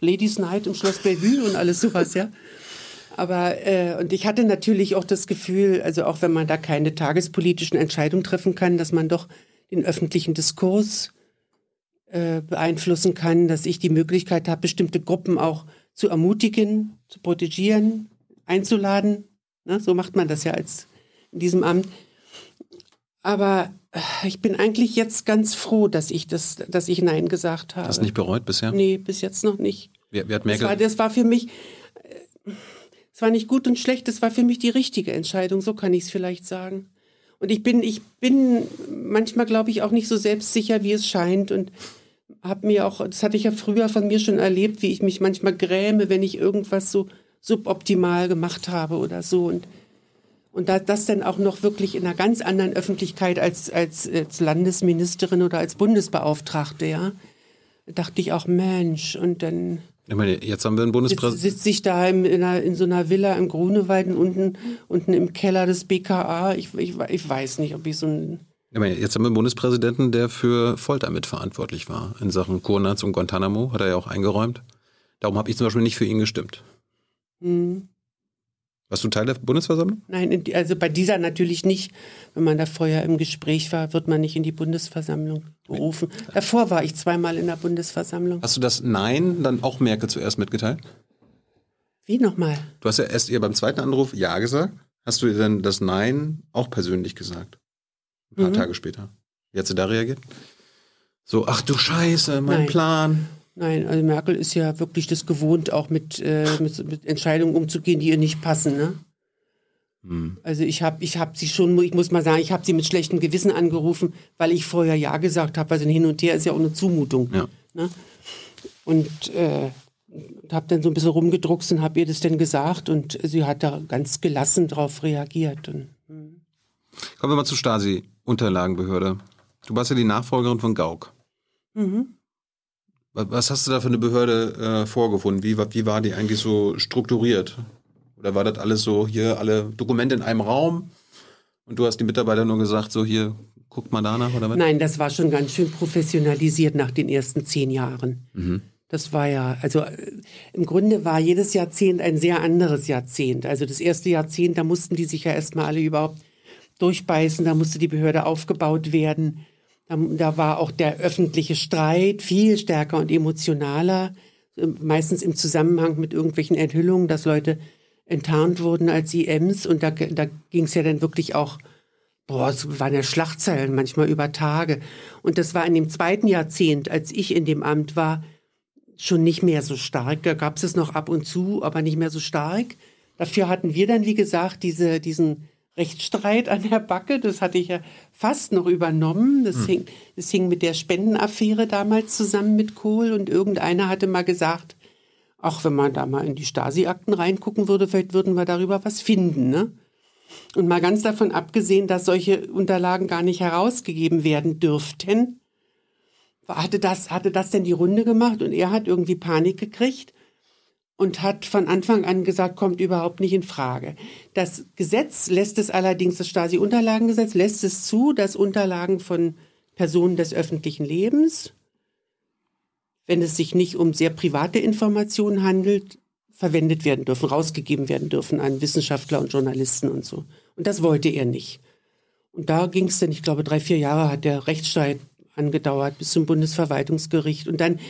Ladies Night im Schloss Bellevue und alles sowas, ja? Aber äh, und ich hatte natürlich auch das Gefühl, also auch wenn man da keine tagespolitischen Entscheidungen treffen kann, dass man doch den öffentlichen Diskurs äh, beeinflussen kann, dass ich die Möglichkeit habe, bestimmte Gruppen auch zu ermutigen, zu protegieren, einzuladen. Ne? So macht man das ja als in diesem Amt. Aber äh, ich bin eigentlich jetzt ganz froh, dass ich das, dass ich Nein gesagt habe. Hast du nicht bereut bisher? Nee, bis jetzt noch nicht. Wie, wie hat Das Merkel, war, das war für mich, äh, es war nicht gut und schlecht, das war für mich die richtige Entscheidung, so kann ich es vielleicht sagen. Und ich bin, ich bin manchmal, glaube ich, auch nicht so selbstsicher, wie es scheint und habe mir auch, das hatte ich ja früher von mir schon erlebt, wie ich mich manchmal gräme, wenn ich irgendwas so suboptimal gemacht habe oder so und und da, das dann auch noch wirklich in einer ganz anderen Öffentlichkeit als, als, als Landesministerin oder als Bundesbeauftragte, ja, dachte ich auch, Mensch, und dann ich meine, jetzt haben wir einen Bundespräsidenten. sitze ich da im, in, einer, in so einer Villa im Grunewald unten, unten im Keller des BKA. Ich, ich, ich weiß nicht, ob ich so ein. Ich meine, jetzt haben wir einen Bundespräsidenten, der für Folter mitverantwortlich war. In Sachen Kurnaz und Guantanamo hat er ja auch eingeräumt. Darum habe ich zum Beispiel nicht für ihn gestimmt. Hm, Warst du Teil der Bundesversammlung? nein, also bei dieser natürlich nicht. Wenn man da vorher im Gespräch war, wird man nicht in die Bundesversammlung berufen. Davor war ich zweimal in der Bundesversammlung. Hast du das Nein dann auch Merkel zuerst mitgeteilt? Wie nochmal? Du hast ja erst ihr beim zweiten Anruf Ja gesagt. Hast du ihr dann das Nein auch persönlich gesagt? Ein paar Mhm. Tage später. Wie hat sie da reagiert? So, ach du Scheiße, mein Nein. Plan. Nein, also Merkel ist ja wirklich das gewohnt, auch mit, äh, mit, mit Entscheidungen umzugehen, die ihr nicht passen. Ne? Hm. Also ich habe ich hab sie schon, ich muss mal sagen, ich habe sie mit schlechtem Gewissen angerufen, weil ich vorher Ja gesagt habe. Also ein Hin und Her ist ja auch eine Zumutung. Ja. Ne? Und äh, habe dann so ein bisschen rumgedruckst und habe ihr das dann gesagt und sie hat da ganz gelassen drauf reagiert. Und, Kommen wir mal zur Stasi-Unterlagenbehörde. Du warst ja die Nachfolgerin von Gauck. mhm. Wa- Was hast du da für eine Behörde äh, vorgefunden? Wie, wie war die eigentlich so strukturiert? Oder war das alles so, hier alle Dokumente in einem Raum und du hast die Mitarbeiter nur gesagt, so hier, guckt mal danach oder was? Nein, das war schon ganz schön professionalisiert nach den ersten zehn Jahren. Mhm. Das war ja, also äh, im Grunde war jedes Jahrzehnt ein sehr anderes Jahrzehnt. Also das erste Jahrzehnt, da mussten die sich ja erstmal alle überhaupt durchbeißen, da musste die Behörde aufgebaut werden. Da, da war auch der öffentliche Streit viel stärker und emotionaler, äh, meistens im Zusammenhang mit irgendwelchen Enthüllungen, dass Leute enttarnt wurden als IMs und da, da ging es ja dann wirklich auch Boah, es waren ja Schlachtzeilen manchmal über Tage. Und das war in dem zweiten Jahrzehnt, als ich in dem Amt war, schon nicht mehr so stark. Da gab es es noch ab und zu, aber nicht mehr so stark. Dafür hatten wir dann, wie gesagt, diese, diesen Rechtsstreit an der Backe. Das hatte ich ja fast noch übernommen. Das, hing, das hing mit der Spendenaffäre damals zusammen mit Kohl. Und irgendeiner hatte mal gesagt, ach, wenn man da mal in die Stasi-Akten reingucken würde, vielleicht würden wir darüber was finden, ne? Und mal ganz davon abgesehen, dass solche Unterlagen gar nicht herausgegeben werden dürften, hatte das, hatte das denn die Runde gemacht und er hat irgendwie Panik gekriegt und hat von Anfang an gesagt, kommt überhaupt nicht in Frage. Das Gesetz lässt es allerdings, das Stasi-Unterlagengesetz lässt es zu, dass Unterlagen von Personen des öffentlichen Lebens, wenn es sich nicht um sehr private Informationen handelt, verwendet werden dürfen, rausgegeben werden dürfen an Wissenschaftler und Journalisten und so. Und das wollte er nicht. Und da ging es dann, ich glaube, drei, vier Jahre hat der Rechtsstreit angedauert bis zum Bundesverwaltungsgericht. Und dann,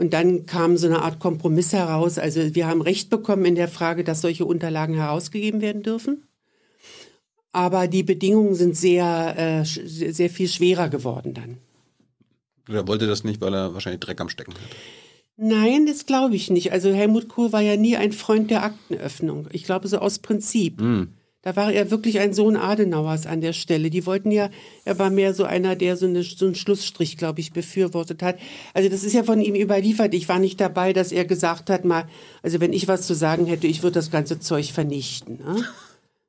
und dann kam so eine Art Kompromiss heraus. Also wir haben Recht bekommen in der Frage, dass solche Unterlagen herausgegeben werden dürfen. Aber die Bedingungen sind sehr, äh, sehr viel schwerer geworden dann. Oder wollte das nicht, weil er wahrscheinlich Dreck am Stecken hat? Nein, das glaube ich nicht. Also Helmut Kohl war ja nie ein Freund der Aktenöffnung. Ich glaube so aus Prinzip. Da war er wirklich ein Sohn Adenauers an der Stelle. Die wollten ja, er war mehr so einer, der so, eine, so einen Schlussstrich, glaube ich, befürwortet hat. Also das ist ja von ihm überliefert. Ich war nicht dabei, dass er gesagt hat, mal, also wenn ich was zu sagen hätte, ich würde das ganze Zeug vernichten. Ne?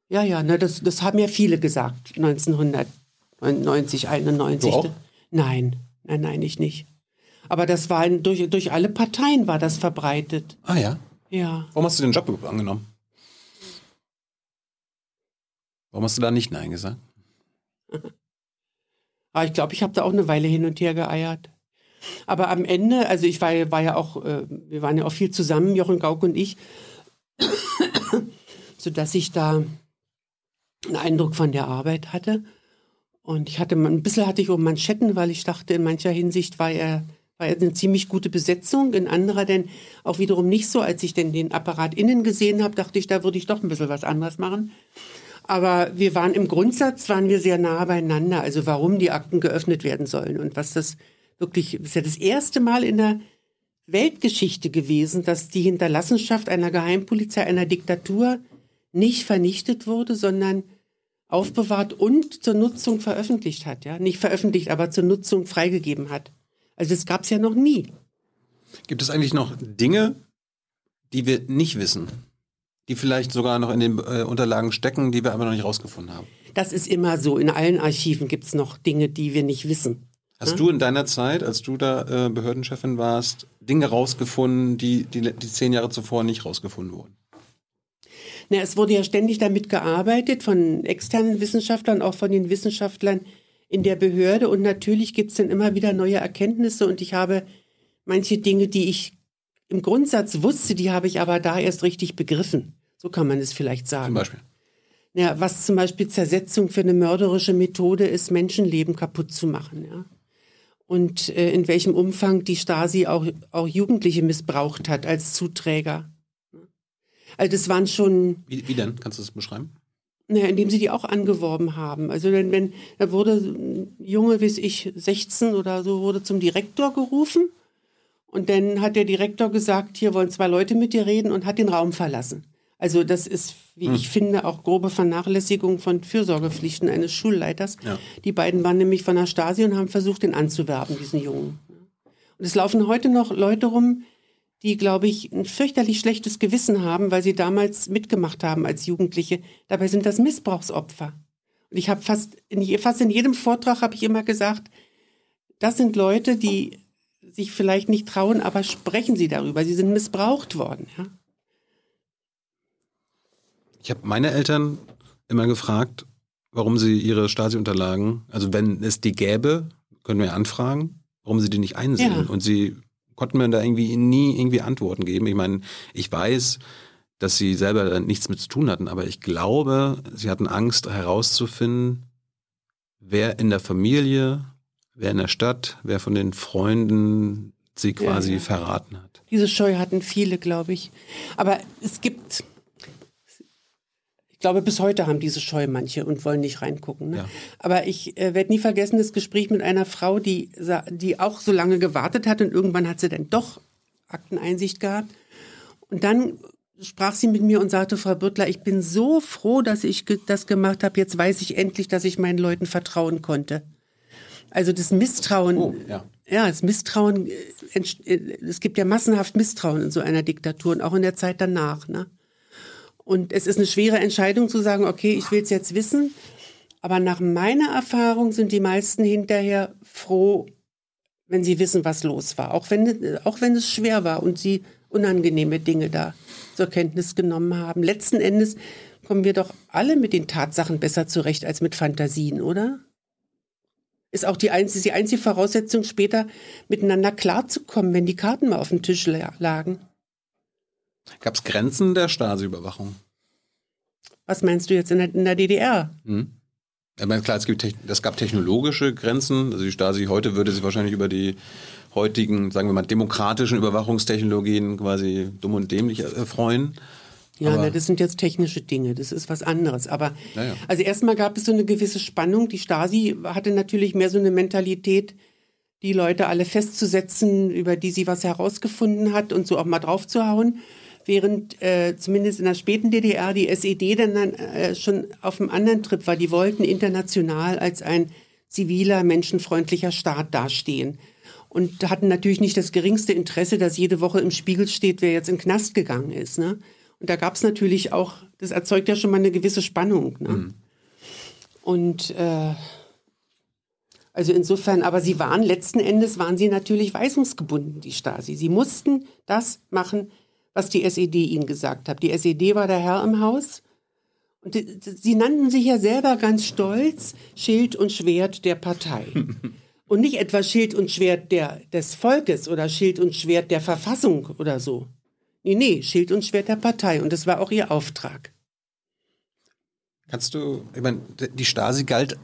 Ja, ja, ne, das, das haben ja viele gesagt, 1990, 91. Du auch? Nein, nein, nein, ich nicht. Aber das war in, durch, durch alle Parteien war das verbreitet. Ah ja. Ja. Warum hast du den Job angenommen? Warum hast du da nicht Nein gesagt? Aber ich glaube, ich habe da auch eine Weile hin und her geeiert. Aber am Ende, also ich war, ja- war ja auch, äh, wir waren ja auch viel zusammen, Jochen Gauck und ich, sodass ich da einen Eindruck von der Arbeit hatte. Und ich hatte, ein bisschen hatte ich um Manschetten, weil ich dachte, in mancher Hinsicht war er, war er eine ziemlich gute Besetzung, in anderer denn auch wiederum nicht so. Als ich denn den Apparat innen gesehen habe, dachte ich, da würde ich doch ein bisschen was anderes machen. Aber wir waren im Grundsatz, waren wir sehr nah beieinander. Also warum die Akten geöffnet werden sollen und was das wirklich, das ist ja das erste Mal in der Weltgeschichte gewesen, dass die Hinterlassenschaft einer Geheimpolizei, einer Diktatur nicht vernichtet wurde, sondern aufbewahrt und zur Nutzung veröffentlicht hat. Ja, nicht veröffentlicht, aber zur Nutzung freigegeben hat. Also das gab es ja noch nie. Gibt es eigentlich noch Dinge, die wir nicht wissen? Die vielleicht sogar noch in den äh, Unterlagen stecken, die wir aber noch nicht rausgefunden haben? Das ist immer so. In allen Archiven gibt es noch Dinge, die wir nicht wissen. Hast du in deiner Zeit, als du da äh, Behördenchefin warst, Dinge rausgefunden, die, die die zehn Jahre zuvor nicht rausgefunden wurden? Na, es wurde ja ständig damit gearbeitet von externen Wissenschaftlern, auch von den Wissenschaftlern in der Behörde. Und natürlich gibt es dann immer wieder neue Erkenntnisse. Und ich habe manche Dinge, die ich im Grundsatz wusste, die habe ich aber da erst richtig begriffen. So kann man es vielleicht sagen. Zum Beispiel. Ja, was zum Beispiel Zersetzung für eine mörderische Methode ist, Menschenleben kaputt zu machen. Ja. Und äh, in welchem Umfang die Stasi auch, auch Jugendliche missbraucht hat als Zuträger. Also das waren schon Wie, wie denn? Kannst du das beschreiben? Naja, indem sie die auch angeworben haben. Also wenn, wenn da wurde ein Junge, wie ich, 16 oder so, wurde zum Direktor gerufen. Und dann hat der Direktor gesagt, hier wollen zwei Leute mit dir reden und hat den Raum verlassen. Also das ist, wie hm. ich finde, auch grobe Vernachlässigung von Fürsorgepflichten eines Schulleiters. Ja. Die beiden waren nämlich von der Stasi und haben versucht, ihn anzuwerben, diesen Jungen. Und es laufen heute noch Leute rum, die, glaube ich, ein fürchterlich schlechtes Gewissen haben, weil sie damals mitgemacht haben als Jugendliche. Dabei sind das Missbrauchsopfer. Und ich habe fast in, fast in jedem Vortrag habe ich immer gesagt, das sind Leute, die sich vielleicht nicht trauen, aber sprechen sie darüber. Sie sind missbraucht worden. Ja? Ich habe meine Eltern immer gefragt, warum sie ihre Stasi-Unterlagen, also wenn es die gäbe, können wir anfragen, warum sie die nicht einsehen. Ja. Und sie konnten mir da irgendwie nie irgendwie Antworten geben. Ich meine, ich weiß, dass sie selber nichts mit zu tun hatten, aber ich glaube, sie hatten Angst herauszufinden, wer in der Familie, wer in der Stadt, wer von den Freunden sie quasi ja, ja. verraten hat. Diese Scheu hatten viele, glaube ich. Aber es gibt ich glaube, bis heute haben diese Scheu manche und wollen nicht reingucken. Ne? Ja. Aber ich äh, werde nie vergessen das Gespräch mit einer Frau, die, die auch so lange gewartet hat und irgendwann hat sie dann doch Akteneinsicht gehabt. Und dann sprach sie mit mir und sagte, Frau Bürtler, ich bin so froh, dass ich das gemacht habe. Jetzt weiß ich endlich, dass ich meinen Leuten vertrauen konnte. Also das Misstrauen, oh, ja. ja, das Misstrauen, äh, äh, es gibt ja massenhaft Misstrauen in so einer Diktatur und auch in der Zeit danach. Ne? Und es ist eine schwere Entscheidung zu sagen, okay, ich will es jetzt wissen. Aber nach meiner Erfahrung sind die meisten hinterher froh, wenn sie wissen, was los war. Auch wenn, auch wenn es schwer war und sie unangenehme Dinge da zur Kenntnis genommen haben. Letzten Endes kommen wir doch alle mit den Tatsachen besser zurecht als mit Fantasien, oder? Ist auch die einzige, die einzige Voraussetzung, später miteinander klarzukommen, wenn die Karten mal auf dem Tisch lagen. Gab es Grenzen der Stasi-Überwachung? Was meinst du jetzt in der, in der DDR? Hm. Ich meine, klar, es, gibt, es gab technologische Grenzen. Also die Stasi heute würde sich wahrscheinlich über die heutigen, sagen wir mal, demokratischen Überwachungstechnologien quasi dumm und dämlich äh, freuen. Ja, na, das sind jetzt technische Dinge, das ist was anderes. Aber ja. also erstmal gab es so eine gewisse Spannung. Die Stasi hatte natürlich mehr so eine Mentalität, die Leute alle festzusetzen, über die sie was herausgefunden hat und so auch mal draufzuhauen während äh, zumindest in der späten DDR die SED dann, dann äh, schon auf einem anderen Trip war. Die wollten international als ein ziviler, menschenfreundlicher Staat dastehen. Und hatten natürlich nicht das geringste Interesse, dass jede Woche im Spiegel steht, wer jetzt in den Knast gegangen ist. Ne? Und da gab es natürlich auch, das erzeugt ja schon mal eine gewisse Spannung. Ne? Mhm. Und äh, also insofern, aber sie waren letzten Endes, waren sie natürlich weisungsgebunden, die Stasi. Sie mussten das machen, was die SED ihnen gesagt hat. Die SED war der Herr im Haus. Und die, sie nannten sich ja selber ganz stolz Schild und Schwert der Partei. und nicht etwa Schild und Schwert der, des Volkes oder Schild und Schwert der Verfassung oder so. Nee, nee, Schild und Schwert der Partei. Und das war auch ihr Auftrag. Kannst du, ich meine, die Stasi galt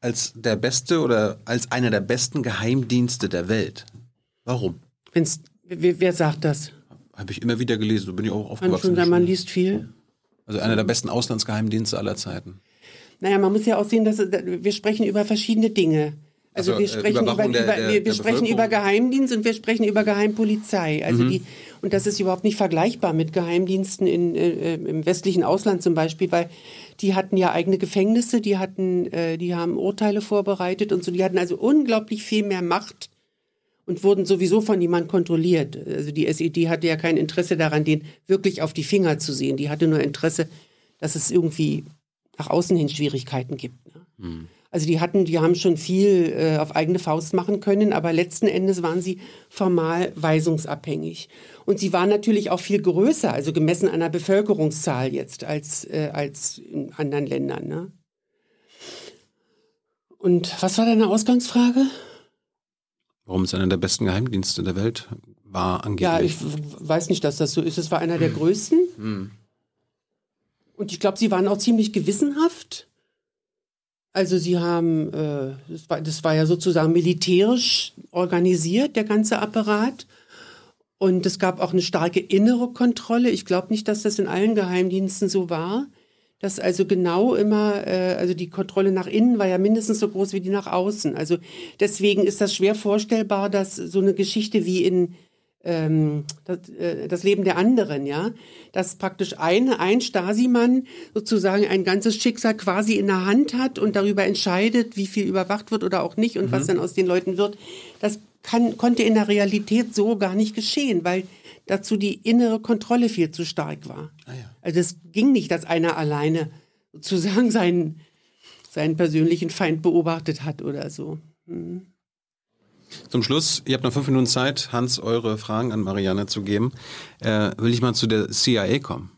als der beste oder als einer der besten Geheimdienste der Welt. Warum? Wenn's, wer, wer sagt das? Habe ich immer wieder gelesen, so bin ich auch aufgewachsen. Schon, man liest viel. Also einer der besten Auslandsgeheimdienste aller Zeiten. Naja, man muss ja auch sehen, dass wir sprechen über verschiedene Dinge. Also, also wir äh, sprechen, über, der, über, wir, wir sprechen über Geheimdienst und wir sprechen über Geheimpolizei. Also mhm. die, und das ist überhaupt nicht vergleichbar mit Geheimdiensten in, äh, im westlichen Ausland zum Beispiel, weil die hatten ja eigene Gefängnisse, die hatten, äh, die haben Urteile vorbereitet und so, die hatten also unglaublich viel mehr Macht und wurden sowieso von jemand kontrolliert. Also die SED hatte ja kein Interesse daran, den wirklich auf die Finger zu sehen. Die hatte nur Interesse, dass es irgendwie nach außen hin Schwierigkeiten gibt. Ne? Mhm. Also die hatten, die haben schon viel äh, auf eigene Faust machen können, aber letzten Endes waren sie formal weisungsabhängig. Und sie waren natürlich auch viel größer, also gemessen an der Bevölkerungszahl jetzt als, äh, als in anderen Ländern. Ne? Und was war deine Ausgangsfrage? warum es einer der besten Geheimdienste der Welt war, angeblich. Ja, ich weiß nicht, dass das so ist. Es war einer der hm. größten. Hm. Und ich glaube, sie waren auch ziemlich gewissenhaft. Also sie haben, äh, das, war, das war ja sozusagen militärisch organisiert, der ganze Apparat. Und es gab auch eine starke innere Kontrolle. Ich glaube nicht, dass das in allen Geheimdiensten so war. dass also genau immer, äh, also die Kontrolle nach innen war ja mindestens so groß wie die nach außen. Also deswegen ist das schwer vorstellbar, dass so eine Geschichte wie in ähm, das, äh, das Leben der anderen, ja, dass praktisch ein, ein Stasi-Mann sozusagen ein ganzes Schicksal quasi in der Hand hat und darüber entscheidet, wie viel überwacht wird oder auch nicht und mhm. was dann aus den Leuten wird. Das kann, konnte in der Realität so gar nicht geschehen, weil dazu die innere Kontrolle viel zu stark war. Ah ja. Also es ging nicht, dass einer alleine sozusagen seinen, seinen persönlichen Feind beobachtet hat oder so. Hm. Zum Schluss, ihr habt noch fünf Minuten Zeit, Hans, eure Fragen an Marianne zu geben. Äh, will ich mal zu der CIA kommen?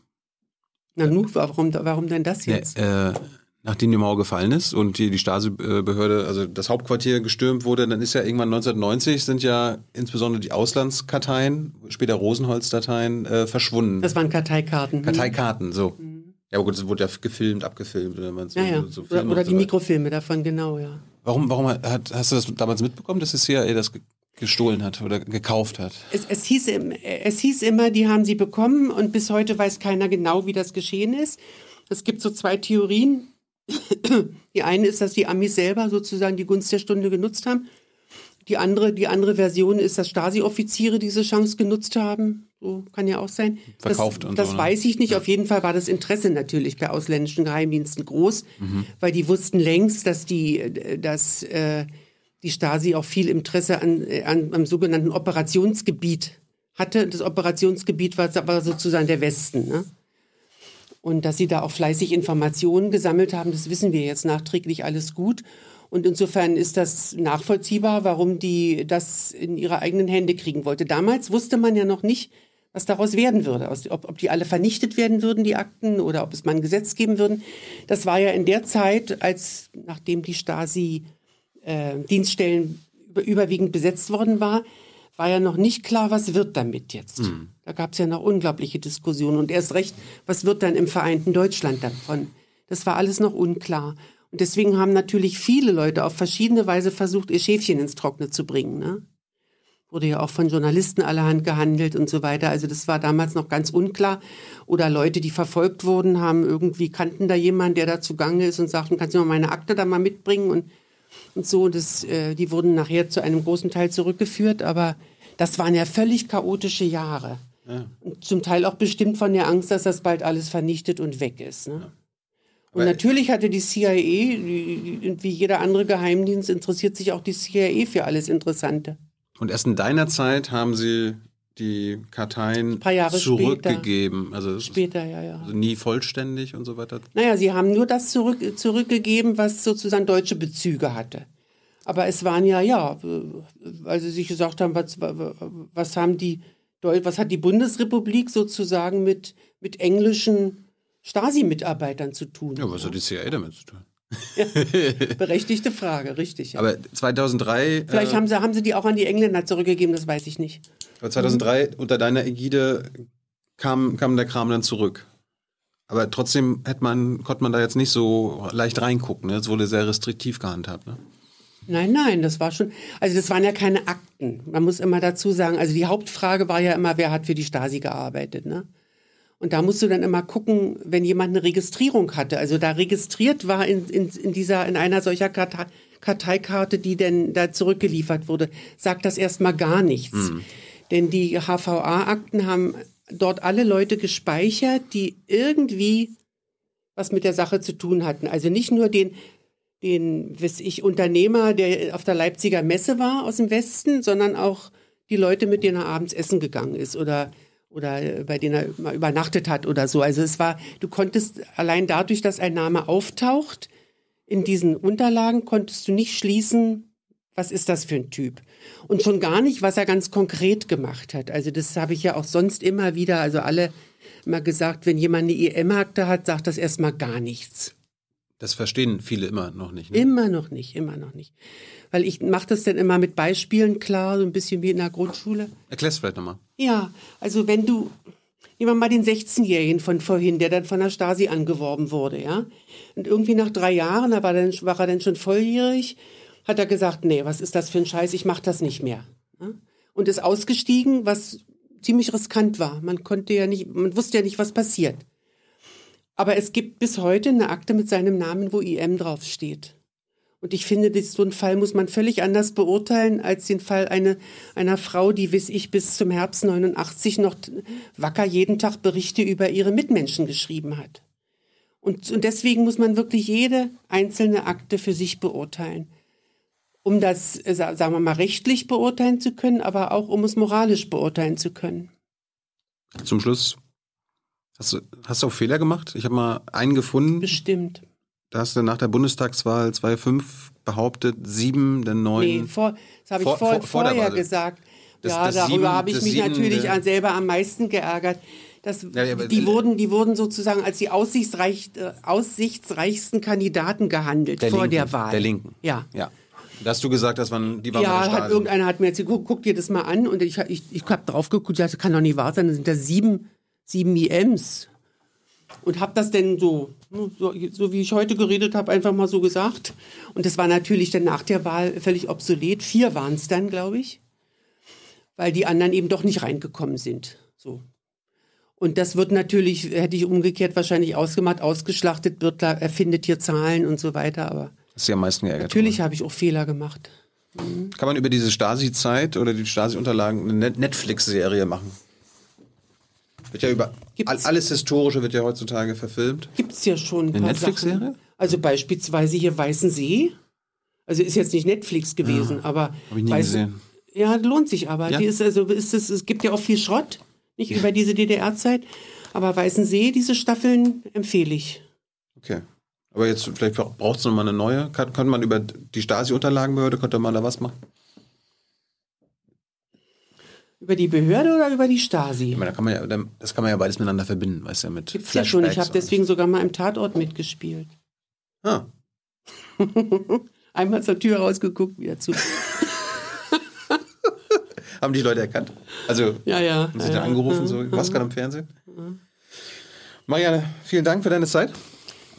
Na nun, warum, warum denn das jetzt? Ja, äh, nachdem die Mauer gefallen ist und die, die Stasi-Behörde, also das Hauptquartier gestürmt wurde, dann ist ja irgendwann 1990 sind ja insbesondere die Auslandskarteien, später Rosenholz-Dateien, äh, verschwunden. Das waren Karteikarten. Karteikarten, so. Mhm. Ja, aber gut, es wurde ja gefilmt, abgefilmt. Oder, man so, ja, ja. So oder, oder die so Mikrofilme davon, genau, ja. Warum, warum hat, hast du das damals mitbekommen, dass die CIA das gestohlen hat oder gekauft hat? Es, es, hieß, es hieß immer, die haben sie bekommen und bis heute weiß keiner genau, wie das geschehen ist. Es gibt so zwei Theorien. Die eine ist, dass die Amis selber sozusagen die Gunst der Stunde genutzt haben. Die andere, die andere Version ist, dass Stasi-Offiziere diese Chance genutzt haben. So kann ja auch sein. Verkauft das, und Das so, ne? weiß ich nicht. Ja. Auf jeden Fall war das Interesse natürlich bei ausländischen Geheimdiensten groß, mhm. weil die wussten längst, dass die, dass, äh, die Stasi auch viel Interesse an, an, am sogenannten Operationsgebiet hatte. Das Operationsgebiet war aber sozusagen der Westen. Ne? Und dass sie da auch fleißig Informationen gesammelt haben, das wissen wir jetzt nachträglich alles gut. Und insofern ist das nachvollziehbar, warum die das in ihre eigenen Hände kriegen wollte. Damals wusste man ja noch nicht, was daraus werden würde. Ob, ob die alle vernichtet werden würden, die Akten, oder ob es mal ein Gesetz geben würden. Das war ja in der Zeit, als nachdem die Stasi äh, Dienststellen überwiegend besetzt worden war, war ja noch nicht klar, was wird damit jetzt. Mhm. Da gab es ja noch unglaubliche Diskussionen und erst recht, was wird dann im vereinten Deutschland davon? Das war alles noch unklar. Und deswegen haben natürlich viele Leute auf verschiedene Weise versucht, ihr Schäfchen ins Trockene zu bringen. Ne? Wurde ja auch von Journalisten allerhand gehandelt und so weiter. Also das war damals noch ganz unklar. Oder Leute, die verfolgt wurden, haben irgendwie kannten da jemanden, der da zugange ist und sagten, kannst du mal meine Akte da mal mitbringen und und so. Das, äh, die wurden nachher zu einem großen Teil zurückgeführt, aber das waren ja völlig chaotische Jahre. Ja. Und zum Teil auch bestimmt von der Angst, dass das bald alles vernichtet und weg ist. Ne? Ja. Und natürlich hatte die CIA, wie jeder andere Geheimdienst, interessiert sich auch die CIA für alles Interessante. Und erst in deiner Zeit haben sie die Karteien zurückgegeben. Später. Also später, ja, ja. Also nie vollständig und so weiter. Naja, sie haben nur das zurück, zurückgegeben, was sozusagen deutsche Bezüge hatte. Aber es waren ja, ja, weil sie sich gesagt haben, was, was haben die, was hat die Bundesrepublik sozusagen mit, mit englischen Stasi-Mitarbeitern zu tun? Ja, was hat die CIA damit zu tun? Ja, berechtigte Frage, richtig. Ja. Aber 2003. Vielleicht äh, haben, sie, haben sie die auch an die Engländer zurückgegeben, das weiß ich nicht. Aber 2003 mhm. unter deiner Ägide kam, kam der Kram dann zurück. Aber trotzdem hätte man, konnte man da jetzt nicht so leicht reingucken. Ne? Es wurde sehr restriktiv gehandhabt. Ne? Nein, nein, das war schon, also das waren ja keine Akten. Man muss immer dazu sagen, also die Hauptfrage war ja immer, wer hat für die Stasi gearbeitet, ne? Und da musst du dann immer gucken, wenn jemand eine Registrierung hatte, also da registriert war in, in, in dieser, in einer solcher Kartei, Karteikarte, die denn da zurückgeliefert wurde, sagt das erstmal gar nichts. Mhm. Denn die HVA-Akten haben dort alle Leute gespeichert, die irgendwie was mit der Sache zu tun hatten. Also nicht nur den, den, weiß ich, Unternehmer, der auf der Leipziger Messe war aus dem Westen, sondern auch die Leute, mit denen er abends essen gegangen ist oder oder bei denen er mal übernachtet hat oder so. Also es war, du konntest allein dadurch, dass ein Name auftaucht in diesen Unterlagen, konntest du nicht schließen, was ist das für ein Typ? Und schon gar nicht, was er ganz konkret gemacht hat. Also das habe ich ja auch sonst immer wieder, also alle immer gesagt, wenn jemand eine IM-Akte hat, sagt das erstmal gar nichts. Das verstehen viele immer noch nicht. Ne? Immer noch nicht, immer noch nicht. Weil ich mache das dann immer mit Beispielen klar, so ein bisschen wie in der Grundschule. Erklär's vielleicht nochmal. Ja, also wenn du, nehmen wir mal den 16-Jährigen von vorhin, der dann von der Stasi angeworben wurde, ja. Und irgendwie nach drei Jahren, da war, dann, war er dann schon volljährig, hat er gesagt, nee, was ist das für ein Scheiß, ich mache das nicht mehr. Ja? Und ist ausgestiegen, was ziemlich riskant war. Man konnte ja nicht, man wusste ja nicht, was passiert. Aber es gibt bis heute eine Akte mit seinem Namen, wo IM draufsteht. Und ich finde, so einen Fall muss man völlig anders beurteilen als den Fall eine, einer Frau, die, weiß ich, bis zum Herbst 89 noch wacker jeden Tag Berichte über ihre Mitmenschen geschrieben hat. Und, und deswegen muss man wirklich jede einzelne Akte für sich beurteilen. Um das, äh, sagen wir mal, rechtlich beurteilen zu können, aber auch um es moralisch beurteilen zu können. Zum Schluss, hast du, hast du auch Fehler gemacht? Ich habe mal einen gefunden. Bestimmt. Da hast du nach der Bundestagswahl 2005 behauptet, sieben der neun. Nee, vor, das habe ich vor, vor, vor vorher gesagt. Das, ja, das darüber habe ich mich natürlich der, selber am meisten geärgert. Das, ja, ja, die, wurden, die wurden sozusagen als die aussichtsreich, äh, aussichtsreichsten Kandidaten gehandelt der vor Linken, der Wahl. Der Linken. Ja. ja. Da hast du gesagt, dass man die waren Ja, hat irgendeiner hat mir jetzt guck, guck dir das mal an und ich, ich, ich habe drauf geguckt, das kann doch nicht wahr sein, da sind da sieben, sieben IMs und habe das denn so, ne, so, so, wie ich heute geredet habe, einfach mal so gesagt. Und das war natürlich dann nach der Wahl völlig obsolet. Vier waren es dann, glaube ich, weil die anderen eben doch nicht reingekommen sind. So. Und das wird natürlich, hätte ich umgekehrt wahrscheinlich ausgemacht, ausgeschlachtet, Birtler erfindet hier Zahlen und so weiter, aber. Das ist ja am meisten geärgert. Natürlich habe ich auch Fehler gemacht. Mhm. Kann man über diese Stasi-Zeit oder die Stasi-Unterlagen eine Netflix-Serie machen? Wird ja über Gibt's? alles Historische wird ja heutzutage verfilmt. Gibt es ja schon. Eine Netflix-Serie? Also beispielsweise hier Weißen See. Also ist jetzt nicht Netflix gewesen, ja, aber. Habe ich nie Weißen, gesehen. Ja, lohnt sich aber. Ja? Die ist also, ist es, es gibt ja auch viel Schrott, nicht über diese DDR-Zeit. Aber Weißen See, diese Staffeln empfehle ich. Okay. Aber jetzt, vielleicht braucht es nochmal eine neue. Kann, kann man über die Stasi-Unterlagenbehörde, könnte man da was machen? Über die Behörde oder über die Stasi? Ich meine, da kann man ja, das kann man ja beides miteinander verbinden, weißt du, ja, mit Gibt's ja schon. Ich habe deswegen sogar mal im Tatort mitgespielt. Ah. Einmal zur Tür rausgeguckt, wieder zu. haben die Leute erkannt? Also, ja, ja. Haben sie ja, da angerufen, so, was gerade im Fernsehen? Marianne, vielen Dank für deine Zeit.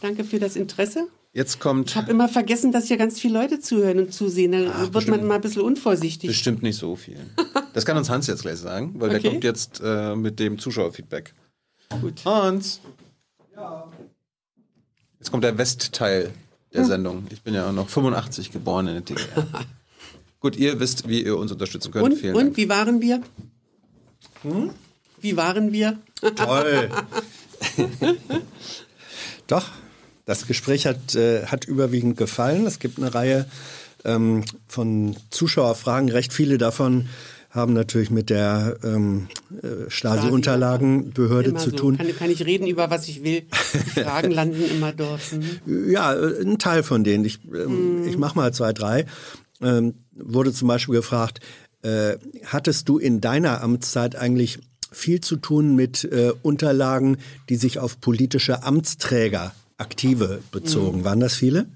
Danke für das Interesse. Jetzt kommt. Ich habe immer vergessen, dass hier ganz viele Leute zuhören und zusehen. Da Ach, wird bestimmt, man mal ein bisschen unvorsichtig. Bestimmt nicht so viel. Das kann uns Hans jetzt gleich sagen, weil okay. der kommt jetzt äh, mit dem Zuschauerfeedback. Gut. Hans. Ja. Jetzt kommt der Westteil der hm. Sendung. Ich bin ja noch 85 geboren in der DDR. Gut, ihr wisst, wie ihr uns unterstützen könnt. Und, Vielen und Dank. wie waren wir? Hm? Wie waren wir? Toll. Doch, das Gespräch hat, äh, hat überwiegend gefallen. Es gibt eine Reihe ähm, von Zuschauerfragen. Recht viele davon haben natürlich mit der ähm, äh, Stasi-Unterlagenbehörde zu so. tun. Kann, kann, ich reden über was ich will? Die Fragen landen immer dort. Mhm. Ja, äh, ein Teil von denen. Ich, ähm, mhm. ich mache mal zwei, drei. Ähm, wurde zum Beispiel gefragt, äh, hattest du in deiner Amtszeit eigentlich viel zu tun mit äh, Unterlagen, die sich auf politische Amtsträger Aktive bezogen. Mhm. Waren das viele?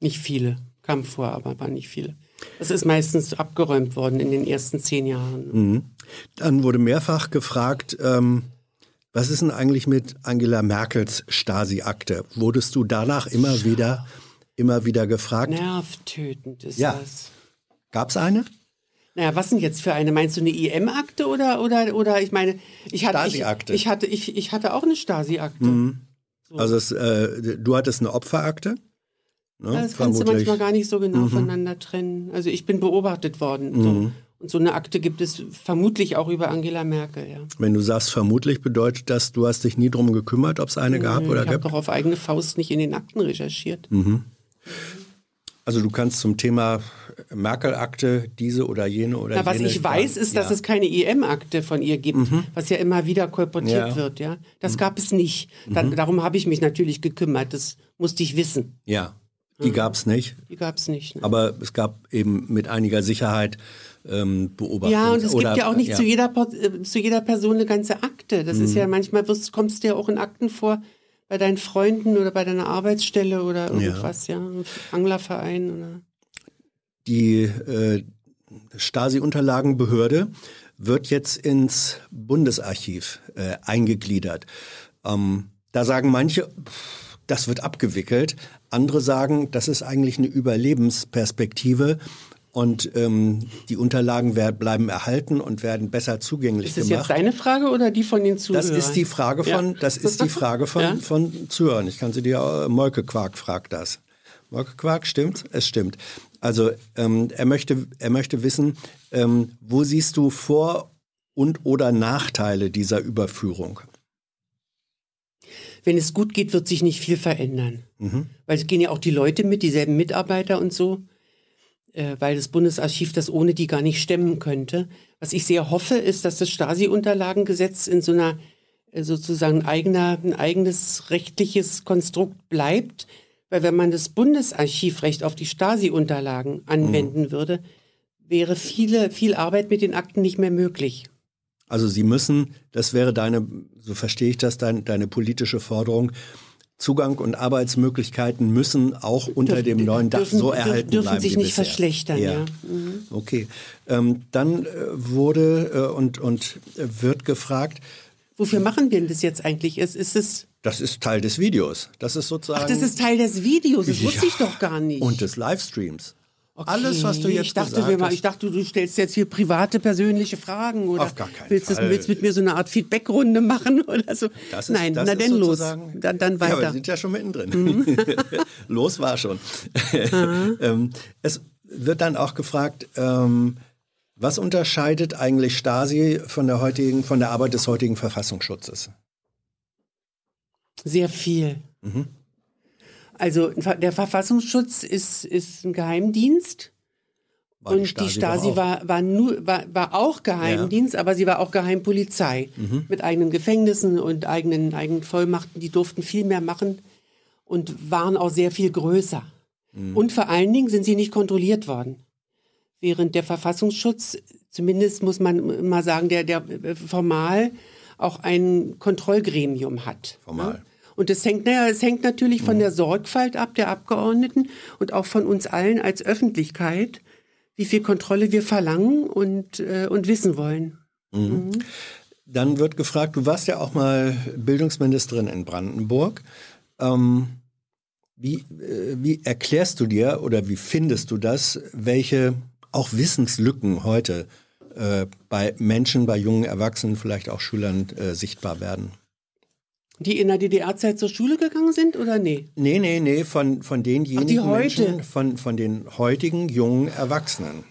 Nicht viele. Kam vor, aber waren nicht viele. Das ist meistens abgeräumt worden in den ersten zehn Jahren. Mhm. Dann wurde mehrfach gefragt, ähm, was ist denn eigentlich mit Angela Merkels Stasi-Akte? Wurdest du danach immer wieder, immer wieder gefragt? Nervtötend ist ja. das. Gab es eine? Naja, was denn jetzt für eine? Meinst du eine IM-Akte oder, oder, oder ich meine, ich hatte, ich, ich, hatte, ich, ich hatte auch eine Stasi-Akte. Mhm. So. Also es, äh, du hattest eine Opferakte? Ne? Das kannst du manchmal gar nicht so genau mhm. voneinander trennen. Also ich bin beobachtet worden. Mhm. So. Und so eine Akte gibt es vermutlich auch über Angela Merkel, ja. Wenn du sagst vermutlich, bedeutet das, du hast dich nie drum gekümmert, ob es eine gab Nö, oder ich gab? Ich habe doch auf eigene Faust nicht in den Akten recherchiert. Mhm. Also du kannst zum Thema Merkel-Akte diese oder jene oder Na, was jene. Was ich weiß, ist, dass ja. es keine IM-Akte von ihr gibt, mhm. was ja immer wieder kolportiert ja. wird. Ja, das mhm. gab es nicht. Da, mhm. Darum habe ich mich natürlich gekümmert. Das musste ich wissen. Ja, die gab es nicht. Die gab es nicht. Ne? Aber es gab eben mit einiger Sicherheit ähm, Beobachtungen. Ja, und es oder, gibt ja auch nicht ja. Zu, jeder, äh, zu jeder Person eine ganze Akte. Das ist mhm. ja manchmal wirst, kommst du ja auch in Akten vor bei deinen Freunden oder bei deiner Arbeitsstelle oder irgendwas, ja, ja Anglerverein oder die äh, Stasi-Unterlagenbehörde wird jetzt ins Bundesarchiv äh, eingegliedert. Ähm, da sagen manche, das wird abgewickelt. Andere sagen, das ist eigentlich eine Überlebensperspektive, und ähm, die Unterlagen werden, bleiben erhalten und werden besser zugänglich Ist das gemacht. jetzt deine Frage oder die von den Zuhörern? Das ist die Frage von, Ja. das ist die Frage von, Ja. von Zuhörern. Ich kann sie dir, äh, Molke Quark fragt das. Molke Quark, stimmt? Es stimmt. Also ähm, er möchte, er möchte wissen, ähm, wo siehst du Vor- und oder Nachteile dieser Überführung? Wenn es gut geht, wird sich nicht viel verändern. Mhm. Weil es gehen ja auch die Leute mit, dieselben Mitarbeiter und so, äh, weil das Bundesarchiv das ohne die gar nicht stemmen könnte. Was ich sehr hoffe, ist, dass das Stasi-Unterlagengesetz in so einer äh, sozusagen eigener, ein eigenes rechtliches Konstrukt bleibt. Weil wenn man das Bundesarchivrecht auf die Stasi-Unterlagen anwenden würde, wäre viele, viel Arbeit mit den Akten nicht mehr möglich. Also sie müssen, das wäre deine, so verstehe ich das, dein, deine politische Forderung, Zugang und Arbeitsmöglichkeiten müssen auch unter dem neuen Dach dürfen, so dürfen- erhalten dürfen bleiben sich wie nicht bisher. verschlechtern, ja. Mhm. Okay. Ähm, dann äh, wurde äh, und, und wird gefragt, Wofür machen wir denn das jetzt eigentlich? Ist, ist es, das ist Teil des Videos. Das ist sozusagen. ach, das ist Teil des Videos, das wusste Ja. ich doch gar nicht. Und des Livestreams. Okay. Alles, was du jetzt ich dachte, gesagt mal, hast. ich dachte, du stellst jetzt hier private, persönliche Fragen oder Auf gar keinen willst, das, Fall. willst mit mir so eine Art Feedbackrunde machen oder so? Das ist, Nein, das na denn los. Dann, dann Ja, aber wir weiter. Mhm. sind ja schon mittendrin. los war schon. ähm, es wird dann auch gefragt, ähm, was unterscheidet eigentlich Stasi von der heutigen, von der Arbeit des heutigen Verfassungsschutzes? Sehr viel. Mhm. Also der Verfassungsschutz ist, ist ein Geheimdienst. War und die Stasi doch auch. war, war, nur, war, war auch Geheimdienst, aber sie war auch Geheimpolizei Mhm. mit eigenen Gefängnissen und eigenen, eigenen Vollmachten. Die durften viel mehr machen und waren auch sehr viel größer. Mhm. Und vor allen Dingen sind sie nicht kontrolliert worden. Während der Verfassungsschutz, zumindest muss man mal sagen, der, der äh, formal auch ein Kontrollgremium hat. Formal. Ne? Und es hängt, naja, es hängt natürlich von der Sorgfalt ab der Abgeordneten und auch von uns allen als Öffentlichkeit, wie viel Kontrolle wir verlangen und, äh, und wissen wollen. Dann wird gefragt, du warst ja auch mal Bildungsministerin in Brandenburg. Ähm, wie, äh, wie erklärst du dir oder wie findest du das, welche auch Wissenslücken heute äh, bei Menschen, bei jungen Erwachsenen, vielleicht auch Schülern äh, sichtbar werden? Die in der DDR-Zeit zur Schule gegangen sind oder nee? Nee, nee, nee, von, von denjenigen Ach, die heute? Menschen, von, von den heutigen jungen Erwachsenen.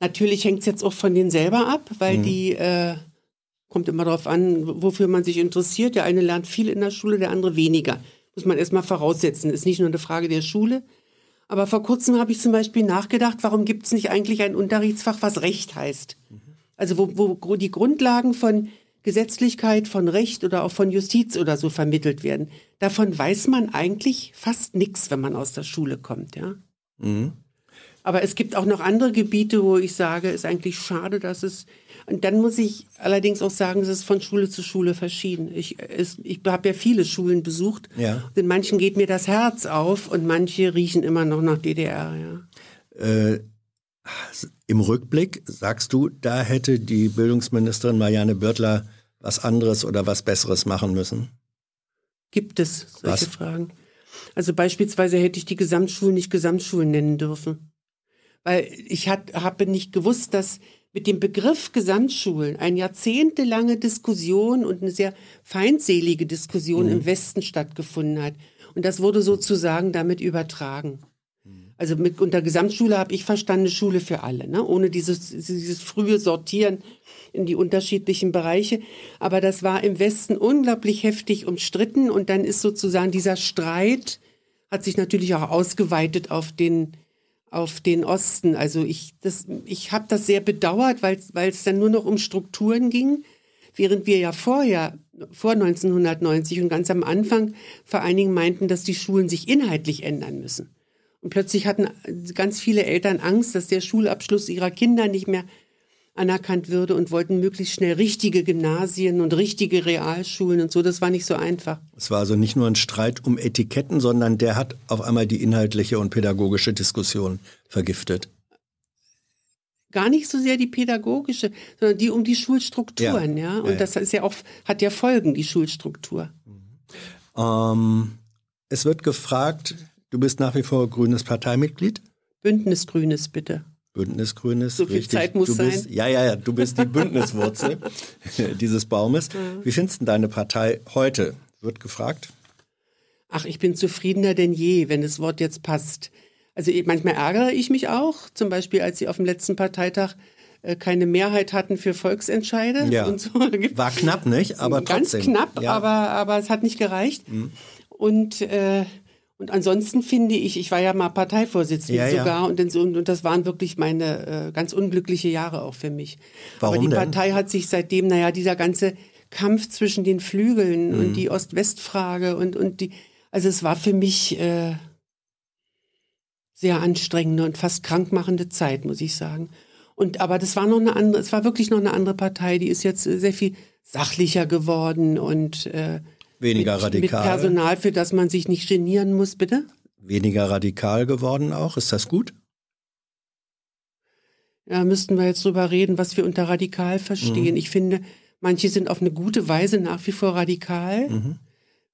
Natürlich hängt es jetzt auch von denen selber ab, weil die, äh, kommt immer darauf an, wofür man sich interessiert. Der eine lernt viel in der Schule, der andere weniger. Muss man erstmal voraussetzen. Ist nicht nur eine Frage der Schule. Aber vor kurzem habe ich zum Beispiel nachgedacht, warum gibt es nicht eigentlich ein Unterrichtsfach, was Recht heißt? Also wo, wo die Grundlagen von Gesetzlichkeit, von Recht oder auch von Justiz oder so vermittelt werden. Davon weiß man eigentlich fast nichts, wenn man aus der Schule kommt, ja. Aber es gibt auch noch andere Gebiete, wo ich sage, ist eigentlich schade, dass es. Und dann muss ich allerdings auch sagen, es ist von Schule zu Schule verschieden. Ich, es, ich habe ja viele Schulen besucht. Ja. Und in manchen geht mir das Herz auf und manche riechen immer noch nach DDR. Ja. Äh, Im Rückblick sagst du, da hätte die Bildungsministerin Marianne Bürtler was anderes oder was Besseres machen müssen? Gibt es solche Was? Fragen? Also beispielsweise hätte ich die Gesamtschulen nicht Gesamtschulen nennen dürfen. Weil ich hat, habe nicht gewusst, dass mit dem Begriff Gesamtschulen eine jahrzehntelange Diskussion und eine sehr feindselige Diskussion im Westen stattgefunden hat. Und das wurde sozusagen damit übertragen. Also mit, unter Gesamtschule habe ich verstanden, Schule für alle, ne? ohne dieses, dieses frühe Sortieren in die unterschiedlichen Bereiche. Aber das war im Westen unglaublich heftig umstritten und dann ist sozusagen dieser Streit, hat sich natürlich auch ausgeweitet auf den, auf den Osten. Also ich, ich habe das sehr bedauert, weil es dann nur noch um Strukturen ging, während wir ja vorher, vor 1990 und ganz am Anfang vor allen Dingen meinten, dass die Schulen sich inhaltlich ändern müssen. Und plötzlich hatten ganz viele Eltern Angst, dass der Schulabschluss ihrer Kinder nicht mehr anerkannt würde und wollten möglichst schnell richtige Gymnasien und richtige Realschulen und so. Das war nicht so einfach. Es war also nicht nur ein Streit um Etiketten, sondern der hat auf einmal die inhaltliche und pädagogische Diskussion vergiftet. Gar nicht so sehr die pädagogische, sondern die um die Schulstrukturen, ja. Und Ja, ja. das ist ja auch, hat ja Folgen, die Schulstruktur. Ähm, es wird gefragt, du bist nach wie vor grünes Parteimitglied. Bündnis Grünes, bitte. Bündnis Grünes. So viel richtig. Zeit muss du bist, sein. Ja, ja, ja, du bist die Bündniswurzel dieses Baumes. Wie findest du deine Partei heute? Wird gefragt. Ach, ich bin zufriedener denn je, wenn das Wort jetzt passt. Also manchmal ärgere ich mich auch, zum Beispiel als sie auf dem letzten Parteitag äh, keine Mehrheit hatten für Volksentscheide Ja. und so. War knapp, nicht? Aber ganz trotzdem. knapp, ja. Mhm. aber, aber es hat nicht gereicht. Und, äh, und ansonsten finde ich, ich war ja mal Parteivorsitzende Ja, ja. sogar und, in so, und das waren wirklich meine äh, ganz unglückliche Jahre auch für mich. Warum aber die denn? Partei hat sich seitdem, naja, dieser ganze Kampf zwischen den Flügeln Mhm. und die Ost-West-Frage und, und die, also es war für mich äh, sehr anstrengende und fast krankmachende Zeit, muss ich sagen. Und aber das war noch eine andere, es war wirklich noch eine andere Partei, die ist jetzt äh, sehr viel sachlicher geworden und äh, Weniger mit, radikal. mit Personal, für das man sich nicht genieren muss, bitte. Weniger radikal geworden auch. Ist das gut? Da müssten wir jetzt drüber reden, was wir unter radikal Mhm. verstehen. Ich finde, manche sind auf eine gute Weise nach wie vor radikal. Mhm.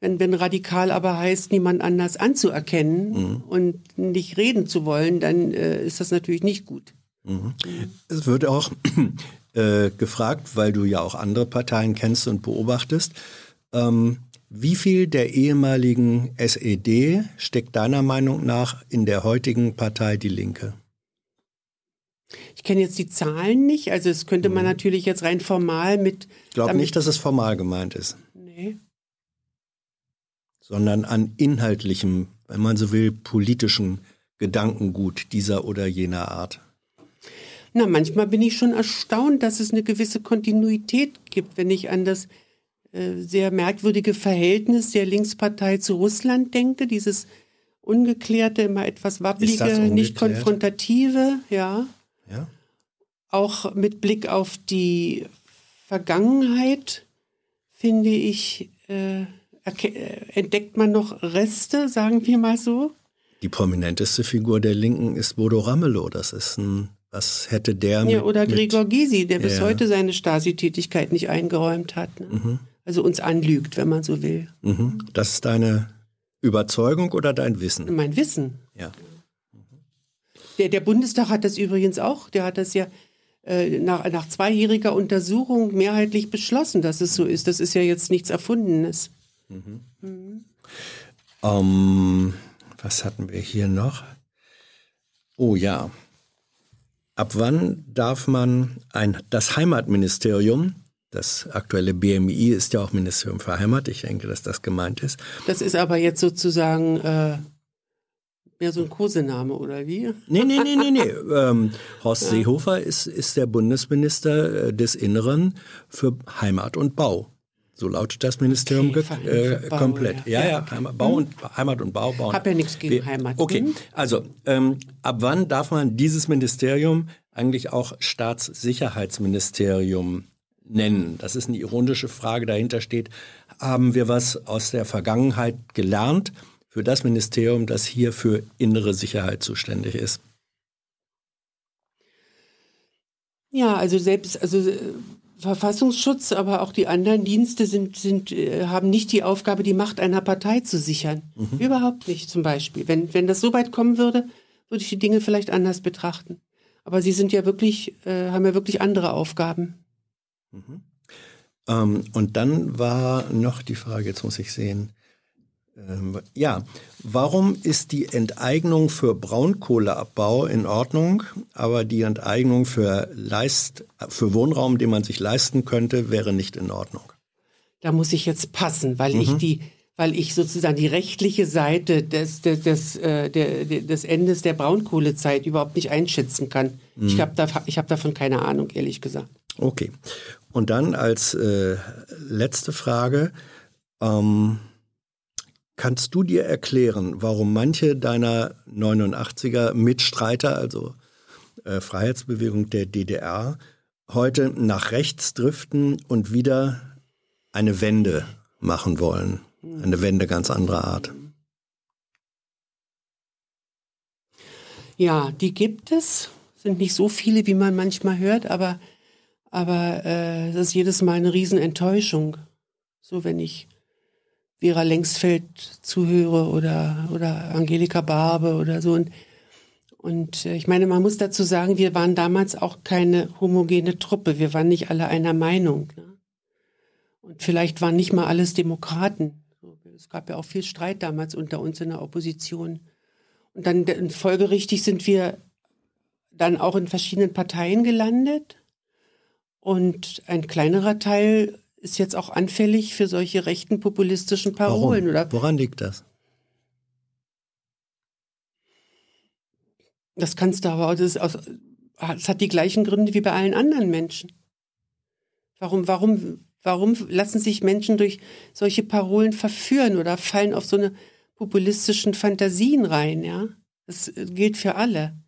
Wenn, wenn radikal aber heißt, niemand anders anzuerkennen Mhm. und nicht reden zu wollen, dann äh, ist das natürlich nicht gut. Es wird auch äh, gefragt, weil du ja auch andere Parteien kennst und beobachtest, ähm, wie viel der ehemaligen SED steckt deiner Meinung nach in der heutigen Partei Die Linke? Ich kenne jetzt die Zahlen nicht, also es könnte man natürlich jetzt rein formal mit. Ich glaube nicht, dass es formal gemeint ist, Nee. sondern an inhaltlichem, wenn man so will, politischen Gedankengut dieser oder jener Art. Na, manchmal bin ich schon erstaunt, dass es eine gewisse Kontinuität gibt, wenn ich an das sehr merkwürdige Verhältnis der Linkspartei zu Russland denke, dieses ungeklärte, immer etwas wabbelige, nicht konfrontative, ja. Ja? Auch mit Blick auf die Vergangenheit, finde ich, äh, äh, entdeckt man noch Reste, sagen wir mal so. Die prominenteste Figur der Linken ist Bodo Ramelow. Das ist ein, was hätte der mit, Ja, oder mit Gregor Gysi, der bis Ja. heute seine Stasi-Tätigkeit nicht eingeräumt hat. Ne? Also uns anlügt, wenn man so will. Mhm. Das ist deine Überzeugung oder dein Wissen? Mein Wissen. Ja. Der, der Bundestag hat das übrigens auch, der hat das ja äh, nach, nach zweijähriger Untersuchung mehrheitlich beschlossen, dass es so ist. Das ist ja jetzt nichts Erfundenes. Ähm, was hatten wir hier noch? Oh ja. Ab wann darf man ein, das Heimatministerium, das aktuelle BMI ist ja auch Ministerium für Heimat, ich denke, dass das gemeint ist, Das ist aber jetzt sozusagen äh, mehr so ein Kosename, oder wie? Nee, nee, nee, nee, nee. Ähm, Horst Seehofer ist, ist der Bundesminister äh, des Inneren für Heimat und Bau. So lautet das Ministerium Okay, äh, Bau, komplett. ja. Ja, ja, Ja, okay. Heimat, Bau und, Heimat und Bau. Bauen. Hab ja nichts gegen Heimat. Okay, Mhm. also ähm, ab wann darf man dieses Ministerium eigentlich auch Staatssicherheitsministerium nennen? Das ist eine ironische Frage. Dahinter steht, haben wir was aus der Vergangenheit gelernt für das Ministerium, das hier für innere Sicherheit zuständig ist? Ja, also selbst, also äh, Verfassungsschutz, aber auch die anderen Dienste sind, sind, äh, haben nicht die Aufgabe, die Macht einer Partei zu sichern. Überhaupt nicht, zum Beispiel. Wenn, wenn das so weit kommen würde, würde ich die Dinge vielleicht anders betrachten. Aber sie sind ja wirklich, äh, haben ja wirklich andere Aufgaben. Ähm, und dann war noch die Frage, jetzt muss ich sehen. Ähm, ja, warum ist die Enteignung für Braunkohleabbau in Ordnung, aber die Enteignung für, Leist, für Wohnraum, den man sich leisten könnte, wäre nicht in Ordnung? Da muss ich jetzt passen, weil ich die, weil ich sozusagen die rechtliche Seite des, des, des, äh, der, des Endes der Braunkohlezeit überhaupt nicht einschätzen kann. Ich habe da, ich hab davon keine Ahnung, ehrlich gesagt. Okay. Und dann als äh, letzte Frage, ähm, kannst du dir erklären, warum manche deiner 89er Mitstreiter, also äh, Freiheitsbewegung der DDR, heute nach rechts driften und wieder eine Wende machen wollen? Eine Wende ganz anderer Art. Ja, die gibt es. Sind nicht so viele, wie man manchmal hört, aber, aber äh, das ist jedes Mal eine Riesenenttäuschung. So, wenn ich Vera Lengsfeld zuhöre oder, oder Angelika Barbe oder so. Und, Und äh, ich meine, man muss dazu sagen, wir waren damals auch keine homogene Truppe. Wir waren nicht alle einer Meinung. Ne? Und vielleicht waren nicht mal alles Demokraten. Es gab ja auch viel Streit damals unter uns in der Opposition. Und dann folgerichtig sind wir dann auch in verschiedenen Parteien gelandet. Und ein kleinerer Teil ist jetzt auch anfällig für solche rechten populistischen Parolen. Warum? Oder? Woran liegt das? Das kannst du aber, das, aus, das hat die gleichen Gründe wie bei allen anderen Menschen. Warum, warum, warum lassen sich Menschen durch solche Parolen verführen oder fallen auf so eine populistischen Fantasien rein, ja? Das gilt für alle.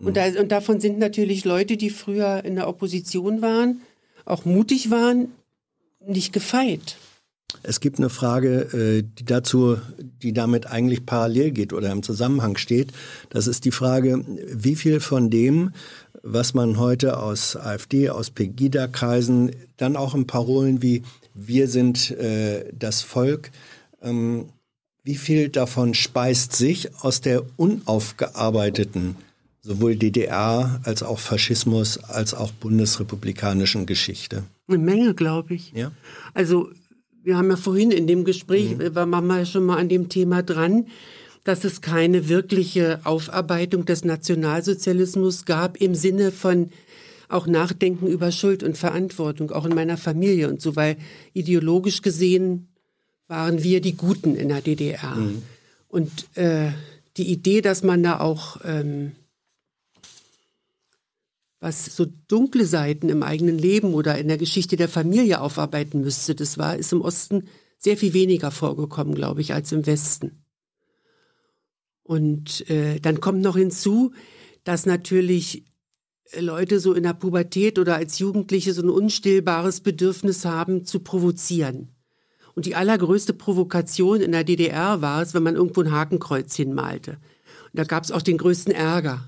Und, da, und davon sind natürlich Leute, die früher in der Opposition waren, auch mutig waren, nicht gefeit. Es gibt eine Frage, äh, die dazu, die damit eigentlich parallel geht oder im Zusammenhang steht. Das ist die Frage, wie viel von dem, was man heute aus AfD, aus Pegida-Kreisen, dann auch in Parolen wie wir sind äh, das Volk, ähm, wie viel davon speist sich aus der unaufgearbeiteten sowohl DDR als auch Faschismus als auch bundesrepublikanischen Geschichte? Eine Menge, glaube ich. Ja. Also wir haben ja vorhin in dem Gespräch, mhm. waren wir schon mal an dem Thema dran, dass es keine wirkliche Aufarbeitung des Nationalsozialismus gab im Sinne von auch Nachdenken über Schuld und Verantwortung, auch in meiner Familie und so, weil ideologisch gesehen waren wir die Guten in der DDR. Mhm. Und äh, die Idee, dass man da auch ähm, was so dunkle Seiten im eigenen Leben oder in der Geschichte der Familie aufarbeiten müsste, das war, ist im Osten sehr viel weniger vorgekommen, glaube ich, als im Westen. Und äh, dann kommt noch hinzu, dass natürlich Leute so in der Pubertät oder als Jugendliche so ein unstillbares Bedürfnis haben, zu provozieren. Und die allergrößte Provokation in der DDR war es, wenn man irgendwo ein Hakenkreuz hinmalte. Und da gab es auch den größten Ärger.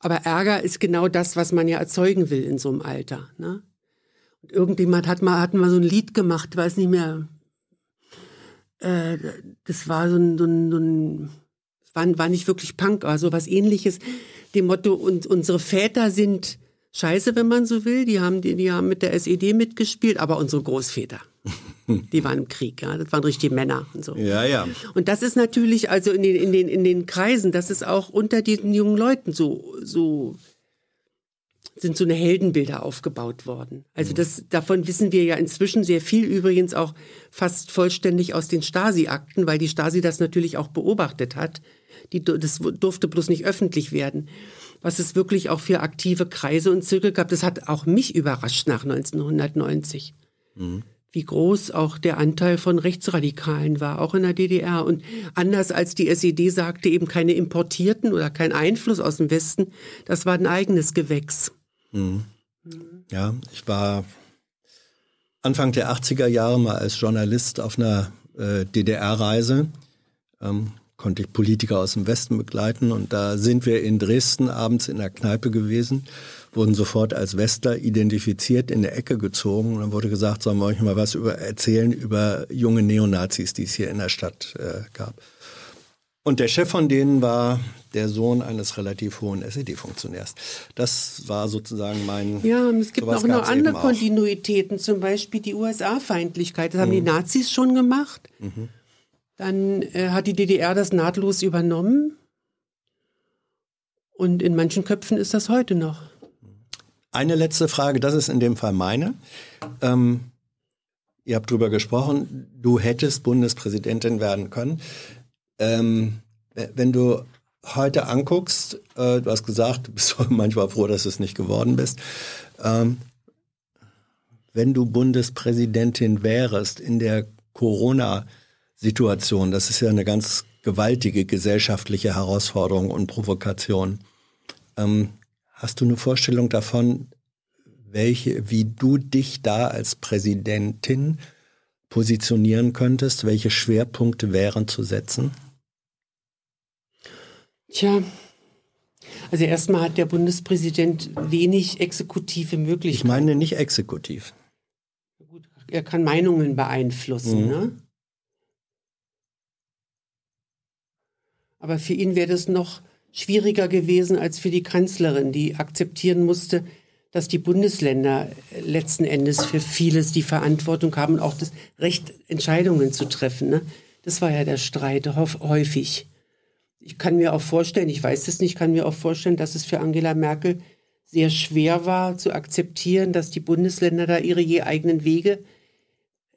Aber Ärger ist genau das, was man ja erzeugen will in so einem Alter. Ne? Und irgendjemand hat mal, hat mal so ein Lied gemacht, weiß nicht mehr. Äh, das war so ein, so ein, so ein war, war nicht wirklich Punk, aber so was ähnliches. Dem Motto, und unsere Väter sind scheiße, wenn man so will. Die haben, die, die haben mit der SED mitgespielt, aber unsere Großväter. Die waren im Krieg, ja. Das waren richtige Männer und so. Ja, ja. Und das ist natürlich, also in den, in den, in den Kreisen, das ist auch unter diesen jungen Leuten so, so, sind so eine Heldenbilder aufgebaut worden. Also das, davon wissen wir ja inzwischen sehr viel, übrigens auch fast vollständig aus den Stasi-Akten, weil die Stasi das natürlich auch beobachtet hat. Die, das durfte bloß nicht öffentlich werden. Was es wirklich auch für aktive Kreise und Zirkel gab, das hat auch mich überrascht nach 1990. Mhm wie groß auch der Anteil von Rechtsradikalen war, auch in der DDR. Und anders als die SED sagte, eben keine importierten oder kein Einfluss aus dem Westen, das war ein eigenes Gewächs. Mhm. Ja, ich war Anfang der 80er Jahre mal als Journalist auf einer äh, DDR-Reise. Ähm, konnte ich Politiker aus dem Westen begleiten und da sind wir in Dresden abends in der Kneipe gewesen wurden sofort als Westler identifiziert, in der Ecke gezogen. Und dann wurde gesagt, sollen wir euch mal was über erzählen über junge Neonazis, die es hier in der Stadt äh, gab. Und der Chef von denen war der Sohn eines relativ hohen SED-Funktionärs. Das war sozusagen mein. Ja, es gibt auch noch andere Kontinuitäten, zum Beispiel die USA-Feindlichkeit. Das haben mhm. die Nazis schon gemacht. Mhm. Dann äh, hat die DDR das nahtlos übernommen. Und in manchen Köpfen ist das heute noch. Eine letzte Frage, das ist in dem Fall meine. Ähm, ihr habt drüber gesprochen, du hättest Bundespräsidentin werden können. Ähm, wenn du heute anguckst, äh, du hast gesagt, du bist manchmal froh, dass du es nicht geworden bist. Ähm, wenn du Bundespräsidentin wärst in der Corona-Situation, das ist ja eine ganz gewaltige gesellschaftliche Herausforderung und Provokation. Ähm, Hast du eine Vorstellung davon, welche, wie du dich da als Präsidentin positionieren könntest? Welche Schwerpunkte wären zu setzen? Tja, also erstmal hat der Bundespräsident wenig exekutive Möglichkeiten. Ich meine nicht exekutiv. Gut, er kann Meinungen beeinflussen, mhm. ne? Aber für ihn wäre das noch schwieriger gewesen als für die Kanzlerin, die akzeptieren musste, dass die Bundesländer letzten Endes für vieles die Verantwortung haben und auch das Recht, Entscheidungen zu treffen. Ne? Das war ja der Streit häufig. Ich kann mir auch vorstellen, ich weiß es nicht, kann mir auch vorstellen, dass es für Angela Merkel sehr schwer war zu akzeptieren, dass die Bundesländer da ihre je eigenen Wege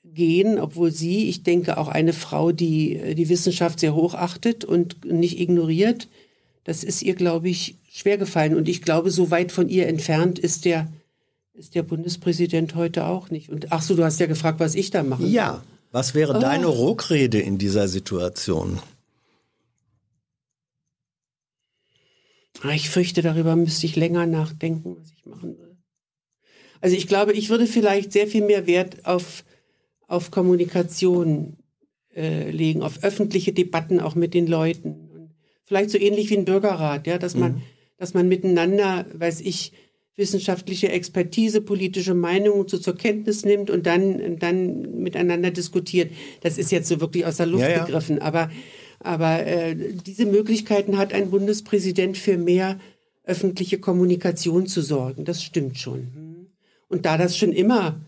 gehen, obwohl sie, ich denke, auch eine Frau, die die Wissenschaft sehr hoch achtet und nicht ignoriert, das ist ihr, glaube ich, schwer gefallen. Und ich glaube, so weit von ihr entfernt ist der, ist der Bundespräsident heute auch nicht. Und ach so, du hast ja gefragt, was ich da mache. Ja, was wäre oh. deine Ruckrede in dieser Situation? Ah, ich fürchte, darüber müsste ich länger nachdenken, was ich machen würde. Also ich glaube, ich würde vielleicht sehr viel mehr Wert auf, auf Kommunikation äh, legen, auf öffentliche Debatten auch mit den Leuten. Vielleicht so ähnlich wie ein Bürgerrat, ja, dass man, mhm. dass man miteinander, weiß ich, wissenschaftliche Expertise, politische Meinungen so zur Kenntnis nimmt und dann, dann miteinander diskutiert. Das ist jetzt so wirklich aus der Luft ja, ja. gegriffen, aber aber äh, diese Möglichkeiten hat ein Bundespräsident für mehr öffentliche Kommunikation zu sorgen. Das stimmt schon. Und da das schon immer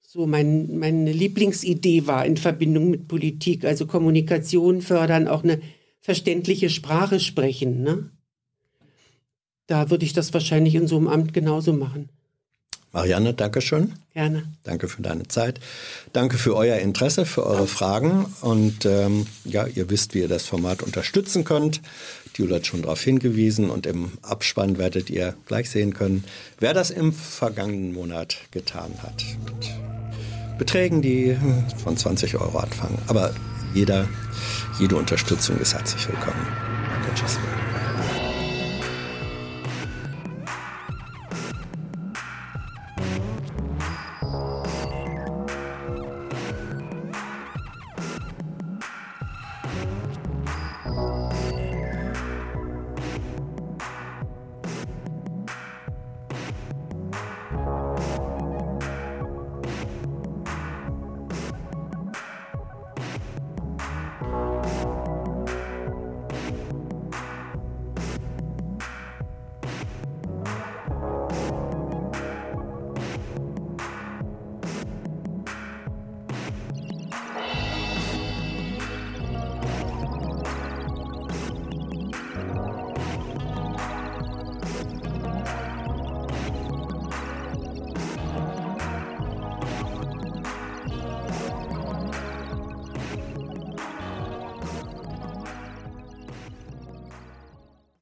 so mein, meine Lieblingsidee war in Verbindung mit Politik, also Kommunikation fördern, auch eine verständliche Sprache sprechen, ne? da würde ich das wahrscheinlich in so einem Amt genauso machen. Marianne, danke schön. Gerne. Danke für deine Zeit. Danke für euer Interesse, für eure Fragen. Und ähm, ja, ihr wisst, wie ihr das Format unterstützen könnt. Die Jule hat schon darauf hingewiesen und im Abspann werdet ihr gleich sehen können, wer das im vergangenen Monat getan hat. Mit Beträgen, die von 20 Euro anfangen. Aber jeder, jede Unterstützung ist herzlich willkommen. Danke, tschüss.